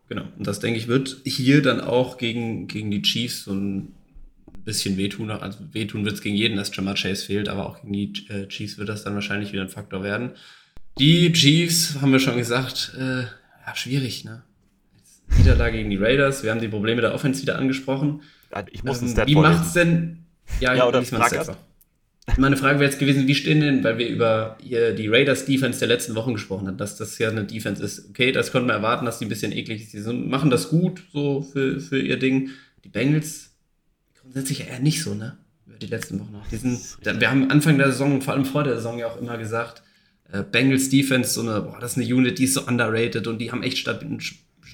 Genau. Und das denke ich wird hier dann auch gegen, gegen die Chiefs so ein bisschen wehtun. Also wehtun wird es gegen jeden, dass Jamar Chase fehlt, aber auch gegen die äh, Chiefs wird das dann wahrscheinlich wieder ein Faktor werden. Die Chiefs, haben wir schon gesagt, äh, ja, schwierig, ne? Niederlage gegen die Raiders, wir haben die Probleme der Offense wieder angesprochen. Ich muss ähm, Wie macht's denn? Ja, ja oder Meine Frage wäre jetzt gewesen, wie stehen denn, weil wir über die Raiders Defense der letzten Wochen gesprochen haben, dass das ja eine Defense ist. Okay, das konnten wir erwarten, dass die ein bisschen eklig ist. Die machen das gut, so für, für ihr Ding. Die Bengals grundsätzlich eher nicht so, ne? Über die letzten Wochen noch. Wir haben Anfang der Saison vor allem vor der Saison ja auch immer gesagt, Bengals Defense, so eine, boah, das ist eine Unit, die ist so underrated und die haben echt stabil,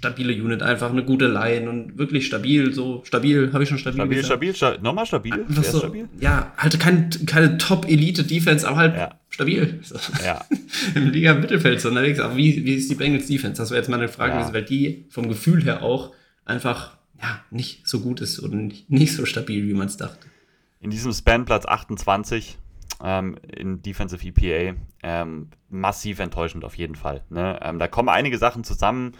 stabile Unit, einfach eine gute Line und wirklich stabil, so stabil, habe ich schon stabil Stabil, gesagt? stabil, stabil, nochmal stabil? So, stabil? Ja, halt kein, keine Top-Elite-Defense, aber halt ja. stabil. So. Ja. Im Liga-Mittelfeld so unterwegs. Aber wie, wie ist die Bengals Defense? Das wäre jetzt meine Frage ja. weil die vom Gefühl her auch einfach ja, nicht so gut ist und nicht so stabil, wie man es dachte. In diesem Span Platz 28 ähm, in Defensive EPA. Ähm, massiv enttäuschend auf jeden Fall. Ne? Ähm, da kommen einige Sachen zusammen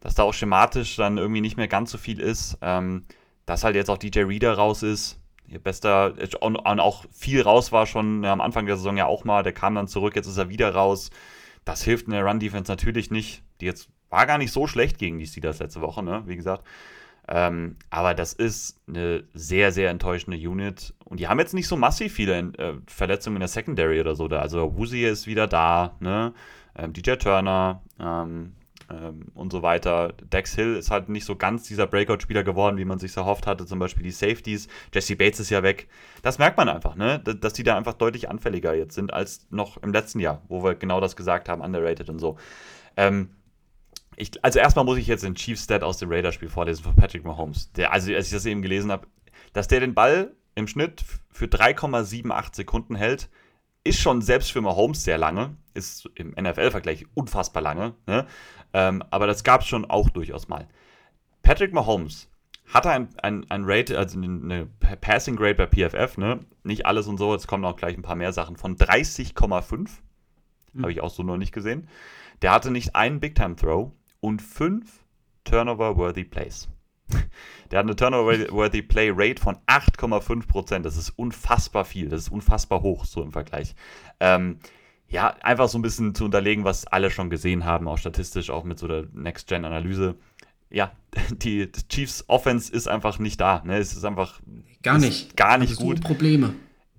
dass da auch schematisch dann irgendwie nicht mehr ganz so viel ist. Ähm, dass halt jetzt auch DJ Reader raus ist. Ihr bester, und, und auch viel raus war schon am Anfang der Saison ja auch mal. Der kam dann zurück, jetzt ist er wieder raus. Das hilft in der Run-Defense natürlich nicht. Die jetzt war gar nicht so schlecht gegen die Steelers letzte Woche, ne? wie gesagt. Ähm, aber das ist eine sehr, sehr enttäuschende Unit. Und die haben jetzt nicht so massiv viele äh, Verletzungen in der Secondary oder so. Da. Also Woozy ist wieder da, ne? Ähm, DJ Turner, ähm, ähm, und so weiter. Dex Hill ist halt nicht so ganz dieser Breakout-Spieler geworden, wie man sich erhofft hatte. Zum Beispiel die Safeties. Jesse Bates ist ja weg. Das merkt man einfach, ne? dass die da einfach deutlich anfälliger jetzt sind als noch im letzten Jahr, wo wir genau das gesagt haben, underrated und so. Ähm, ich, also erstmal muss ich jetzt den Chief Stat aus dem Raider-Spiel vorlesen von Patrick Mahomes. Der, also als ich das eben gelesen habe, dass der den Ball im Schnitt für 3,78 Sekunden hält, ist schon selbst für Mahomes sehr lange. Ist im NFL-Vergleich unfassbar lange. Ne? Ähm, aber das gab es schon auch durchaus mal. Patrick Mahomes hatte ein, ein, ein Rate, also eine Passing Grade bei PFF, ne? Nicht alles und so, jetzt kommen auch gleich ein paar mehr Sachen von 30,5. Mhm. Habe ich auch so noch nicht gesehen. Der hatte nicht einen Big Time Throw und fünf Turnover-worthy Plays. Der hat eine Turnover-worthy Play Rate von 8,5%. Das ist unfassbar viel. Das ist unfassbar hoch, so im Vergleich. Ähm, ja, einfach so ein bisschen zu unterlegen, was alle schon gesehen haben, auch statistisch, auch mit so der Next-Gen-Analyse. Ja, die Chiefs Offense ist einfach nicht da. Ne? Es ist einfach gar nicht, gar nicht gut. Probleme.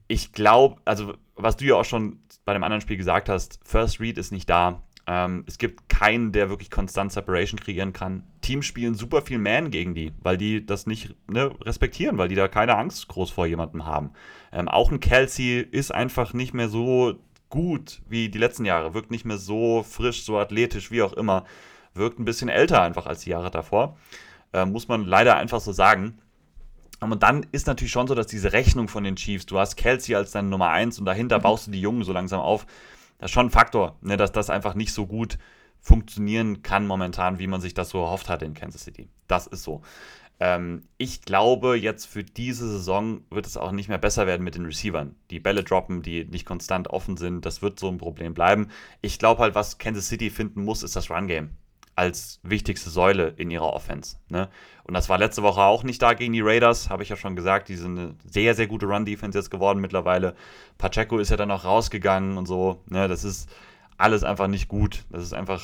Ich glaube, also was du ja auch schon bei dem anderen Spiel gesagt hast, First Read ist nicht da. Ähm, es gibt keinen, der wirklich konstant Separation kreieren kann. Teams spielen super viel Man gegen die, weil die das nicht ne, respektieren, weil die da keine Angst groß vor jemandem haben. Ähm, auch ein Kelsey ist einfach nicht mehr so gut wie die letzten Jahre, wirkt nicht mehr so frisch, so athletisch, wie auch immer. Wirkt ein bisschen älter einfach als die Jahre davor. Äh, muss man leider einfach so sagen. Und dann ist natürlich schon so, dass diese Rechnung von den Chiefs, du hast Kelsey als deine Nummer 1 und dahinter mhm. baust du die Jungen so langsam auf. Das ist schon ein Faktor, ne, dass das einfach nicht so gut funktionieren kann momentan, wie man sich das so erhofft hat in Kansas City. Das ist so. Ähm, ich glaube, jetzt für diese Saison wird es auch nicht mehr besser werden mit den Receivern. Die Bälle droppen, die nicht konstant offen sind, das wird so ein Problem bleiben. Ich glaube halt, was Kansas City finden muss, ist das Run-Game als wichtigste Säule in ihrer Offense. Ne? Und das war letzte Woche auch nicht da gegen die Raiders, habe ich ja schon gesagt. Die sind eine sehr, sehr gute Run-Defense jetzt geworden mittlerweile. Pacheco ist ja dann auch rausgegangen und so. Ne? Das ist alles einfach nicht gut. Das ist einfach,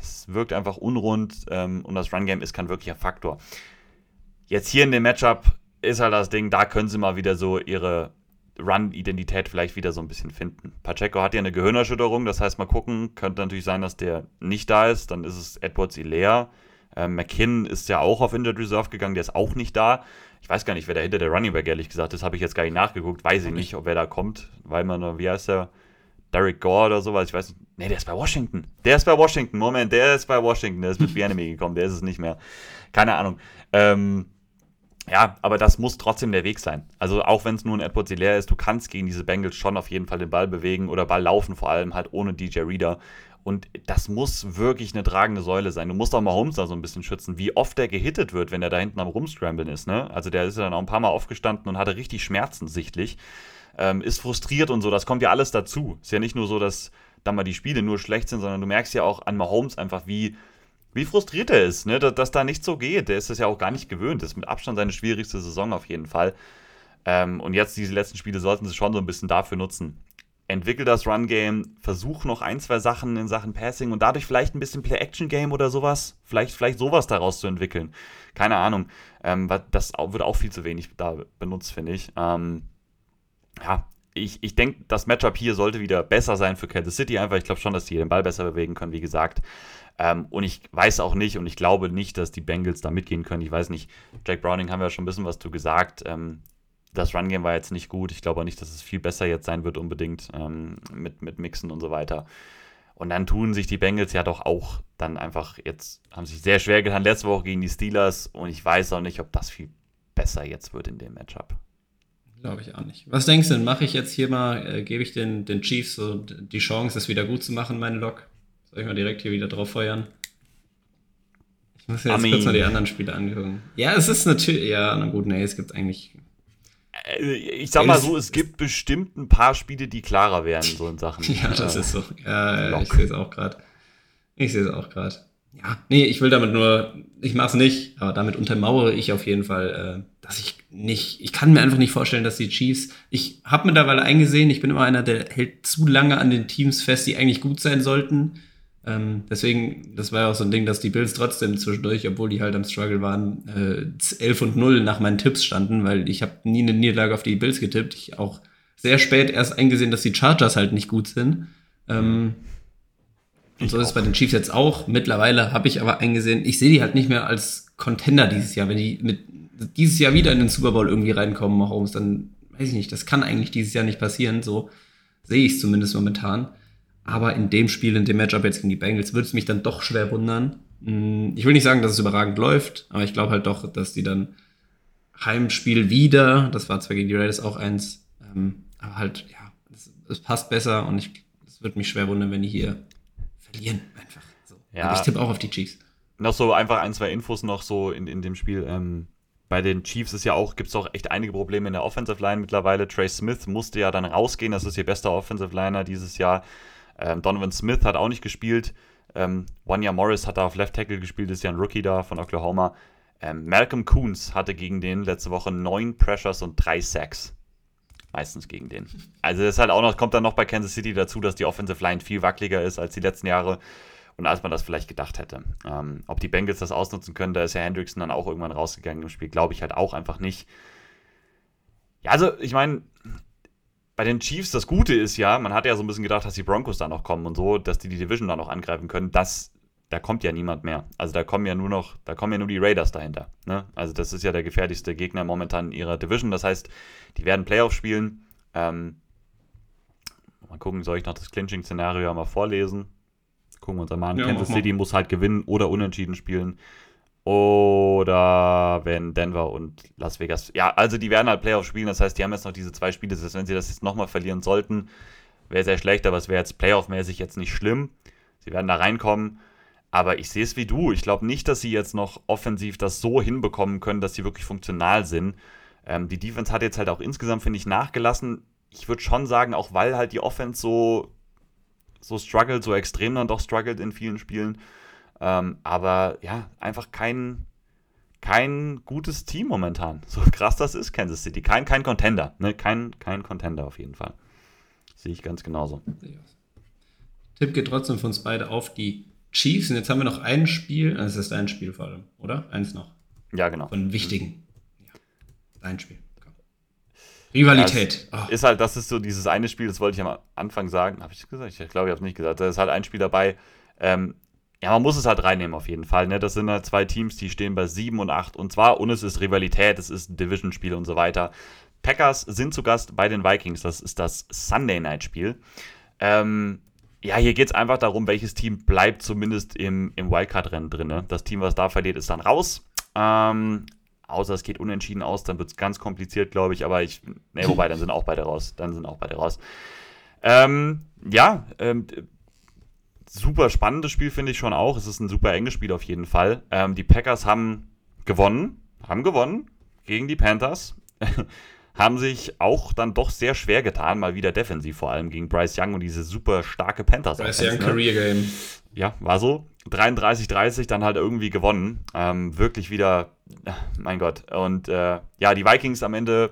es wirkt einfach unrund ähm, und das Run-Game ist kein wirklicher Faktor. Jetzt hier in dem Matchup ist halt das Ding, da können sie mal wieder so ihre Run-Identität vielleicht wieder so ein bisschen finden. Pacheco hat ja eine Gehirnerschütterung, das heißt mal gucken, könnte natürlich sein, dass der nicht da ist, dann ist es Edwards Ilea. Äh, McKinn ist ja auch auf Injured Reserve gegangen, der ist auch nicht da. Ich weiß gar nicht, wer da hinter der Running Back ehrlich gesagt ist, habe ich jetzt gar nicht nachgeguckt, weiß ich nicht, ob wer da kommt, weil man, wie heißt der, Derek Gore oder sowas, ich weiß nicht. Nee, der ist bei Washington. Der ist bei Washington, Moment, der ist bei Washington, der ist mit Enemy gekommen, der ist es nicht mehr. Keine Ahnung. Ähm, ja, aber das muss trotzdem der Weg sein. Also auch wenn es nur ein Edward leer ist, du kannst gegen diese Bengals schon auf jeden Fall den Ball bewegen oder Ball laufen, vor allem halt ohne DJ Reader. Und das muss wirklich eine tragende Säule sein. Du musst auch mal Holmes da so ein bisschen schützen, wie oft der gehittet wird, wenn er da hinten am Rumscramblen ist. Ne? Also der ist ja dann auch ein paar Mal aufgestanden und hatte richtig Schmerzen sichtlich. Ähm, ist frustriert und so, das kommt ja alles dazu. Ist ja nicht nur so, dass da mal die Spiele nur schlecht sind, sondern du merkst ja auch an Mahomes einfach, wie wie frustriert er ist, ne? dass, dass da nicht so geht. Der ist das ja auch gar nicht gewöhnt. Das ist mit Abstand seine schwierigste Saison auf jeden Fall. Ähm, und jetzt diese letzten Spiele sollten sie schon so ein bisschen dafür nutzen. Entwickel das Run-Game, versuch noch ein, zwei Sachen in Sachen Passing und dadurch vielleicht ein bisschen Play-Action-Game oder sowas. Vielleicht, vielleicht sowas daraus zu entwickeln. Keine Ahnung. Ähm, das wird auch viel zu wenig da benutzt, finde ich. Ähm, ja, ich, ich denke, das Matchup hier sollte wieder besser sein für Kansas City, einfach. Ich glaube schon, dass die den Ball besser bewegen können, wie gesagt. Ähm, und ich weiß auch nicht und ich glaube nicht, dass die Bengals da mitgehen können. Ich weiß nicht, Jack Browning haben wir ja schon ein bisschen was zu gesagt. Ähm, das Run-Game war jetzt nicht gut. Ich glaube auch nicht, dass es viel besser jetzt sein wird, unbedingt ähm, mit, mit Mixen und so weiter. Und dann tun sich die Bengals ja doch auch dann einfach jetzt, haben sich sehr schwer getan letzte Woche gegen die Steelers und ich weiß auch nicht, ob das viel besser jetzt wird in dem Matchup. Glaube ich auch nicht. Was denkst du denn? Mache ich jetzt hier mal, äh, gebe ich den, den Chiefs so die Chance, es wieder gut zu machen, meinen Lock? Soll ich mal direkt hier wieder drauf feuern? Ich muss jetzt kurz mal die anderen Spiele angucken. Ja, es ist natürlich, ja, na gut, nee, es gibt eigentlich. Äh, ich sag mal so, es gibt bestimmt ein paar Spiele, die klarer werden, so in Sachen. ja, das äh, ist so. Ja, Lock. ich sehe es auch gerade. Ich sehe es auch gerade. Ja, nee, ich will damit nur, ich mach's nicht, aber damit untermauere ich auf jeden Fall, äh, dass ich nicht, ich kann mir einfach nicht vorstellen, dass die Chiefs, ich habe mittlerweile eingesehen, ich bin immer einer, der hält zu lange an den Teams fest, die eigentlich gut sein sollten. Ähm, deswegen, das war ja auch so ein Ding, dass die Bills trotzdem zwischendurch, obwohl die halt am Struggle waren, äh, 11 und 0 nach meinen Tipps standen, weil ich habe nie eine Niederlage auf die Bills getippt. Ich auch sehr spät erst eingesehen, dass die Chargers halt nicht gut sind. Ähm, und so ist es bei den Chiefs jetzt auch. Mittlerweile habe ich aber eingesehen, ich sehe die halt nicht mehr als Contender dieses Jahr. Wenn die mit dieses Jahr wieder in den Super Bowl irgendwie reinkommen, Mahomes, dann weiß ich nicht, das kann eigentlich dieses Jahr nicht passieren. So sehe ich es zumindest momentan. Aber in dem Spiel, in dem Matchup jetzt gegen die Bengals, würde es mich dann doch schwer wundern. Hm, ich will nicht sagen, dass es überragend läuft, aber ich glaube halt doch, dass die dann Heimspiel wieder, das war zwar gegen die Raiders auch eins, ähm, aber halt, ja, es, es passt besser und ich, es würde mich schwer wundern, wenn die hier verlieren einfach. So. Ja. Aber ich tippe auch auf die Chiefs. Noch so einfach ein, zwei Infos noch so in, in dem Spiel. Ähm, bei den Chiefs ist ja auch, gibt es auch echt einige Probleme in der Offensive Line mittlerweile. Trey Smith musste ja dann rausgehen, das ist ihr bester Offensive Liner dieses Jahr. Ähm, Donovan Smith hat auch nicht gespielt. Ähm, Wanya Morris hat da auf Left Tackle gespielt, ist ja ein Rookie da von Oklahoma. Ähm, Malcolm Coons hatte gegen den letzte Woche neun Pressures und drei Sacks meistens gegen den. Also das halt auch noch, kommt dann noch bei Kansas City dazu, dass die Offensive Line viel wackeliger ist als die letzten Jahre und als man das vielleicht gedacht hätte. Ähm, ob die Bengals das ausnutzen können, da ist ja Hendrickson dann auch irgendwann rausgegangen im Spiel, glaube ich halt auch einfach nicht. Ja, also ich meine, bei den Chiefs, das Gute ist ja, man hat ja so ein bisschen gedacht, dass die Broncos da noch kommen und so, dass die die Division da noch angreifen können. Das, da kommt ja niemand mehr. Also da kommen ja nur noch, da kommen ja nur die Raiders dahinter. Ne? Also das ist ja der gefährlichste Gegner momentan in ihrer Division. Das heißt, die werden Playoff spielen. Ähm, mal gucken, soll ich noch das Clinching-Szenario mal vorlesen? Gucken wir uns mal an. Ja, Kansas City muss halt gewinnen oder unentschieden spielen. Oder wenn Denver und Las Vegas. Ja, also die werden halt Playoff spielen. Das heißt, die haben jetzt noch diese zwei Spiele. Das heißt, wenn sie das jetzt nochmal verlieren sollten, wäre sehr schlecht, aber es wäre jetzt Playoff-mäßig jetzt nicht schlimm. Sie werden da reinkommen. Aber ich sehe es wie du. Ich glaube nicht, dass sie jetzt noch offensiv das so hinbekommen können, dass sie wirklich funktional sind. Ähm, die Defense hat jetzt halt auch insgesamt, finde ich, nachgelassen. Ich würde schon sagen, auch weil halt die Offense so, so struggelt, so extrem dann doch struggelt in vielen Spielen. Ähm, aber ja, einfach kein, kein gutes Team momentan. So krass das ist, Kansas City. Kein, kein Contender. Ne? Kein, kein Contender auf jeden Fall. Sehe ich ganz genauso. Tipp geht trotzdem von uns beide auf die Chiefs. Und jetzt haben wir noch ein Spiel. Das ist ein Spiel vor allem, oder? Eins noch. Ja, genau. Von wichtigen. Dein Spiel. Rivalität. Ja, oh. Ist halt, das ist so dieses eine Spiel, das wollte ich am Anfang sagen. Habe ich das gesagt? Ich glaube, ich habe es nicht gesagt. Da ist halt ein Spiel dabei. Ähm, ja, man muss es halt reinnehmen auf jeden Fall. Ne? Das sind halt zwei Teams, die stehen bei 7 und 8 und zwar, und es ist Rivalität, es ist ein Division-Spiel und so weiter. Packers sind zu Gast bei den Vikings. Das ist das Sunday Night-Spiel. Ähm, ja, hier geht es einfach darum, welches Team bleibt zumindest im, im Wildcard-Rennen drin. Ne? Das Team, was da verliert, ist dann raus. Ähm, Außer es geht unentschieden aus, dann wird es ganz kompliziert, glaube ich. Aber ich, ne, wobei, dann sind auch beide raus. Dann sind auch beide raus. Ähm, ja, ähm, super spannendes Spiel finde ich schon auch. Es ist ein super enges Spiel auf jeden Fall. Ähm, die Packers haben gewonnen, haben gewonnen gegen die Panthers. haben sich auch dann doch sehr schwer getan, mal wieder defensiv, vor allem gegen Bryce Young und diese super starke Panthers. Bryce Young ne? Career Game. Ja, war so. 33-30 dann halt irgendwie gewonnen. Ähm, wirklich wieder, mein Gott. Und äh, ja, die Vikings am Ende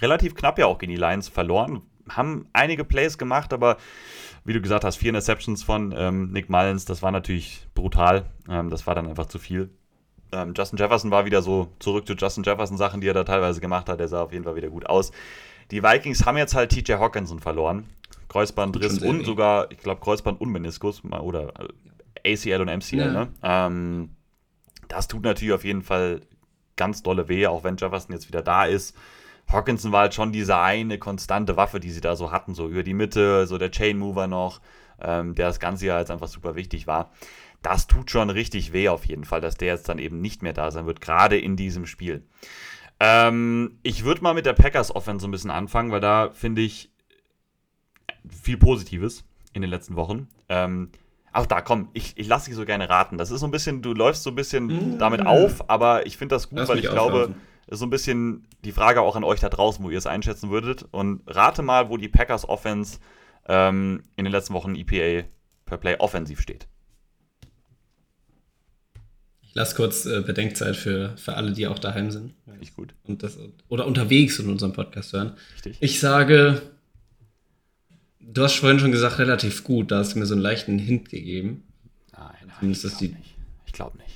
relativ knapp ja auch gegen die Lions verloren. Haben einige Plays gemacht, aber wie du gesagt hast, vier Interceptions von ähm, Nick Mullins, das war natürlich brutal. Ähm, das war dann einfach zu viel. Ähm, Justin Jefferson war wieder so zurück zu Justin Jefferson Sachen, die er da teilweise gemacht hat. Der sah auf jeden Fall wieder gut aus. Die Vikings haben jetzt halt TJ Hawkinson verloren. Kreuzbandriss und sogar, ich glaube, Kreuzband und Meniskus oder äh, ACL und MCL. Ja. Ne? Ähm, das tut natürlich auf jeden Fall ganz dolle weh, auch wenn Jefferson jetzt wieder da ist. Hawkinson war halt schon diese eine konstante Waffe, die sie da so hatten, so über die Mitte, so der Chain Mover noch, ähm, der das ganze Jahr jetzt einfach super wichtig war. Das tut schon richtig weh auf jeden Fall, dass der jetzt dann eben nicht mehr da sein wird, gerade in diesem Spiel. Ähm, ich würde mal mit der Packers Offense so ein bisschen anfangen, weil da finde ich viel Positives in den letzten Wochen. Ähm, auch da, komm, ich, ich lasse dich so gerne raten. Das ist so ein bisschen, du läufst so ein bisschen mhm. damit auf, aber ich finde das gut, Lass weil ich glaube, ist so ein bisschen die Frage auch an euch da draußen, wo ihr es einschätzen würdet. Und rate mal, wo die Packers Offense ähm, in den letzten Wochen EPA per Play offensiv steht. Ich lasse kurz äh, Bedenkzeit für, für alle, die auch daheim sind. Nicht gut. Und das, oder unterwegs in unserem Podcast hören. Richtig. Ich sage, du hast vorhin schon gesagt, relativ gut. Da hast du mir so einen leichten Hint gegeben. Nein, nein. ich glaube nicht. Ich glaube nicht.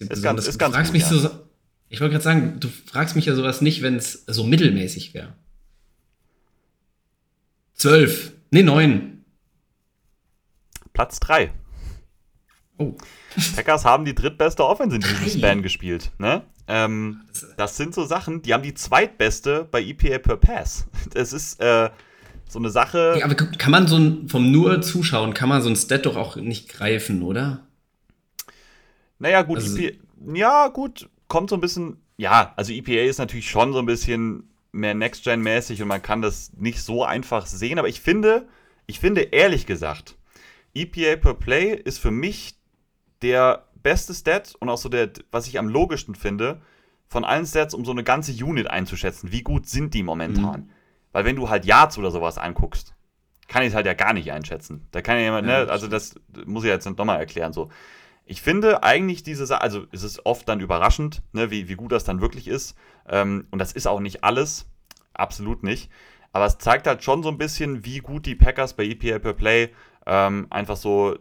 Ist ganz, ist ganz fragst gut, mich ja. so, ich wollte gerade sagen, du fragst mich ja sowas nicht, wenn es so mittelmäßig wäre. Zwölf. Nee, neun. Platz drei. Oh. Packers haben die drittbeste Offense in diesem Span gespielt. Ne? Ähm, das sind so Sachen, die haben die zweitbeste bei EPA per Pass. Das ist äh, so eine Sache. Ja, aber kann man so ein, vom nur Zuschauen, kann man so ein Stat doch auch nicht greifen, oder? Naja, gut, also, EPA, ja, gut, kommt so ein bisschen. Ja, also EPA ist natürlich schon so ein bisschen mehr Next-Gen-mäßig und man kann das nicht so einfach sehen, aber ich finde, ich finde ehrlich gesagt, EPA per Play ist für mich der beste Stat und auch so der, was ich am logischsten finde, von allen Stats, um so eine ganze Unit einzuschätzen. Wie gut sind die momentan? Mhm. Weil wenn du halt Yards oder sowas anguckst, kann ich es halt ja gar nicht einschätzen. Da kann ja jemand, ne, also das muss ich jetzt nochmal erklären, so. Ich finde eigentlich diese Sache, also es ist oft dann überraschend, ne, wie, wie gut das dann wirklich ist. Ähm, und das ist auch nicht alles, absolut nicht. Aber es zeigt halt schon so ein bisschen, wie gut die Packers bei EPA per Play ähm, einfach so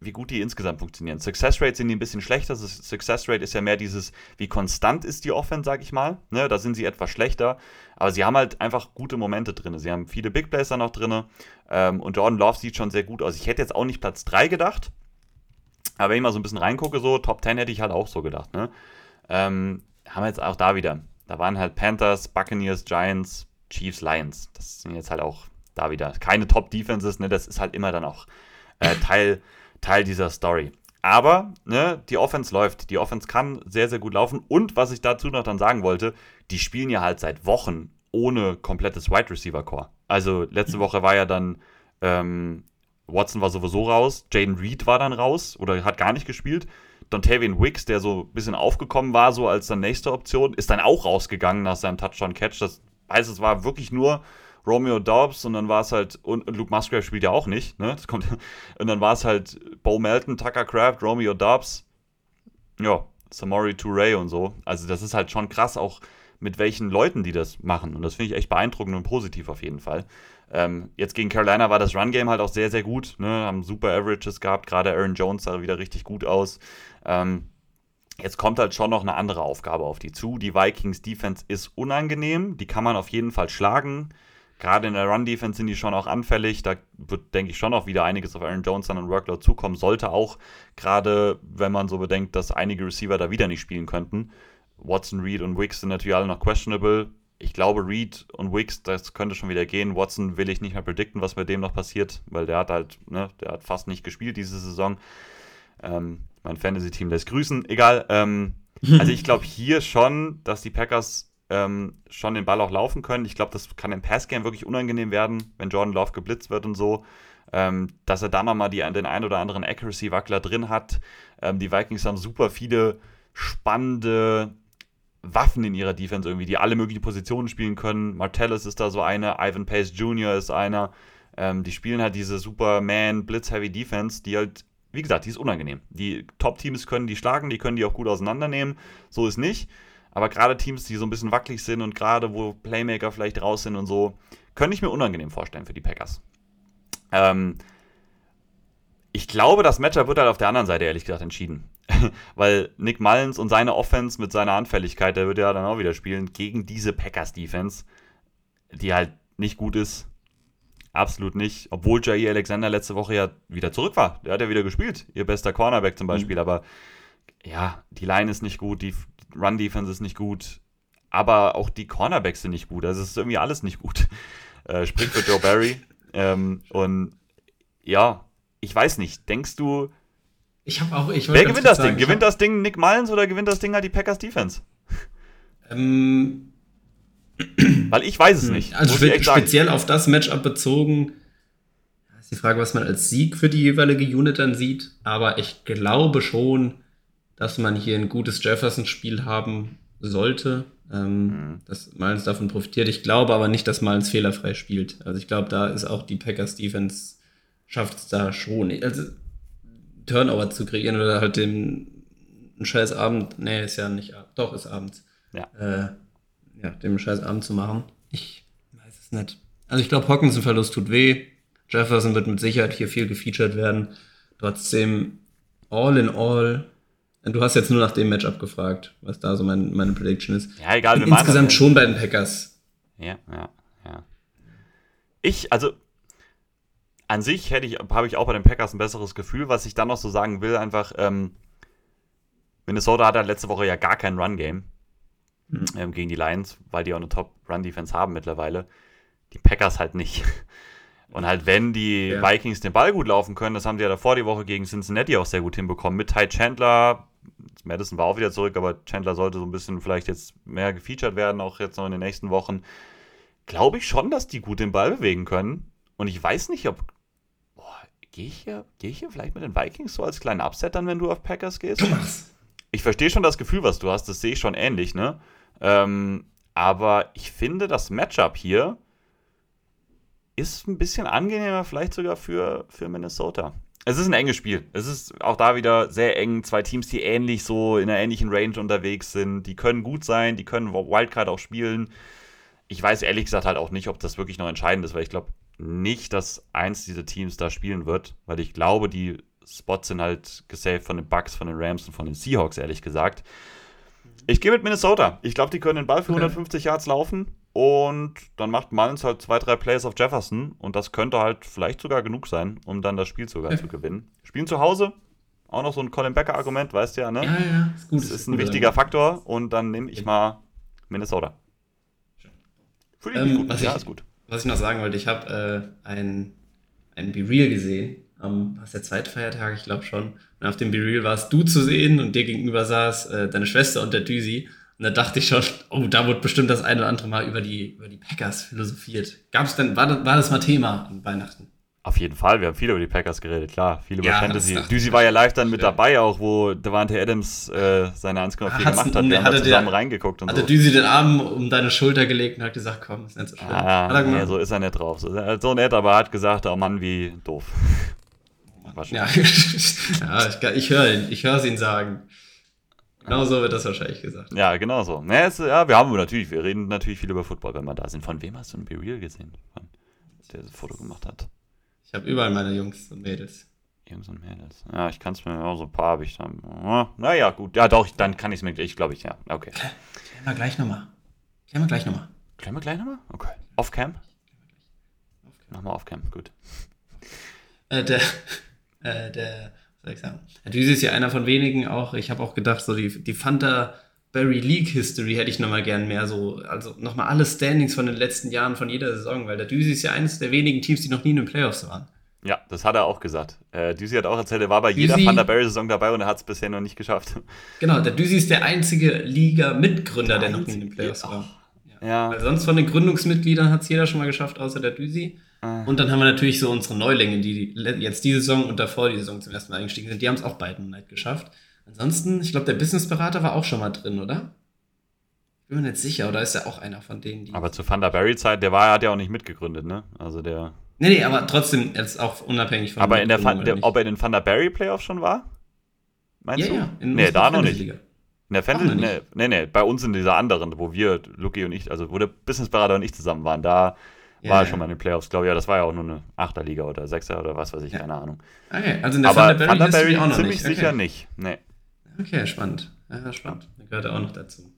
wie gut die insgesamt funktionieren. Success Rate sind die ein bisschen schlechter. Success Rate ist ja mehr dieses, wie konstant ist die Offense, sag ich mal. Ne, da sind sie etwas schlechter. Aber sie haben halt einfach gute Momente drin. Sie haben viele Big Plays da noch drin. Ähm, und Jordan Love sieht schon sehr gut aus. Ich hätte jetzt auch nicht Platz 3 gedacht. Aber wenn ich mal so ein bisschen reingucke, so Top 10 hätte ich halt auch so gedacht. Ne? Ähm, haben wir jetzt auch da wieder. Da waren halt Panthers, Buccaneers, Giants, Chiefs, Lions. Das sind jetzt halt auch da wieder keine Top-Defenses. Ne? Das ist halt immer dann auch äh, Teil Teil dieser Story. Aber ne, die Offense läuft. Die Offense kann sehr, sehr gut laufen. Und was ich dazu noch dann sagen wollte, die spielen ja halt seit Wochen ohne komplettes Wide Receiver Core. Also letzte Woche war ja dann ähm, Watson war sowieso raus, Jaden Reed war dann raus oder hat gar nicht gespielt. Dontavian Wicks, der so ein bisschen aufgekommen war, so als dann nächste Option, ist dann auch rausgegangen nach seinem Touchdown-Catch. Das heißt, es war wirklich nur Romeo Dobbs und dann war es halt, und Luke Musgrave spielt ja auch nicht, ne? Das kommt, und dann war es halt Bo Melton, Tucker Craft, Romeo Dobbs, ja, Samori Touré und so. Also das ist halt schon krass, auch mit welchen Leuten die das machen. Und das finde ich echt beeindruckend und positiv auf jeden Fall. Ähm, jetzt gegen Carolina war das Run-Game halt auch sehr, sehr gut. Ne? Haben super Averages gehabt. Gerade Aaron Jones sah wieder richtig gut aus. Ähm, jetzt kommt halt schon noch eine andere Aufgabe auf die zu. Die Vikings Defense ist unangenehm. Die kann man auf jeden Fall schlagen. Gerade in der Run-Defense sind die schon auch anfällig. Da wird, denke ich, schon auch wieder einiges auf Aaron Jones dann an Workload zukommen. Sollte auch, gerade wenn man so bedenkt, dass einige Receiver da wieder nicht spielen könnten. Watson, Reed und Wicks sind natürlich alle noch questionable. Ich glaube, Reed und Wicks, das könnte schon wieder gehen. Watson will ich nicht mehr predikten, was mit dem noch passiert, weil der hat halt, ne, der hat fast nicht gespielt diese Saison. Ähm, mein Fantasy-Team lässt grüßen. Egal. Ähm, also ich glaube hier schon, dass die Packers ähm, schon den Ball auch laufen können. Ich glaube, das kann im Passgame wirklich unangenehm werden, wenn Jordan Love geblitzt wird und so. Ähm, dass er da nochmal die, den ein oder anderen Accuracy-Wackler drin hat. Ähm, die Vikings haben super viele spannende Waffen in ihrer Defense irgendwie, die alle möglichen Positionen spielen können. Martellus ist da so einer, Ivan Pace Jr. ist einer. Ähm, die spielen halt diese Superman Blitz-Heavy Defense, die halt, wie gesagt, die ist unangenehm. Die Top-Teams können die schlagen, die können die auch gut auseinandernehmen. So ist nicht. Aber gerade Teams, die so ein bisschen wackelig sind und gerade wo Playmaker vielleicht raus sind und so, könnte ich mir unangenehm vorstellen für die Packers. Ähm, ich glaube, das Matchup wird halt auf der anderen Seite ehrlich gesagt entschieden. Weil Nick Mullins und seine Offense mit seiner Anfälligkeit, der wird ja dann auch wieder spielen, gegen diese Packers-Defense, die halt nicht gut ist. Absolut nicht. Obwohl Jair Alexander letzte Woche ja wieder zurück war. Der hat ja wieder gespielt. Ihr bester Cornerback zum Beispiel. Mhm. Aber ja, die Line ist nicht gut, die Run-Defense ist nicht gut. Aber auch die Cornerbacks sind nicht gut. Also es ist irgendwie alles nicht gut. Äh, spricht für Joe Barry. ähm, und ja, ich weiß nicht. Denkst du, ich habe auch. Ich Wer gewinnt das sagen, Ding? Gewinnt das Ding Nick Mullins oder gewinnt das Ding halt die Packers Defense? Ähm, Weil ich weiß es hm. nicht. Also speziell auf das Matchup bezogen ist die Frage, was man als Sieg für die jeweilige Unit dann sieht. Aber ich glaube schon, dass man hier ein gutes Jefferson-Spiel haben sollte. Ähm, mhm. Dass Mullins davon profitiert. Ich glaube aber nicht, dass Mullins fehlerfrei spielt. Also ich glaube, da ist auch die Packers Defense schafft es da schon. Also Turnover zu kreieren oder halt dem einen scheiß Abend, nee, ist ja nicht, doch, ist abends. Ja. Äh, ja, dem scheiß Abend zu machen. Ich weiß es nicht. Also ich glaube, Hawkinson-Verlust tut weh. Jefferson wird mit Sicherheit hier viel gefeatured werden. Trotzdem, all in all, du hast jetzt nur nach dem Matchup gefragt, was da so mein, meine Prediction ist. Ja, egal. Wir insgesamt schon bei den Packers. Ja, ja, ja. Ich, also an sich hätte ich, habe ich auch bei den Packers ein besseres Gefühl. Was ich dann noch so sagen will, einfach, ähm, Minnesota hatte letzte Woche ja gar kein Run-Game mhm. ähm, gegen die Lions, weil die auch eine Top-Run-Defense haben mittlerweile. Die Packers halt nicht. Und halt, wenn die ja. Vikings den Ball gut laufen können, das haben die ja davor die Woche gegen Cincinnati auch sehr gut hinbekommen. Mit Ty Chandler, Madison war auch wieder zurück, aber Chandler sollte so ein bisschen vielleicht jetzt mehr gefeatured werden, auch jetzt noch in den nächsten Wochen. Glaube ich schon, dass die gut den Ball bewegen können. Und ich weiß nicht, ob Gehe ich, hier, geh ich hier vielleicht mit den Vikings so als kleinen Upset dann, wenn du auf Packers gehst? Thomas. Ich verstehe schon das Gefühl, was du hast, das sehe ich schon ähnlich, ne? Ähm, aber ich finde, das Matchup hier ist ein bisschen angenehmer, vielleicht sogar für, für Minnesota. Es ist ein enges Spiel. Es ist auch da wieder sehr eng. Zwei Teams, die ähnlich so in einer ähnlichen Range unterwegs sind. Die können gut sein, die können Wildcard auch spielen. Ich weiß ehrlich gesagt halt auch nicht, ob das wirklich noch entscheidend ist, weil ich glaube, nicht, dass eins dieser Teams da spielen wird, weil ich glaube, die Spots sind halt gesaved von den Bucks, von den Rams und von den Seahawks, ehrlich gesagt. Ich gehe mit Minnesota. Ich glaube, die können den Ball für 150 Yards laufen und dann macht Mullins halt zwei, drei Plays auf Jefferson und das könnte halt vielleicht sogar genug sein, um dann das Spiel sogar zu gewinnen. Spielen zu Hause, auch noch so ein Colin Becker-Argument, weißt du ja, ne? Ja, ja, ist gut. Das ist ein wichtiger Faktor und dann nehme ich mal Minnesota. Fühle ich ähm, gut. Ja, ist gut was ich noch sagen wollte, ich habe äh, ein, ein Be Real gesehen. Am, was der zweite Feiertag, ich glaube schon. Und auf dem Be Real warst du zu sehen und dir gegenüber saß äh, deine Schwester und der Düsi. Und da dachte ich schon, oh, da wurde bestimmt das eine oder andere Mal über die, über die Packers philosophiert. Gab es denn, war war das mal Thema an Weihnachten? Auf jeden Fall, wir haben viel über die Packers geredet, klar. Viel über ja, Fantasy. Düsi war ja live dann mit dabei, auch wo Devante Adams äh, seine 1,4 gemacht hat. Wir haben zusammen der, reingeguckt und hat so. Hat Düsi den Arm um deine Schulter gelegt und hat gesagt, komm, ist nicht so schlimm. Ah, nee, so ist er nicht drauf. So, so nett, aber er hat gesagt, oh Mann, wie doof. Ja, ja ich, ich höre ihn, ich höre es ihn sagen. Genau so wird das wahrscheinlich gesagt. Ja, genau so. Ja, es, ja, wir haben natürlich, wir reden natürlich viel über Football, wenn wir da sind. Von wem hast du ein Be Real gesehen? Von, der das Foto gemacht hat. Ich habe überall meine Jungs und Mädels. Jungs und Mädels. Ja, ich kann es mir, auch so ein paar habe ich dann. Naja, gut. Ja, doch, dann kann ich es mir, ich glaube ich, ja. Okay. Klären wir gleich nochmal. Klären wir gleich nochmal. Klären wir gleich nochmal? Okay. Off-Cam? Nochmal Off-Cam, gut. Äh, der, äh, der, was soll ich sagen? Der Düse ist ja einer von wenigen auch. Ich habe auch gedacht, so die, die Fanta Barry League History hätte ich nochmal gern mehr so, also nochmal alle Standings von den letzten Jahren von jeder Saison, weil der Düsi ist ja eines der wenigen Teams, die noch nie in den Playoffs waren. Ja, das hat er auch gesagt. Äh, Düsi hat auch erzählt, er war bei Düsi, jeder Van der Barry-Saison dabei und er hat es bisher noch nicht geschafft. Genau, der Düsi ist der einzige Liga-Mitgründer, der, der noch nie in den Playoffs war. Ja. ja. Weil sonst von den Gründungsmitgliedern hat es jeder schon mal geschafft, außer der Düsi. Ah. Und dann haben wir natürlich so unsere Neulinge, die jetzt diese Saison und davor die Saison zum ersten Mal eingestiegen sind. Die haben es auch beiden nicht geschafft. Ansonsten, ich glaube, der Businessberater war auch schon mal drin, oder? Bin mir nicht sicher, oder ist er auch einer von denen, die. Aber zu Thunder Barry-Zeit, der war, hat ja auch nicht mitgegründet, ne? Also der. Nee, nee, aber trotzdem, jetzt auch unabhängig von. Aber in der, der ob er in den Thunder Barry Playoffs schon war? Meinst ja, du? Ja, nee, da noch nicht. In der Fantasy, nee, nee, nee, bei uns in dieser anderen, wo wir, Lucky und ich, also wo der Businessberater und ich zusammen waren, da yeah, war er schon mal in den Playoffs, glaube ich. Ja, das war ja auch nur eine Achterliga oder Sechser oder was weiß ich, ja. keine Ahnung. Okay, also in der Aber Thunderberry, Thunderberry auch noch ziemlich nicht. sicher okay. nicht. Nee. Okay, spannend. Ja, spannend. Da gehört er auch noch dazu.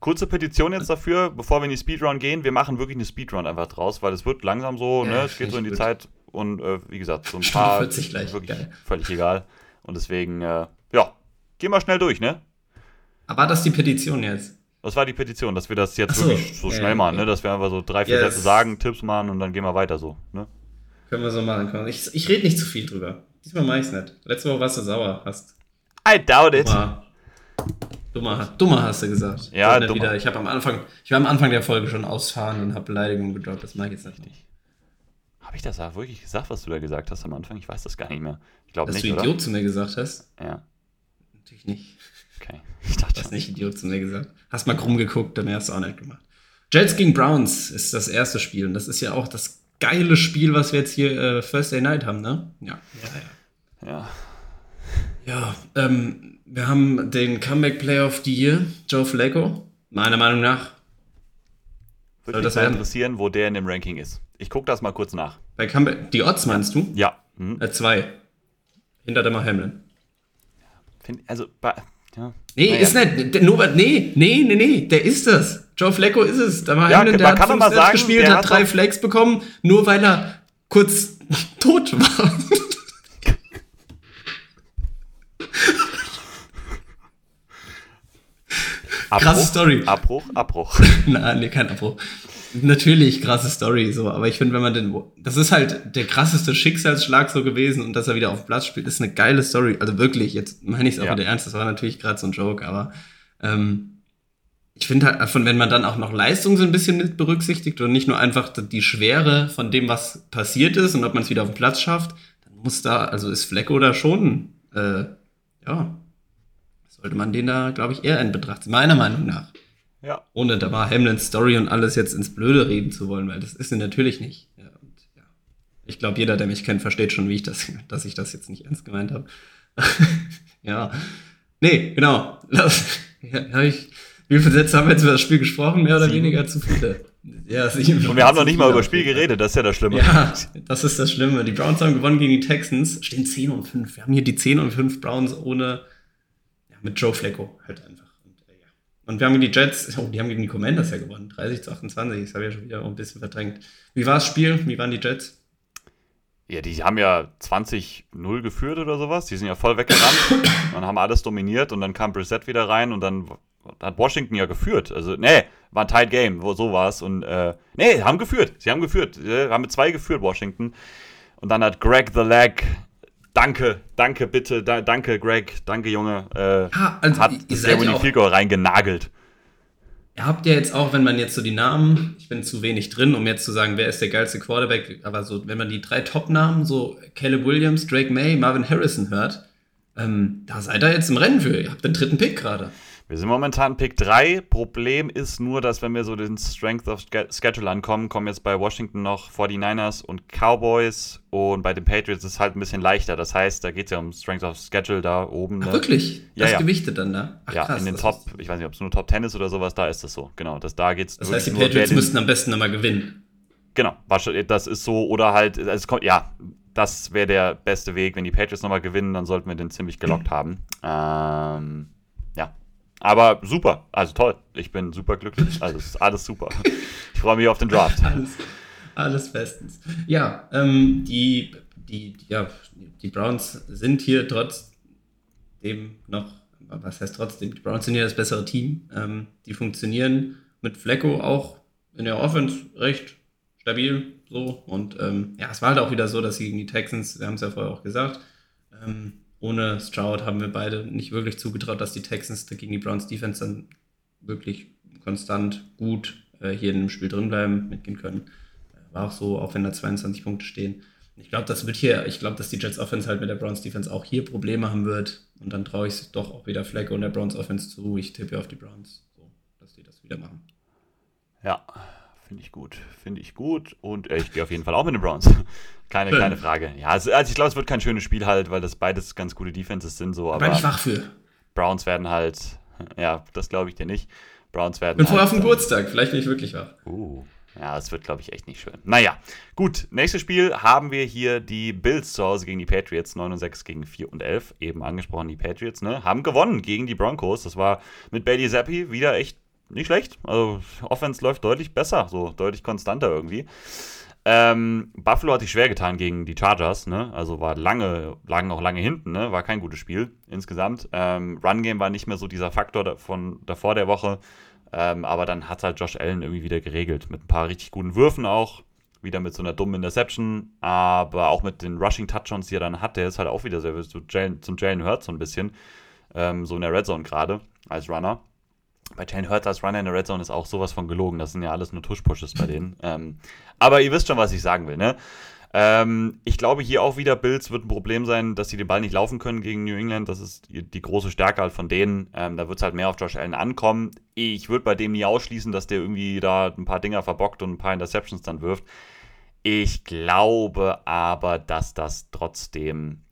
Kurze Petition jetzt dafür, bevor wir in die Speedrun gehen. Wir machen wirklich eine Speedrun einfach draus, weil es wird langsam so, ja, ne? Es geht so in die gut. Zeit und äh, wie gesagt, so ein paar 40 gleich. wirklich Geil. völlig egal. Und deswegen, äh, ja, gehen wir schnell durch, ne? Aber war das die Petition jetzt? Das war die Petition, dass wir das jetzt so, wirklich so schnell ja, machen, ne? Dass wir einfach so drei, vier yes. Sätze sagen, Tipps machen und dann gehen wir weiter so, ne? Können wir so machen. Ich, ich rede nicht zu viel drüber. Diesmal mache ich es nicht. Letzte Woche warst du sauer, hast. I doubt it. Dummer, dummer, dummer hast du gesagt. Ja, dummer. Wieder, ich habe am Anfang, ich war am Anfang der Folge schon ausfahren und habe Beleidigungen gedroppt. Das mag ich jetzt nicht. Habe ich das wirklich gesagt, was du da gesagt hast am Anfang? Ich weiß das gar nicht mehr. Ich glaube nicht. Dass du Idiot oder? zu mir gesagt hast? Ja. Natürlich nicht. Okay. Ich dachte, du hast nicht Idiot zu mir gesagt. Hast mal krumm geguckt, dann hast du auch nicht gemacht. Jets gegen Browns ist das erste Spiel und das ist ja auch das geile Spiel, was wir jetzt hier äh, Thursday Night haben, ne? Ja. Ja, ja. Ja, ja ähm, wir haben den Comeback Player of the Year, Joe Flacco. Meiner Meinung nach. Würde mich mal interessieren, wo der in dem Ranking ist. Ich gucke das mal kurz nach. Bei Comeback, die Odds meinst du? Ja. Mhm. Äh, zwei. Hinter dem Hamlin. Also, bei, ja. Nee, naja. ist nicht. Nur, nee, nee, nee, nee, der ist das. Joe Flacco ist es. Da war ja, Hamlin, der hat fünf sagen, gespielt, hat drei Flags bekommen, nur weil er kurz tot war. Abbruch, Krasse Story. Abbruch, Abbruch. Nein, nee, kein Abbruch. Natürlich krasse Story, so, aber ich finde, wenn man den, das ist halt der krasseste Schicksalsschlag so gewesen und dass er wieder auf Platz spielt, ist eine geile Story. Also wirklich, jetzt meine ich es auch ja. wieder ernst, das war natürlich gerade so ein Joke, aber ähm, ich finde halt, von wenn man dann auch noch Leistung so ein bisschen mit berücksichtigt und nicht nur einfach die Schwere von dem, was passiert ist und ob man es wieder auf den Platz schafft, dann muss da, also ist Flecko da schon, äh, ja, sollte man den da, glaube ich, eher in Betracht ziehen, meiner Meinung nach. Ja. Ohne da mal Hamlins Story und alles jetzt ins Blöde reden zu wollen, weil das ist sie natürlich nicht. Ja, und, ja. Ich glaube, jeder, der mich kennt, versteht schon, wie ich das, dass ich das jetzt nicht ernst gemeint habe. ja. Nee, genau. Das, ja, ich, wie viele Sätze haben wir jetzt über das Spiel gesprochen? Mehr oder sieben. weniger zu viele. Ja. Und wir haben noch nicht mal über das Spiel geredet, das ist ja das Schlimme. Ja, das ist das Schlimme. Die Browns haben gewonnen gegen die Texans, stehen 10 und 5. Wir haben hier die 10 und 5 Browns ohne, ja, mit Joe Flacco halt einfach. Und wir haben die Jets, oh, die haben gegen die Commanders ja gewonnen, 30 zu 28, das habe ich ja schon wieder ein bisschen verdrängt. Wie war das Spiel? Wie waren die Jets? Ja, die haben ja 20-0 geführt oder sowas. Die sind ja voll weggerannt und haben alles dominiert und dann kam Brissett wieder rein und dann hat Washington ja geführt. Also, nee, war ein Tight Game, wo so war es. Und, äh, nee, haben geführt. Sie haben geführt. Sie haben mit zwei geführt, Washington. Und dann hat Greg the Leg Danke, danke, bitte, da, danke, Greg, danke, Junge. Äh, ja, also hat das Ceremony Field Goal reingenagelt. Ihr habt ja jetzt auch, wenn man jetzt so die Namen, ich bin zu wenig drin, um jetzt zu sagen, wer ist der geilste Quarterback, aber so, wenn man die drei Top-Namen, so Caleb Williams, Drake May, Marvin Harrison hört, ähm, da seid ihr jetzt im Rennen für. Ihr habt den dritten Pick gerade. Wir sind momentan Pick 3. Problem ist nur, dass wenn wir so den Strength of Schedule ankommen, kommen jetzt bei Washington noch 49ers und Cowboys und bei den Patriots ist es halt ein bisschen leichter. Das heißt, da geht es ja um Strength of Schedule da oben. Ne? Ach, wirklich? Das ja, Gewichte dann da? Ach, ja, krass, in den Top, ich weiß nicht, ob es nur Top 10 ist oder sowas, da ist es so. Genau, das, da geht's Das heißt, die Patriots müssten am besten nochmal gewinnen. Genau, das ist so, oder halt, es kommt, ja, das wäre der beste Weg. Wenn die Patriots nochmal gewinnen, dann sollten wir den ziemlich gelockt haben. Ähm, aber super, also toll. Ich bin super glücklich. Also ist alles super. Ich freue mich auf den Draft. Alles, alles bestens. Ja, ähm, die, die, ja, die Browns sind hier trotzdem noch, was heißt trotzdem? Die Browns sind hier das bessere Team. Ähm, die funktionieren mit Flecko auch in der Offense recht stabil so. Und ähm, ja, es war halt auch wieder so, dass sie gegen die Texans, wir haben es ja vorher auch gesagt, ähm, ohne Stroud haben wir beide nicht wirklich zugetraut, dass die Texans gegen die Browns Defense dann wirklich konstant gut äh, hier in dem Spiel drin bleiben, mitgehen können. Äh, war auch so, auch wenn da 22 Punkte stehen. Ich glaube, das wird hier, ich glaube, dass die Jets Offense halt mit der Browns Defense auch hier Probleme haben wird. Und dann traue ich es doch auch wieder Flagge und der Browns Offense zu. Ich tippe auf die Browns, so, dass die das wieder machen. Ja, finde ich gut. Finde ich gut. Und äh, ich gehe auf jeden Fall auch mit den Browns. Keine, keine Frage. Ja, also, also ich glaube, es wird kein schönes Spiel halt, weil das beides ganz gute Defenses sind. So, aber Bin ich wach für. Browns werden halt, Ja, das glaube ich dir nicht. Browns werden. Bin vorher auf dem Geburtstag, vielleicht bin ich wirklich wach. Uh. Ja, das wird, glaube ich, echt nicht schön. Naja, gut. Nächstes Spiel haben wir hier die Bills zu Hause gegen die Patriots. 9 und 6 gegen 4 und 11. Eben angesprochen, die Patriots, ne? Haben gewonnen gegen die Broncos. Das war mit Bailey Zappi wieder echt nicht schlecht. Also, Offense läuft deutlich besser, so deutlich konstanter irgendwie. Ähm, Buffalo hat sich schwer getan gegen die Chargers, ne? Also war lange, lagen auch lange hinten, ne? War kein gutes Spiel insgesamt. Ähm, Run Game war nicht mehr so dieser Faktor von davor der Woche. Ähm, aber dann hat halt Josh Allen irgendwie wieder geregelt. Mit ein paar richtig guten Würfen auch. Wieder mit so einer dummen Interception. Aber auch mit den Rushing Touchdowns, die er dann hat, der ist halt auch wieder sehr zum Jalen, zum Jalen Hurts so ein bisschen. Ähm, so in der Red Zone gerade als Runner. Bei Jalen Hurts als Runner in der Red Zone ist auch sowas von gelogen. Das sind ja alles nur Tush-Pushes bei denen. Ähm, aber ihr wisst schon, was ich sagen will, ne? Ähm, ich glaube, hier auch wieder Bills wird ein Problem sein, dass sie den Ball nicht laufen können gegen New England. Das ist die, die große Stärke halt von denen. Ähm, da wird es halt mehr auf Josh Allen ankommen. Ich würde bei dem nie ausschließen, dass der irgendwie da ein paar Dinger verbockt und ein paar Interceptions dann wirft. Ich glaube aber, dass das trotzdem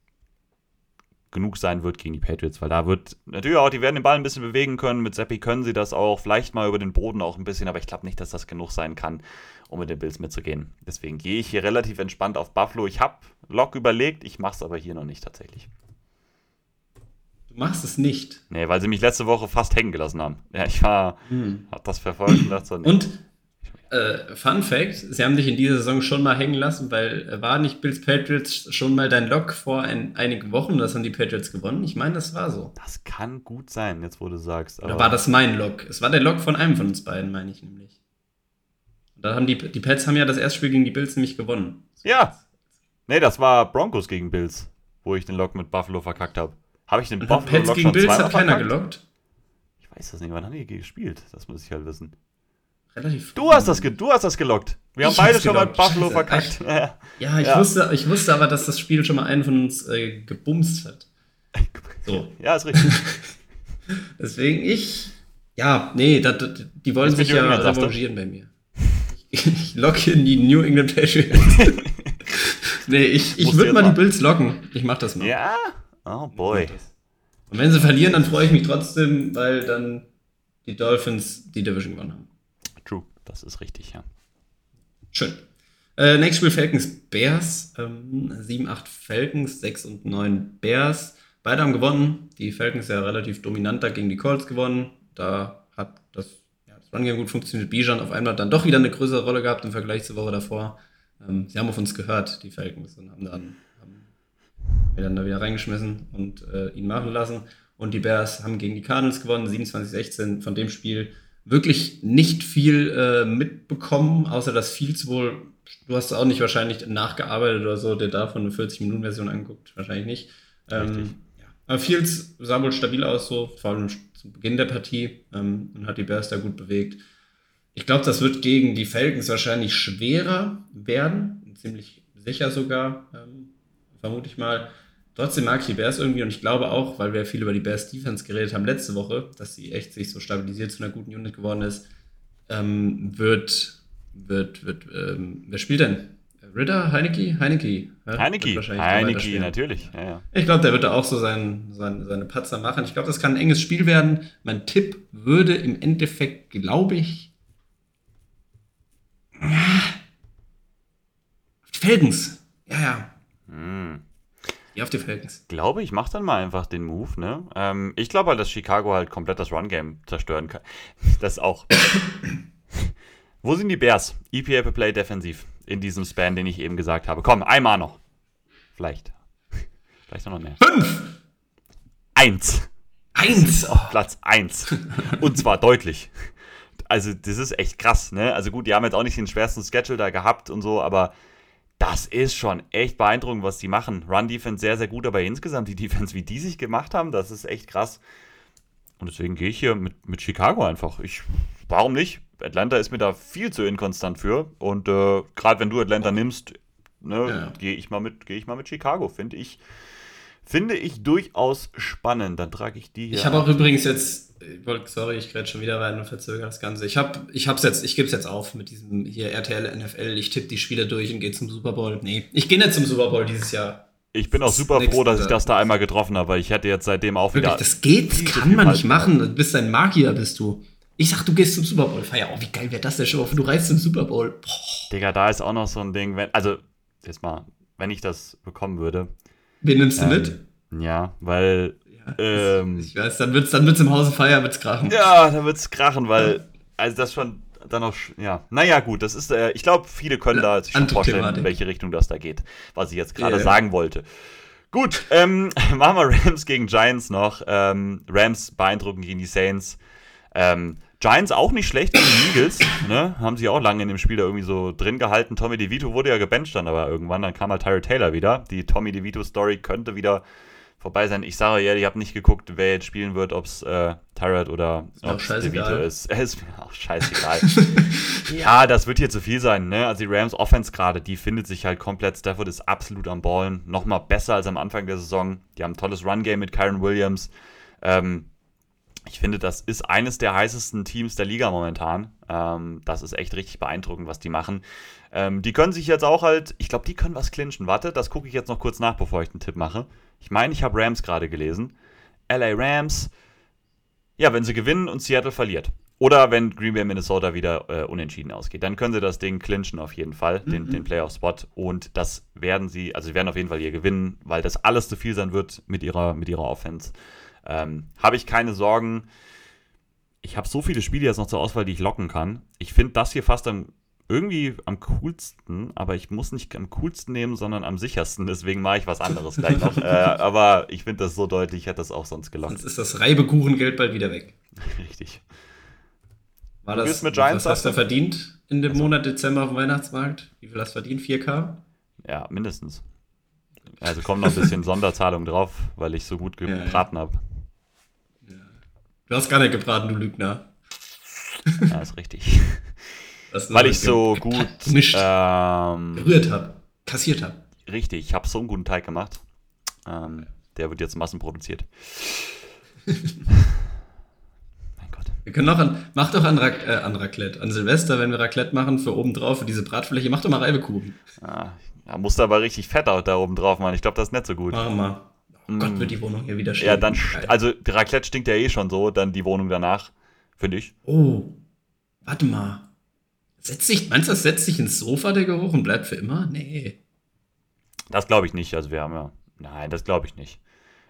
genug sein wird gegen die Patriots, weil da wird natürlich auch, die werden den Ball ein bisschen bewegen können. Mit Seppi können sie das auch, vielleicht mal über den Boden auch ein bisschen, aber ich glaube nicht, dass das genug sein kann, um mit den Bills mitzugehen. Deswegen gehe ich hier relativ entspannt auf Buffalo. Ich habe Lock überlegt, ich mache es aber hier noch nicht tatsächlich. Du machst es nicht? Nee, weil sie mich letzte Woche fast hängen gelassen haben. Ja, ich war, hm. hab das verfolgt und dachte so, nee. Und äh, Fun Fact: Sie haben dich in dieser Saison schon mal hängen lassen, weil äh, war nicht Bills Patriots schon mal dein Lock vor ein, einigen Wochen? Das haben die Patriots gewonnen. Ich meine, das war so. Das kann gut sein, jetzt wo du sagst. Oder war das mein Lock? Es war der Lock von einem von uns beiden, meine ich nämlich. Und dann haben die, die Pets haben ja das erste Spiel gegen die Bills nämlich gewonnen. Ja. Nee, das war Broncos gegen Bills, wo ich den Lock mit Buffalo verkackt habe. Habe ich den Buffalo Pets Lock gegen Bills hat keiner verkackt? gelockt? Ich weiß das nicht, wann haben die gespielt? Das muss ich halt wissen. Relativ du hast das, du hast das gelockt. Wir haben beide schon mal Buffalo Scheiße. verkackt. ja, ich, ja. Wusste, ich wusste aber, dass das Spiel schon mal einen von uns äh, gebumst hat. So. Ja, ist richtig. Deswegen ich. Ja, nee, dat, die wollen sich ja revanchieren bei mir. Ich, ich locke in die New England Patriots. nee, ich, ich würde mal die Bills locken. Ich mach das mal. Ja? Oh boy. Und wenn sie verlieren, dann freue ich mich trotzdem, weil dann die Dolphins die Division gewonnen haben. Das ist richtig, ja. Schön. Äh, nächstes Spiel Falcons Bears. Ähm, 7, 8 Falcons, 6 und 9 Bears. Beide haben gewonnen. Die Falcons ja relativ dominant da gegen die Colts gewonnen. Da hat das, ja, das Run Game gut funktioniert. Bijan auf einmal dann doch wieder eine größere Rolle gehabt im Vergleich zur Woche davor. Ähm, sie haben auf uns gehört, die Falcons, und haben dann, haben dann da wieder reingeschmissen und äh, ihn machen lassen. Und die Bears haben gegen die Cardinals gewonnen, 27-16. Von dem Spiel wirklich nicht viel äh, mitbekommen, außer dass Fields wohl, du hast auch nicht wahrscheinlich nachgearbeitet oder so, der davon eine 40-Minuten-Version anguckt, wahrscheinlich nicht. Ähm, ja. Aber Fields sah wohl stabil aus, so vor allem zu Beginn der Partie ähm, und hat die Bears da gut bewegt. Ich glaube, das wird gegen die Falcons wahrscheinlich schwerer werden, ziemlich sicher sogar, ähm, vermute ich mal. Trotzdem mag ich die Bears irgendwie und ich glaube auch, weil wir viel über die Bears Defense geredet haben letzte Woche, dass sie echt sich so stabilisiert zu einer guten Unit geworden ist, ähm, wird, wird, wird, ähm, wer spielt denn? Ritter, Heineke? Heineke. Ja? Heineke, Heineke natürlich. Ja, ja. Ich glaube, der wird da auch so sein, sein, seine Patzer machen. Ich glaube, das kann ein enges Spiel werden. Mein Tipp würde im Endeffekt, glaube ich, Falcons. Ja, ja. Hm. Ja, auf die Falcons. Ich glaube, ich mache dann mal einfach den Move, ne? Ähm, ich glaube halt, dass Chicago halt komplett das Run-Game zerstören kann. Das auch. Wo sind die Bears? EPA per Play defensiv in diesem Span, den ich eben gesagt habe. Komm, einmal noch. Vielleicht. Vielleicht noch mehr. Fünf! Eins. Eins! Oh. Platz eins. Und zwar deutlich. Also, das ist echt krass, ne? Also gut, die haben jetzt auch nicht den schwersten Schedule da gehabt und so, aber das ist schon echt beeindruckend, was die machen. Run-Defense sehr, sehr gut, aber insgesamt die Defense, wie die sich gemacht haben, das ist echt krass. Und deswegen gehe ich hier mit, mit Chicago einfach. Ich, warum nicht? Atlanta ist mir da viel zu inkonstant für. Und äh, gerade wenn du Atlanta nimmst, ne, ja. gehe ich, mal mit, ich mal mit Chicago. Finde ich, finde ich durchaus spannend. Dann trage ich die hier. Ich habe auch übrigens jetzt sorry, ich werde schon wieder rein und verzögere das Ganze. Ich habe, ich hab's jetzt, ich gebe es jetzt auf mit diesem hier RTL NFL. Ich tippe die Spiele durch und gehe zum Super Bowl. Nee, ich gehe nicht zum Super Bowl dieses Jahr. Ich bin auch super froh, dass ich das da einmal getroffen habe, ich hätte jetzt seitdem auch Wirklich, wieder. Das geht, das kann man nicht machen. Du bist ein Magier, bist du. Ich sag, du gehst zum Super Bowl. Feier, oh, wie geil wäre das denn schon? Du reist zum Super Bowl. Boah. Digga, da ist auch noch so ein Ding, wenn, also, jetzt mal, wenn ich das bekommen würde. Wen nimmst du ähm, mit? Ja, weil. Ja, ähm, ich weiß, dann wird's, dann wird's im Hause Feier, wird's krachen. Ja, dann wird's krachen, weil, also das schon dann noch, ja, naja, gut, das ist, äh, ich glaube, viele können da sich schon vorstellen, in welche Richtung das da geht, was ich jetzt gerade yeah. sagen wollte. Gut, ähm, machen wir Rams gegen Giants noch. Ähm, Rams beeindrucken gegen die Saints. Ähm, Giants auch nicht schlecht gegen die Eagles, ne? Haben sie auch lange in dem Spiel da irgendwie so drin gehalten. Tommy DeVito wurde ja gebencht dann aber irgendwann, dann kam halt Tyrell Taylor wieder. Die Tommy DeVito-Story könnte wieder vorbei sein. Ich sage ja, ich habe nicht geguckt, wer jetzt spielen wird, ob es äh, Tyrod oder DeVito ist. Es ist mir auch scheißegal. ja, das wird hier zu viel sein. Ne? Also die Rams Offense gerade, die findet sich halt komplett. Stafford ist absolut am Ballen. Nochmal besser als am Anfang der Saison. Die haben ein tolles Run-Game mit Kyron Williams. Ähm, ich finde, das ist eines der heißesten Teams der Liga momentan. Ähm, das ist echt richtig beeindruckend, was die machen. Ähm, die können sich jetzt auch halt, ich glaube, die können was clinchen. Warte, das gucke ich jetzt noch kurz nach, bevor ich den Tipp mache. Ich meine, ich habe Rams gerade gelesen. LA Rams, ja, wenn sie gewinnen und Seattle verliert. Oder wenn Green Bay Minnesota wieder äh, unentschieden ausgeht. Dann können sie das Ding clinchen auf jeden Fall, mhm. den, den Playoff-Spot. Und das werden sie, also sie werden auf jeden Fall hier gewinnen, weil das alles zu viel sein wird mit ihrer, mit ihrer Offense. Ähm, habe ich keine Sorgen. Ich habe so viele Spiele jetzt noch zur Auswahl, die ich locken kann. Ich finde das hier fast am irgendwie am coolsten, aber ich muss nicht am coolsten nehmen, sondern am sichersten. Deswegen mache ich was anderes gleich noch. äh, aber ich finde das so deutlich, ich hätte das auch sonst gelockt. Sonst ist das Reibekuchengeld bald wieder weg. Richtig. War das, mit Giants, was hast du verdient in dem also. Monat Dezember auf dem Weihnachtsmarkt? Wie viel hast du verdient? 4K? Ja, mindestens. Also kommt noch ein bisschen Sonderzahlung drauf, weil ich so gut gebraten ja, ja. habe. Ja. Du hast gar nicht gebraten, du Lügner. Ja, ist richtig. Weil ich so gut gemischt, ähm, gerührt habe, kassiert habe. Richtig, ich habe so einen guten Teig gemacht. Ähm, der wird jetzt massenproduziert. mein Gott. Wir können noch an, mach doch an, äh, an Raclette, an Silvester, wenn wir Raclette machen, für oben drauf, für diese Bratfläche, mach doch mal Reibekuchen. Ah, ja, musst du aber richtig fett da oben drauf machen. Ich glaube, das ist nicht so gut. Mach mal. Oh Gott, mm. wird die Wohnung hier wieder stinken. Ja, dann, also Raclette stinkt ja eh schon so, dann die Wohnung danach, finde ich. Oh, warte mal. Setzt sich, meinst du, das setzt sich ins Sofa, der Geruch, und bleibt für immer? Nee. Das glaube ich nicht. Also wir haben ja. Nein, das glaube ich nicht.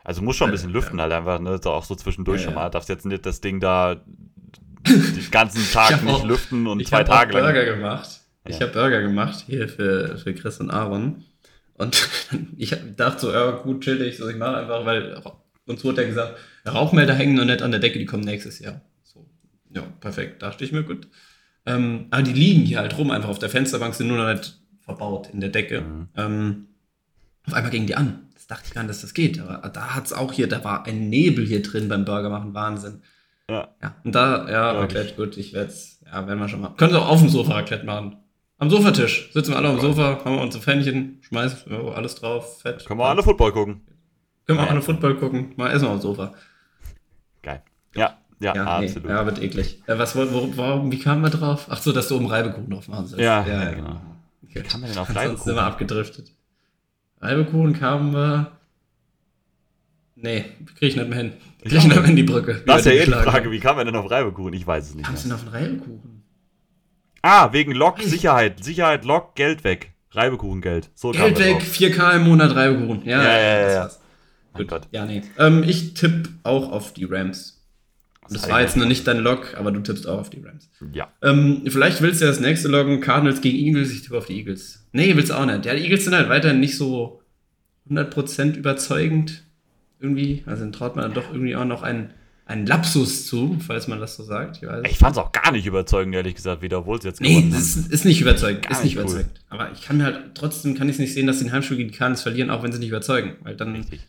Also muss schon ein bisschen lüften ja. halt einfach, ne? Auch so zwischendurch ja, schon mal. Darfst jetzt nicht das Ding da den ganzen Tag nicht auch, lüften und zwei Tage lang. Ich habe Burger gemacht. Ich habe Burger gemacht hier für, für Chris und Aaron. Und ich dachte so, ja, gut, chillig, so ich mache einfach, weil uns wurde ja gesagt, Rauchmelder hängen noch nicht an der Decke, die kommen nächstes Jahr. So, ja, perfekt, dachte ich mir, gut. Ähm, aber die liegen hier halt rum, einfach auf der Fensterbank, sind nur noch nicht verbaut in der Decke. Mhm. Ähm, auf einmal gingen die an. Das dachte ich gar nicht, dass das geht. Aber da hat es auch hier, da war ein Nebel hier drin beim Burger machen, Wahnsinn. Ja. ja. Und da, ja, Raclette, gut, ich werde es, ja, werden wir schon mal. Können Sie auch auf dem Sofa Raclette machen. Am Sofatisch. Sitzen wir alle am Sofa, haben wir unsere Fännchen, schmeißen oh, alles drauf, fett. Können wir alle Football gucken. Können wir ja. alle Football gucken. Mal essen wir am Sofa. Geil. Ja, ja, ja absolut. Nee, ja, wird eklig. Äh, was, wo, warum, wie kamen wir drauf? Ach so, dass du oben Reibekuchen drauf machen sollst. Ja, ja, ja genau. Wie kamen wir denn auf Reibekuchen? Sonst sind wir abgedriftet. Reibekuchen kamen wir... Nee, krieg ich nicht mehr hin. Krieg ich nicht mehr hin die Brücke. Das ist ja eh die Frage, wie kam wir denn auf Reibekuchen? Ich weiß es nicht. Kamst du denn auf einen Reibekuchen? Ah, wegen Lok, Sicherheit. Sicherheit, Lok, Geld weg. Reibekuchengeld. So Geld weg, 4K im Monat Reibekuchen. Ja, ja, ja. ja, ja. Gut. Ja, nee. Ähm, ich tippe auch auf die Rams. Das, das war jetzt noch nicht dein Log, aber du tippst auch auf die Rams. Ja. Ähm, vielleicht willst du ja das nächste loggen, Cardinals gegen Eagles, ich tippe auf die Eagles. Nee, willst du auch nicht. Ja, die Eagles sind halt weiterhin nicht so 100% überzeugend. Irgendwie, also dann traut man dann doch irgendwie auch noch einen, einen Lapsus zu, falls man das so sagt. Ich, ich fand es auch gar nicht überzeugend, ehrlich gesagt, wieder, obwohl es jetzt Nee, das ist, ist nicht überzeugend, gar ist nicht, cool. überzeugend. Aber ich kann mir halt, trotzdem kann ich es nicht sehen, dass sie den Heimspiel gegen die Cardinals verlieren, auch wenn sie nicht überzeugen. Weil dann Richtig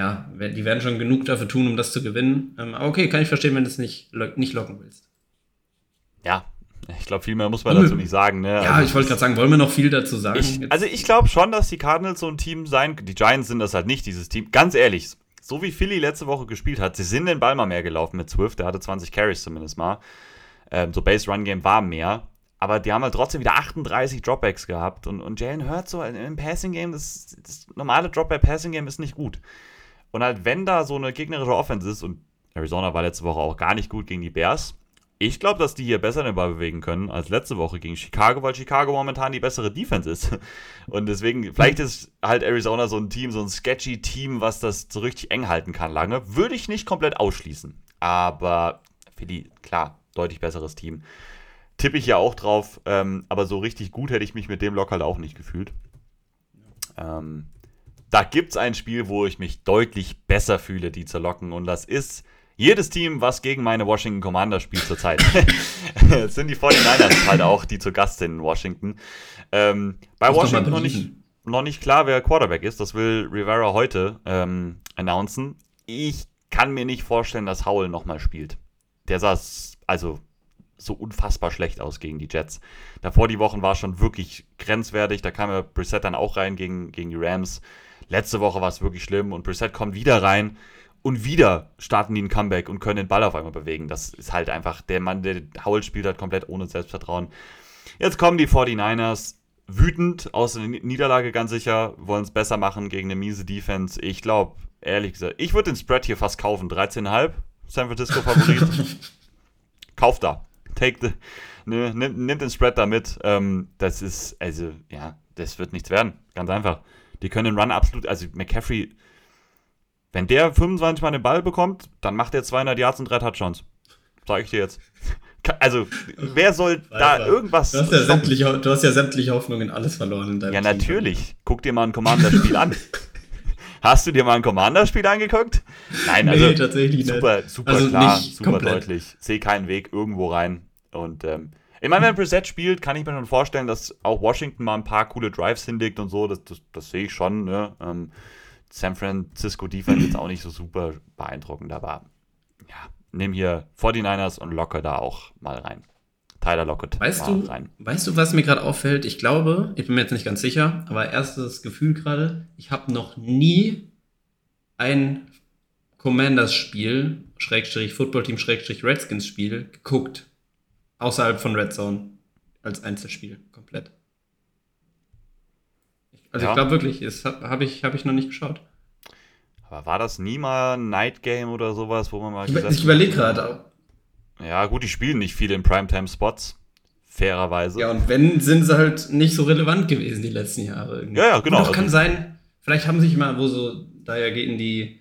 ja, die werden schon genug dafür tun, um das zu gewinnen. Ähm, aber okay, kann ich verstehen, wenn du es nicht, nicht locken willst. Ja, ich glaube, viel mehr muss man dazu nicht sagen. Ne? Ja, also, ich wollte gerade sagen, wollen wir noch viel dazu sagen? Ich, also ich glaube schon, dass die Cardinals so ein Team sein, die Giants sind das halt nicht, dieses Team. Ganz ehrlich, so wie Philly letzte Woche gespielt hat, sie sind den Ball mal mehr gelaufen mit Swift, der hatte 20 Carries zumindest mal. Ähm, so Base Run Game war mehr. aber die haben halt trotzdem wieder 38 Dropbacks gehabt. Und, und Jalen Hurts so im Passing-Game, das, das normale Dropback-Passing-Game ist nicht gut. Und halt, wenn da so eine gegnerische Offense ist, und Arizona war letzte Woche auch gar nicht gut gegen die Bears, ich glaube, dass die hier besser den Ball bewegen können als letzte Woche gegen Chicago, weil Chicago momentan die bessere Defense ist. Und deswegen, vielleicht ist halt Arizona so ein Team, so ein sketchy Team, was das so richtig eng halten kann lange. Würde ich nicht komplett ausschließen. Aber für die, klar, deutlich besseres Team. Tippe ich ja auch drauf, ähm, aber so richtig gut hätte ich mich mit dem Lock halt auch nicht gefühlt. Ähm, da gibt es ein Spiel, wo ich mich deutlich besser fühle, die zu locken. Und das ist jedes Team, was gegen meine Washington Commander spielt zurzeit. das sind die 49ers halt auch, die zu Gast sind in Washington. Ähm, bei Washington noch nicht, noch nicht klar, wer Quarterback ist. Das will Rivera heute ähm, announcen. Ich kann mir nicht vorstellen, dass Howell nochmal spielt. Der saß also so unfassbar schlecht aus gegen die Jets. Davor die Wochen war schon wirklich grenzwertig. Da kam ja Brissett dann auch rein gegen, gegen die Rams. Letzte Woche war es wirklich schlimm und Brissett kommt wieder rein und wieder starten die ein Comeback und können den Ball auf einmal bewegen. Das ist halt einfach, der Mann, der Howell spielt hat komplett ohne Selbstvertrauen. Jetzt kommen die 49ers wütend aus der Niederlage ganz sicher, wollen es besser machen gegen eine miese Defense. Ich glaube, ehrlich gesagt, ich würde den Spread hier fast kaufen. 13,5, San Francisco Favorit. Kauft da. Take the, ne, nimm, nimm, den Spread da mit. Ähm, das ist, also, ja, das wird nichts werden. Ganz einfach. Die können den Run absolut, also McCaffrey wenn der 25 Mal den Ball bekommt, dann macht er 200 Yards und drei Touchdowns. Sag ich dir jetzt. Also, wer soll da irgendwas. Du hast, ja sämtliche, du hast ja sämtliche Hoffnungen in alles verloren in deinem Ja, Team. natürlich. Guck dir mal ein Commander-Spiel an. Hast du dir mal ein Commander-Spiel angeguckt? Nein, also nee, tatsächlich super, nicht. super also klar, super komplett. deutlich. Sehe keinen Weg irgendwo rein. Und ähm, ich meine, wenn Preset spielt, kann ich mir schon vorstellen, dass auch Washington mal ein paar coole Drives hinlegt und so. Das, das, das sehe ich schon. Ne? Ähm, San Francisco Defense jetzt auch nicht so super beeindruckend, aber ja, nimm hier 49ers und locke da auch mal rein. Tyler Lockett. Weißt du, rein. weißt du, was mir gerade auffällt? Ich glaube, ich bin mir jetzt nicht ganz sicher, aber erstes Gefühl gerade, ich habe noch nie ein Commanders-Spiel, Schrägstrich Football-Team, Schrägstrich Redskins-Spiel geguckt. Außerhalb von Red Zone. Als Einzelspiel, komplett. Also ja. ich glaube wirklich, das habe ich, hab ich noch nicht geschaut. Aber war das nie mal ein Night Game oder sowas, wo man mal. Ich, ich überlege gerade. Ja, gut, die spielen nicht viel in Primetime-Spots. Fairerweise. Ja, und wenn, sind sie halt nicht so relevant gewesen die letzten Jahre. Irgendwie. Ja, ja, genau. Das kann also, sein, vielleicht haben sich mal, wo so, da ja in die,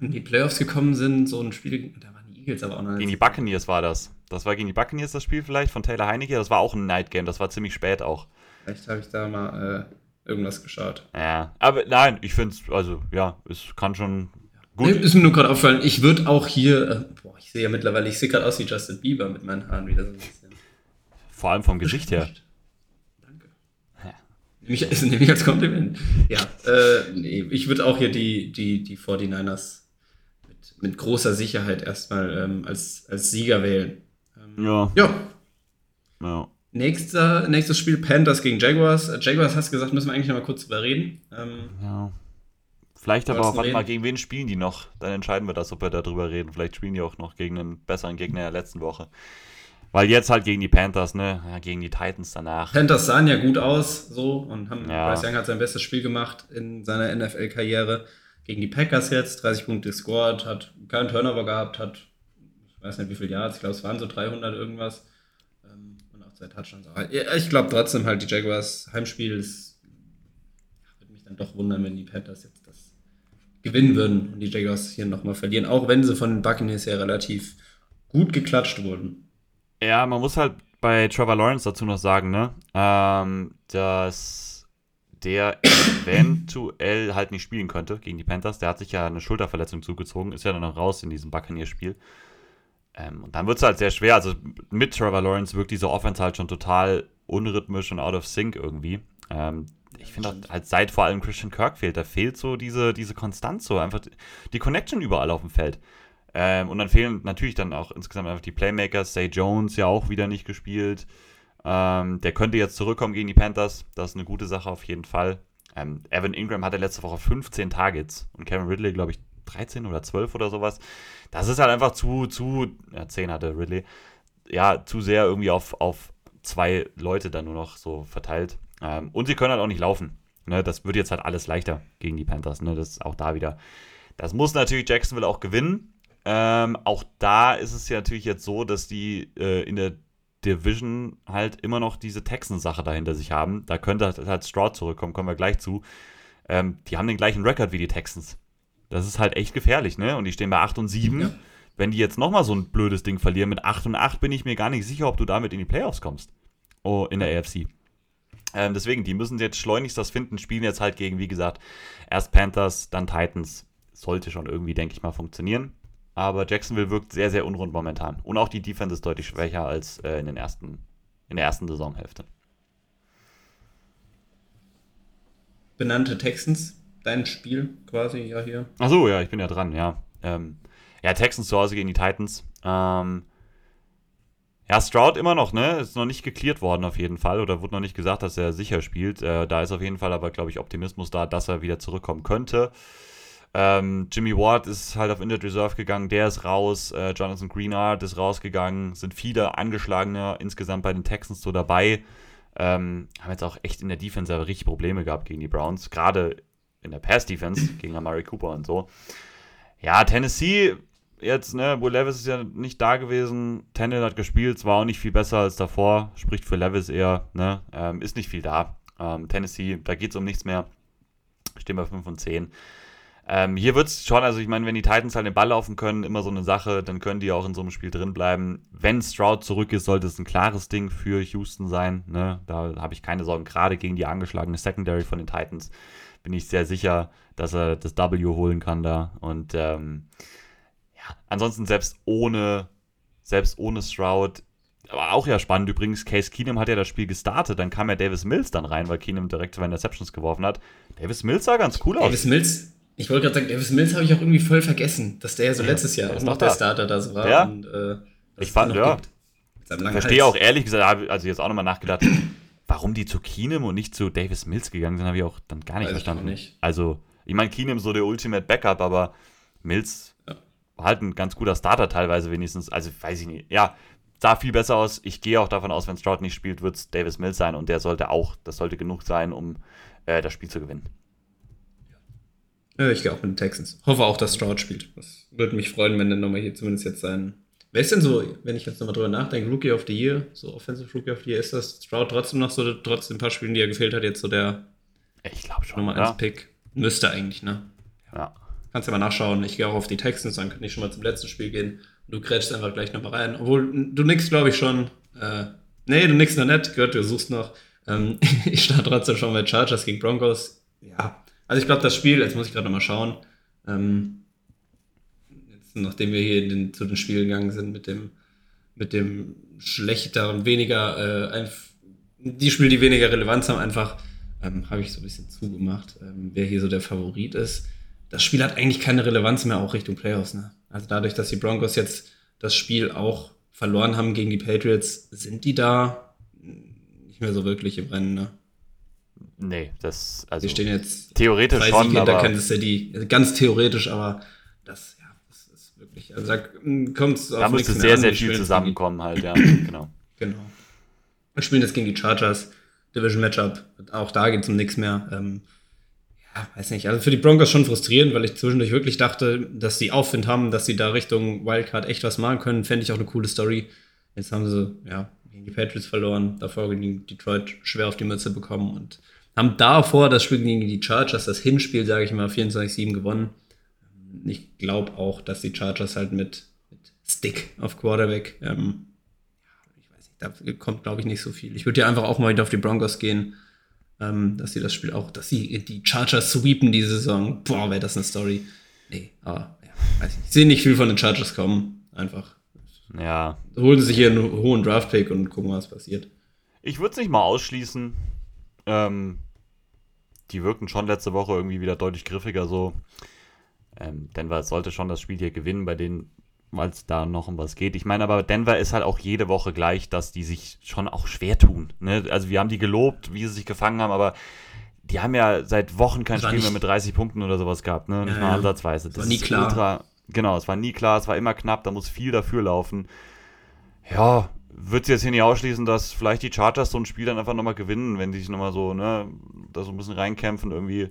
in die Playoffs gekommen sind, so ein Spiel, da waren die Eagles aber auch noch. Gegen die Buccaneers war das. Das war gegen die Buccaneers das Spiel vielleicht von Taylor Heinecke. Das war auch ein Night Game, das war ziemlich spät auch. Vielleicht habe ich da mal äh, irgendwas geschaut. Ja, aber nein, ich finde es, also ja, es kann schon gut. Ist mir nur gerade aufgefallen, ich würde auch hier, äh, boah, ich sehe ja mittlerweile, ich sehe gerade aus wie Justin Bieber mit meinen Haaren wieder so ein bisschen. Vor allem vom Gesicht her. Danke. Ja. Nehme ich, also, nehme ich als Kompliment. Ja, äh, nee, ich würde auch hier die, die, die 49ers mit, mit großer Sicherheit erstmal ähm, als, als Sieger wählen. Ja. Ja. Ja. Nächster, nächstes Spiel Panthers gegen Jaguars. Äh, Jaguars hast du gesagt, müssen wir eigentlich noch mal kurz drüber reden. Ähm, ja. Vielleicht aber auch, warte mal, gegen wen spielen die noch? Dann entscheiden wir das, ob wir darüber reden. Vielleicht spielen die auch noch gegen einen besseren Gegner der letzten Woche. Weil jetzt halt gegen die Panthers, ne? Ja, gegen die Titans danach. Panthers sahen ja gut aus, so, und haben, ja. Bryce Young hat sein bestes Spiel gemacht in seiner NFL-Karriere. Gegen die Packers jetzt, 30 Punkte gescored, hat keinen Turnover gehabt, hat, ich weiß nicht wie viel Yards, ich glaube, es waren so 300 irgendwas zwei Touchdowns. Aber ich glaube trotzdem halt, die Jaguars Heimspiel ist, würde mich dann doch wundern, wenn die Panthers jetzt das gewinnen würden und die Jaguars hier nochmal verlieren, auch wenn sie von den Buccaneers ja relativ gut geklatscht wurden. Ja, man muss halt bei Trevor Lawrence dazu noch sagen, ne, ähm, dass der eventuell halt nicht spielen könnte gegen die Panthers. Der hat sich ja eine Schulterverletzung zugezogen, ist ja dann noch raus in diesem Buccaneers-Spiel. Ähm, und dann wird es halt sehr schwer. Also mit Trevor Lawrence wirkt diese Offense halt schon total unrhythmisch und out of sync irgendwie. Ähm, ich finde halt seit vor allem Christian Kirk fehlt, da fehlt so diese, diese Konstanz, so einfach die Connection überall auf dem Feld. Ähm, und dann fehlen natürlich dann auch insgesamt einfach die Playmakers. Say Jones ja auch wieder nicht gespielt. Ähm, der könnte jetzt zurückkommen gegen die Panthers. Das ist eine gute Sache auf jeden Fall. Ähm, Evan Ingram hatte letzte Woche 15 Targets und Kevin Ridley, glaube ich, 13 oder 12 oder sowas. Das ist halt einfach zu, zu, ja, 10 hatte Ridley, ja, zu sehr irgendwie auf, auf zwei Leute dann nur noch so verteilt. Ähm, und sie können halt auch nicht laufen. Ne, das wird jetzt halt alles leichter gegen die Panthers. Ne, das ist auch da wieder. Das muss natürlich Jacksonville auch gewinnen. Ähm, auch da ist es ja natürlich jetzt so, dass die äh, in der Division halt immer noch diese Texans-Sache dahinter sich haben. Da könnte halt, halt Stroud zurückkommen, kommen wir gleich zu. Ähm, die haben den gleichen Rekord wie die Texans. Das ist halt echt gefährlich, ne? Und die stehen bei 8 und 7. Ja. Wenn die jetzt nochmal so ein blödes Ding verlieren mit 8 und 8, bin ich mir gar nicht sicher, ob du damit in die Playoffs kommst. Oh, in der AFC. Ähm, deswegen, die müssen jetzt schleunigst das finden, spielen jetzt halt gegen, wie gesagt, erst Panthers, dann Titans. Sollte schon irgendwie, denke ich mal, funktionieren. Aber Jacksonville wirkt sehr, sehr unrund momentan. Und auch die Defense ist deutlich schwächer als äh, in, den ersten, in der ersten Saisonhälfte. Benannte Texans, dein Spiel quasi ja hier. Achso, ja, ich bin ja dran, ja. Ähm, ja, Texans zu Hause gegen die Titans. Ähm, ja, Stroud immer noch, ne? Ist noch nicht geklärt worden auf jeden Fall oder wurde noch nicht gesagt, dass er sicher spielt. Äh, da ist auf jeden Fall aber, glaube ich, Optimismus da, dass er wieder zurückkommen könnte. Ähm, Jimmy Ward ist halt auf Injured Reserve gegangen, der ist raus. Äh, Jonathan Greenard ist rausgegangen. Sind viele angeschlagene insgesamt bei den Texans so dabei. Ähm, haben jetzt auch echt in der Defense richtig Probleme gehabt gegen die Browns. Gerade in der Pass-Defense gegen Amari Cooper und so. Ja, Tennessee jetzt, ne, Will Levis ist ja nicht da gewesen. Tennell hat gespielt, es war auch nicht viel besser als davor. Spricht für Levis eher, ne? Ähm, ist nicht viel da. Ähm, Tennessee, da geht es um nichts mehr. Stehen bei 5 und 10. Ähm, hier wird es schon, also ich meine, wenn die Titans halt den Ball laufen können, immer so eine Sache, dann können die auch in so einem Spiel drin bleiben. Wenn Stroud zurück ist, sollte es ein klares Ding für Houston sein. Ne? Da habe ich keine Sorgen. Gerade gegen die angeschlagene Secondary von den Titans bin ich sehr sicher, dass er das W holen kann da. Und ähm, ja, ansonsten selbst ohne, selbst ohne Stroud, aber auch ja spannend übrigens, Case Keenum hat ja das Spiel gestartet, dann kam ja Davis Mills dann rein, weil Keenum direkt zwei Interceptions geworfen hat. Davis Mills sah ganz cool aus. Davis Mills ich wollte gerade sagen, Davis Mills habe ich auch irgendwie voll vergessen, dass der ja so letztes Jahr auch noch der Starter da so war. Ja. Und, äh, ich fand, ja. Ich verstehe auch ehrlich gesagt, also jetzt auch nochmal nachgedacht, warum die zu Keenum und nicht zu Davis Mills gegangen sind, habe ich auch dann gar nicht Weiß verstanden. Nicht. Also, ich meine, Keenum so der Ultimate Backup, aber Mills ja. war halt ein ganz guter Starter teilweise wenigstens. Also, weiß ich nicht. Ja, sah viel besser aus. Ich gehe auch davon aus, wenn Stroud nicht spielt, wird es Davis Mills sein und der sollte auch, das sollte genug sein, um äh, das Spiel zu gewinnen. Ich gehe auch mit den Texans. Hoffe auch, dass Stroud spielt. Das würde mich freuen, wenn der nochmal hier zumindest jetzt sein. Wer ist denn so, wenn ich jetzt nochmal drüber nachdenke, Rookie of the Year, so Offensive Rookie of the Year, ist das Stroud trotzdem noch so, trotz den paar Spielen, die er gefehlt hat, jetzt so der ich glaube schon, Nummer 1 ja. Pick? Müsste eigentlich, ne? Ja. Kannst ja mal nachschauen. Ich gehe auch auf die Texans, dann kann ich schon mal zum letzten Spiel gehen. Du kretschst einfach gleich nochmal rein. Obwohl, du nix, glaube ich, schon. Äh, nee, du nix noch nicht. Gehört, du suchst noch. Ähm, ich starte trotzdem schon bei Chargers gegen Broncos. Ja, also ich glaube, das Spiel, jetzt muss ich gerade nochmal schauen, ähm, nachdem wir hier den, zu den Spielen gegangen sind mit dem, mit dem schlechteren, weniger, äh, die Spiele, die weniger Relevanz haben, einfach, ähm, habe ich so ein bisschen zugemacht, ähm, wer hier so der Favorit ist. Das Spiel hat eigentlich keine Relevanz mehr, auch Richtung Playoffs. Ne? Also dadurch, dass die Broncos jetzt das Spiel auch verloren haben gegen die Patriots, sind die da nicht mehr so wirklich im Rennen. Ne? Nee, das also. Die stehen jetzt theoretisch schon, Siege hinter Kansas City. Ganz theoretisch, aber das, das wirklich. Also da kommt es Da müsste sehr, sehr viel zusammenkommen, halt, ja, genau. Genau. Wir spielen jetzt gegen die Chargers. Division Matchup. Auch da geht es um nichts mehr. Ähm, ja, weiß nicht. Also für die Broncos schon frustrierend, weil ich zwischendurch wirklich dachte, dass sie Aufwind haben, dass sie da Richtung Wildcard echt was machen können. Fände ich auch eine coole Story. Jetzt haben sie, ja, gegen die Patriots verloren, davor gegen Detroit schwer auf die Mütze bekommen und haben davor das Spiel gegen die Chargers, das Hinspiel, sage ich mal, 24-7 gewonnen. Ich glaube auch, dass die Chargers halt mit, mit Stick auf Quarterback, ähm, ich weiß nicht, da kommt, glaube ich, nicht so viel. Ich würde ja einfach auch mal wieder auf die Broncos gehen, ähm, dass sie das Spiel auch, dass sie die Chargers sweepen die Saison. Boah, wäre das eine Story. Nee, aber ja, weiß nicht. Ich sehe nicht viel von den Chargers kommen. Einfach. Ja. Holen sie sich hier einen hohen Draft-Pick und gucken, was passiert. Ich würde es nicht mal ausschließen. Ähm, die wirkten schon letzte Woche irgendwie wieder deutlich griffiger so. Ähm, Denver sollte schon das Spiel hier gewinnen, bei denen, weil es da noch um was geht. Ich meine, aber Denver ist halt auch jede Woche gleich, dass die sich schon auch schwer tun. Ne? Also wir haben die gelobt, wie sie sich gefangen haben, aber die haben ja seit Wochen kein Spiel mehr mit 30 Punkten oder sowas gehabt, ne? Nicht ja, mal ansatzweise. Das war nie klar. Ultra, genau, es war nie klar, es war immer knapp, da muss viel dafür laufen. Ja, würde es jetzt hier nicht ausschließen, dass vielleicht die Chargers so ein Spiel dann einfach nochmal gewinnen, wenn die sich nochmal so, ne, da so ein bisschen reinkämpfen irgendwie.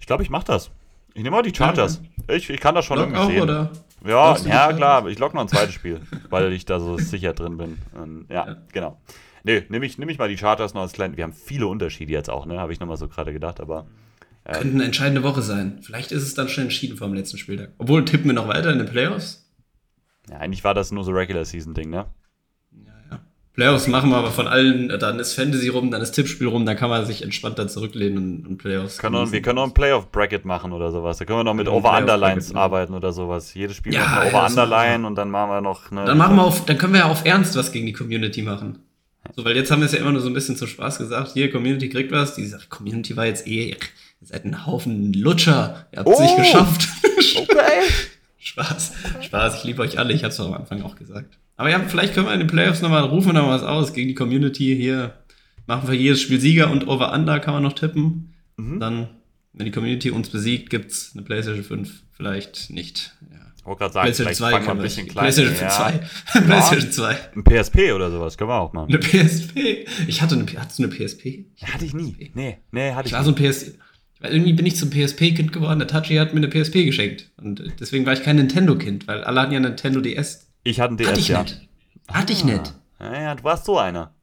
Ich glaube, ich mache das. Ich nehme mal die Chargers. Ich, ich kann das schon Lock irgendwie auch, sehen. Oder? Ja, ja klar, ich logge noch ein zweites Spiel, weil ich da so sicher drin bin. Und, ja, ja, genau. Nee, nehme ich, nehm ich mal die Chargers noch als kleinen. Wir haben viele Unterschiede jetzt auch, ne? Habe ich nochmal so gerade gedacht, aber. Äh, Könnte eine entscheidende Woche sein. Vielleicht ist es dann schon entschieden vom letzten Spieltag. Obwohl, tippen wir noch weiter in den Playoffs? Ja, eigentlich war das nur so Regular Season Ding, ne? Playoffs machen wir aber von allen, dann ist Fantasy rum, dann ist Tippspiel rum, dann kann man sich entspannter zurücklehnen und, und Playoffs. Können auch, wir können auch ein Playoff-Bracket machen oder sowas. Da können wir noch mit Over-Underlines arbeiten oder sowas. Jedes Spiel ja, eine Over-Underline und dann machen wir noch eine. Dann machen wir auf, dann können wir ja auf Ernst was gegen die Community machen. So, weil jetzt haben wir es ja immer nur so ein bisschen zum Spaß gesagt, hier, Community kriegt was. Die sagt, Community war jetzt eh, ihr seid ein Haufen Lutscher. Ihr habt es oh, nicht geschafft. Okay. Spaß, Spaß, ich liebe euch alle, ich hab's am Anfang auch gesagt. Aber ja, vielleicht können wir in den Playoffs nochmal, rufen wir noch was aus gegen die Community hier. Machen wir jedes Spiel Sieger und Over-Under kann man noch tippen. Mhm. Dann, wenn die Community uns besiegt, gibt's eine PlayStation 5. Vielleicht nicht. Ja. Ich wollte gerade sagen, PlayStation 2 fangen wir ein bisschen klein. PlayStation ja. 2. PlayStation 2. Ein PSP oder sowas, können wir auch machen. Eine PSP? Ich hatte eine, hattest du eine PSP? Ich hatte ich nie. PSP. Nee, nee, hatte ich, ich war so ein PSP. Weil irgendwie bin ich zum PSP-Kind geworden. Der Tachi hat mir eine PSP geschenkt. Und deswegen war ich kein Nintendo-Kind, weil alle hatten ja Nintendo DS. Ich hatte einen DS, hatte ich ja. Nicht. Hatte ich nicht. Ja, ja, du warst so einer.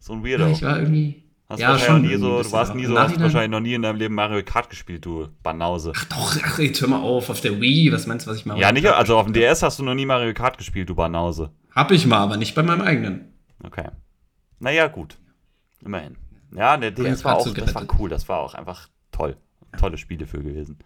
So ein Weirdo. Ja, ich war irgendwie. Hast ja, schon nie so, du warst nie so, hast wahrscheinlich noch nie in deinem Leben Mario Kart gespielt, du Banause. Ach doch, ach, jetzt hör mal auf, auf der Wii, was meinst du, was ich mache? Ja, nicht, also auf dem DS hast du noch nie Mario Kart gespielt, du Banause. Hab ich mal, aber nicht bei meinem eigenen. Okay. Naja, gut. Immerhin. Ja, der DS war auch, das war cool, das war auch einfach toll. Tolle Spiele für gewesen.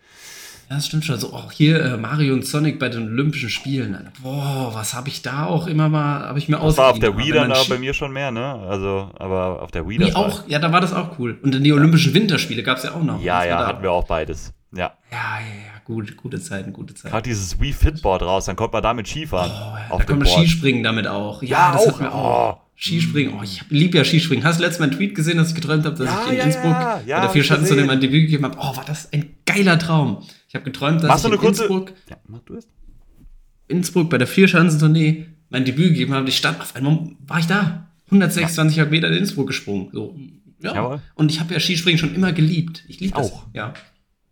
Ja, das stimmt schon. Also auch hier äh, Mario und Sonic bei den Olympischen Spielen. Boah, was habe ich da auch immer mal, habe ich mir aus. war auf der Wii dann aber bei mir schon mehr, ne? Also, aber auf der Wii. Wii auch, ja, da war das auch cool. Und dann die Olympischen Winterspiele gab es ja auch noch. Ja, ja, hatten wir auch beides. Ja. Ja, ja, ja, gut, gute Zeiten, gute Zeiten. Gerade dieses Wii Fitboard raus, dann konnte man damit Skifahren. Oh, ja, da konnte man Skispringen damit auch. Ja, ja das auch. Hat mir auch. Oh. Skispringen, oh, ich liebe ja Skispringen. Hast du letztes Mal einen Tweet gesehen, dass ich geträumt habe, dass ja, ich in ja, Innsbruck ja, ja, bei der vier Schatten zu dem mein Debüt gegeben habe? Oh, war das ein geiler Traum. Ich habe geträumt, dass Machst ich in kurze... Innsbruck, ja, mach du es. Innsbruck bei der Vierschanzentournee mein Debüt gegeben habe. Die Stadt, auf einmal war ich da. 126 ja. Meter in Innsbruck gesprungen. So, ja. Jawohl. Und ich habe ja Skispringen schon immer geliebt. Ich liebe das. Auch. Ja.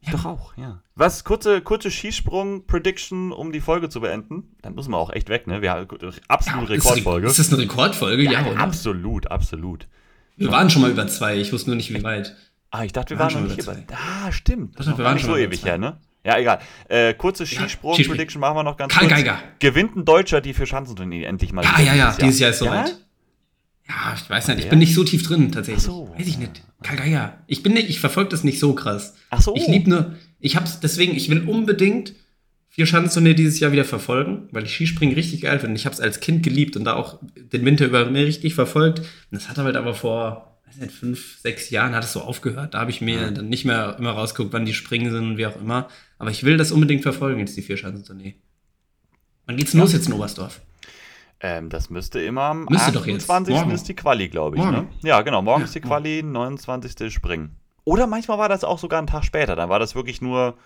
Ja. Doch auch, ja. Was, kurze, kurze Skisprung-Prediction, um die Folge zu beenden. Dann müssen wir auch echt weg, ne? Wir haben absolute ja, Rekordfolge. Ist das eine Rekordfolge? Ja, ja oder? absolut, absolut. Wir waren schon mal über zwei, ich wusste nur nicht, wie weit. Ah, ich dachte, wir, wir waren, waren noch nicht über. Ah, stimmt. Das, wir waren nicht so ewig her, ne? Ja, egal. Äh, kurze Skisprung-Prediction machen wir noch ganz Karl kurz. Geiger. Gewinnt ein Deutscher die für Schanzentournee endlich mal? Ja, ja, ja, dieses Jahr ist soweit. Ja, ich weiß nicht, ich bin nicht so tief drin tatsächlich. Ach so. Weiß ich nicht. Geiger. Ich bin nicht, ich verfolge das nicht so krass. Ach so. Ich liebe nur, ich hab's deswegen, ich will unbedingt vier Schanzentournee dieses Jahr wieder verfolgen, weil ich Skispringen richtig geil finde. Ich habe es als Kind geliebt und da auch den Winter über mir richtig verfolgt. Und das hat halt aber vor, weiß nicht, fünf, sechs Jahren hat es so aufgehört. Da habe ich mir dann nicht mehr immer rausgeguckt, wann die springen sind und wie auch immer. Aber ich will das unbedingt verfolgen, jetzt die vier Schanzentournee. Wann geht's ja. los jetzt in Oberstdorf? Ähm, das müsste immer am müsste 28. Doch ist die Quali, glaube ich. Ne? Ja, genau. Morgen ist die Quali, 29. Springen. Oder manchmal war das auch sogar einen Tag später. Dann war das wirklich nur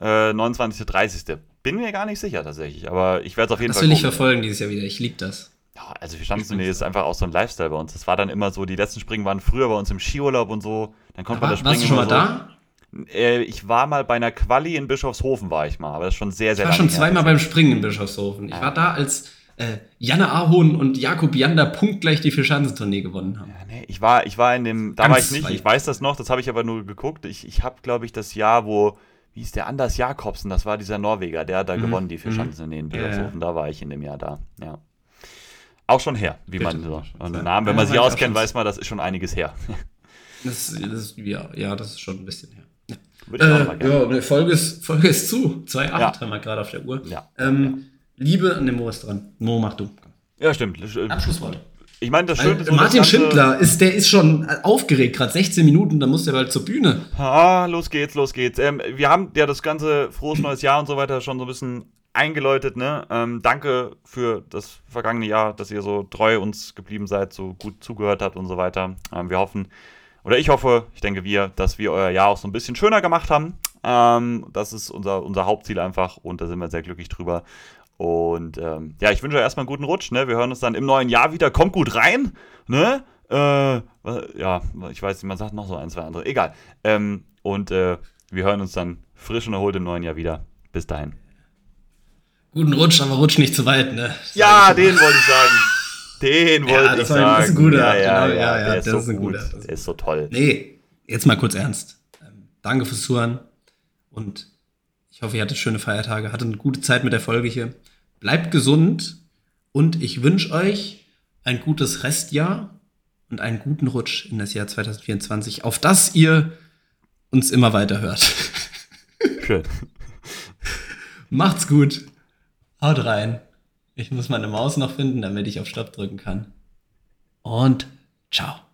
äh, 29. 30. Bin mir gar nicht sicher tatsächlich, aber ich werde es auf jeden das Fall. Das will gucken. ich verfolgen dieses Jahr wieder. Ich liebe das. Ja, also wir standen nee, ist einfach auch so ein Lifestyle bei uns. Das war dann immer so, die letzten Springen waren früher bei uns im Skiurlaub und so. Dann konnte man das Springen. Warst du schon mal so. da? Äh, ich war mal bei einer Quali in Bischofshofen, war ich mal, aber das ist schon sehr, sehr Ich war schon zweimal beim Springen in Bischofshofen. Ich war da, als äh, Janne Ahorn und Jakob Jander punktgleich die Vierschanzentournee gewonnen haben. Ja, nee, ich war, ich war in dem, da Ganz war ich nicht, ich weiß das noch, das habe ich aber nur geguckt. Ich, ich habe, glaube ich, das Jahr, wo, wie ist der, Anders Jakobsen, das war dieser Norweger, der hat da mhm. gewonnen, die Vierschanzentournee in ja, da war ich in dem Jahr da, ja. Auch schon her, wie Bitte. man so. Und den Namen, wenn man sich auskennt, weiß man, das ist schon einiges her. Das, das, ja, ja, das ist schon ein bisschen her. Ja. Würde ich auch äh, mal gerne. Ja, eine Folge ist, Folge ist zu. 2,8 ja. haben wir gerade auf der Uhr. Ja. Ähm, Liebe an dem Mo ist dran. Mo, mach du. Ja, stimmt. Abschlusswort. Ich meine, das Schöne ist. Martin Schindler ist, der ist schon aufgeregt, gerade 16 Minuten, dann muss der bald zur Bühne. Ah, los geht's, los geht's. Ähm, wir haben ja das ganze frohes neues Jahr und so weiter schon so ein bisschen eingeläutet, ne? Ähm, danke für das vergangene Jahr, dass ihr so treu uns geblieben seid, so gut zugehört habt und so weiter. Ähm, wir hoffen, oder ich hoffe, ich denke wir, dass wir euer Jahr auch so ein bisschen schöner gemacht haben. Ähm, das ist unser, unser Hauptziel einfach und da sind wir sehr glücklich drüber. Und ähm, ja, ich wünsche euch erstmal einen guten Rutsch. Ne? Wir hören uns dann im neuen Jahr wieder. Kommt gut rein. Ne? Äh, ja, ich weiß nicht, man sagt noch so ein, zwei andere. Egal. Ähm, und äh, wir hören uns dann frisch und erholt im neuen Jahr wieder. Bis dahin. Guten Rutsch, aber rutsch nicht zu weit, ne? ja, den wollte ich sagen. Den wollte ja, ich sagen. Das ist ein guter. Ja, ja, genau, ja, ja, der ist das so ist gut. Guter. Der ist so toll. Nee, jetzt mal kurz ernst. Ähm, danke fürs Zuhören und ich hoffe, ihr hattet schöne Feiertage, hattet eine gute Zeit mit der Folge hier. Bleibt gesund und ich wünsche euch ein gutes Restjahr und einen guten Rutsch in das Jahr 2024, auf das ihr uns immer weiter hört. Schön. Macht's gut. Haut rein. Ich muss meine Maus noch finden, damit ich auf Stopp drücken kann. Und ciao.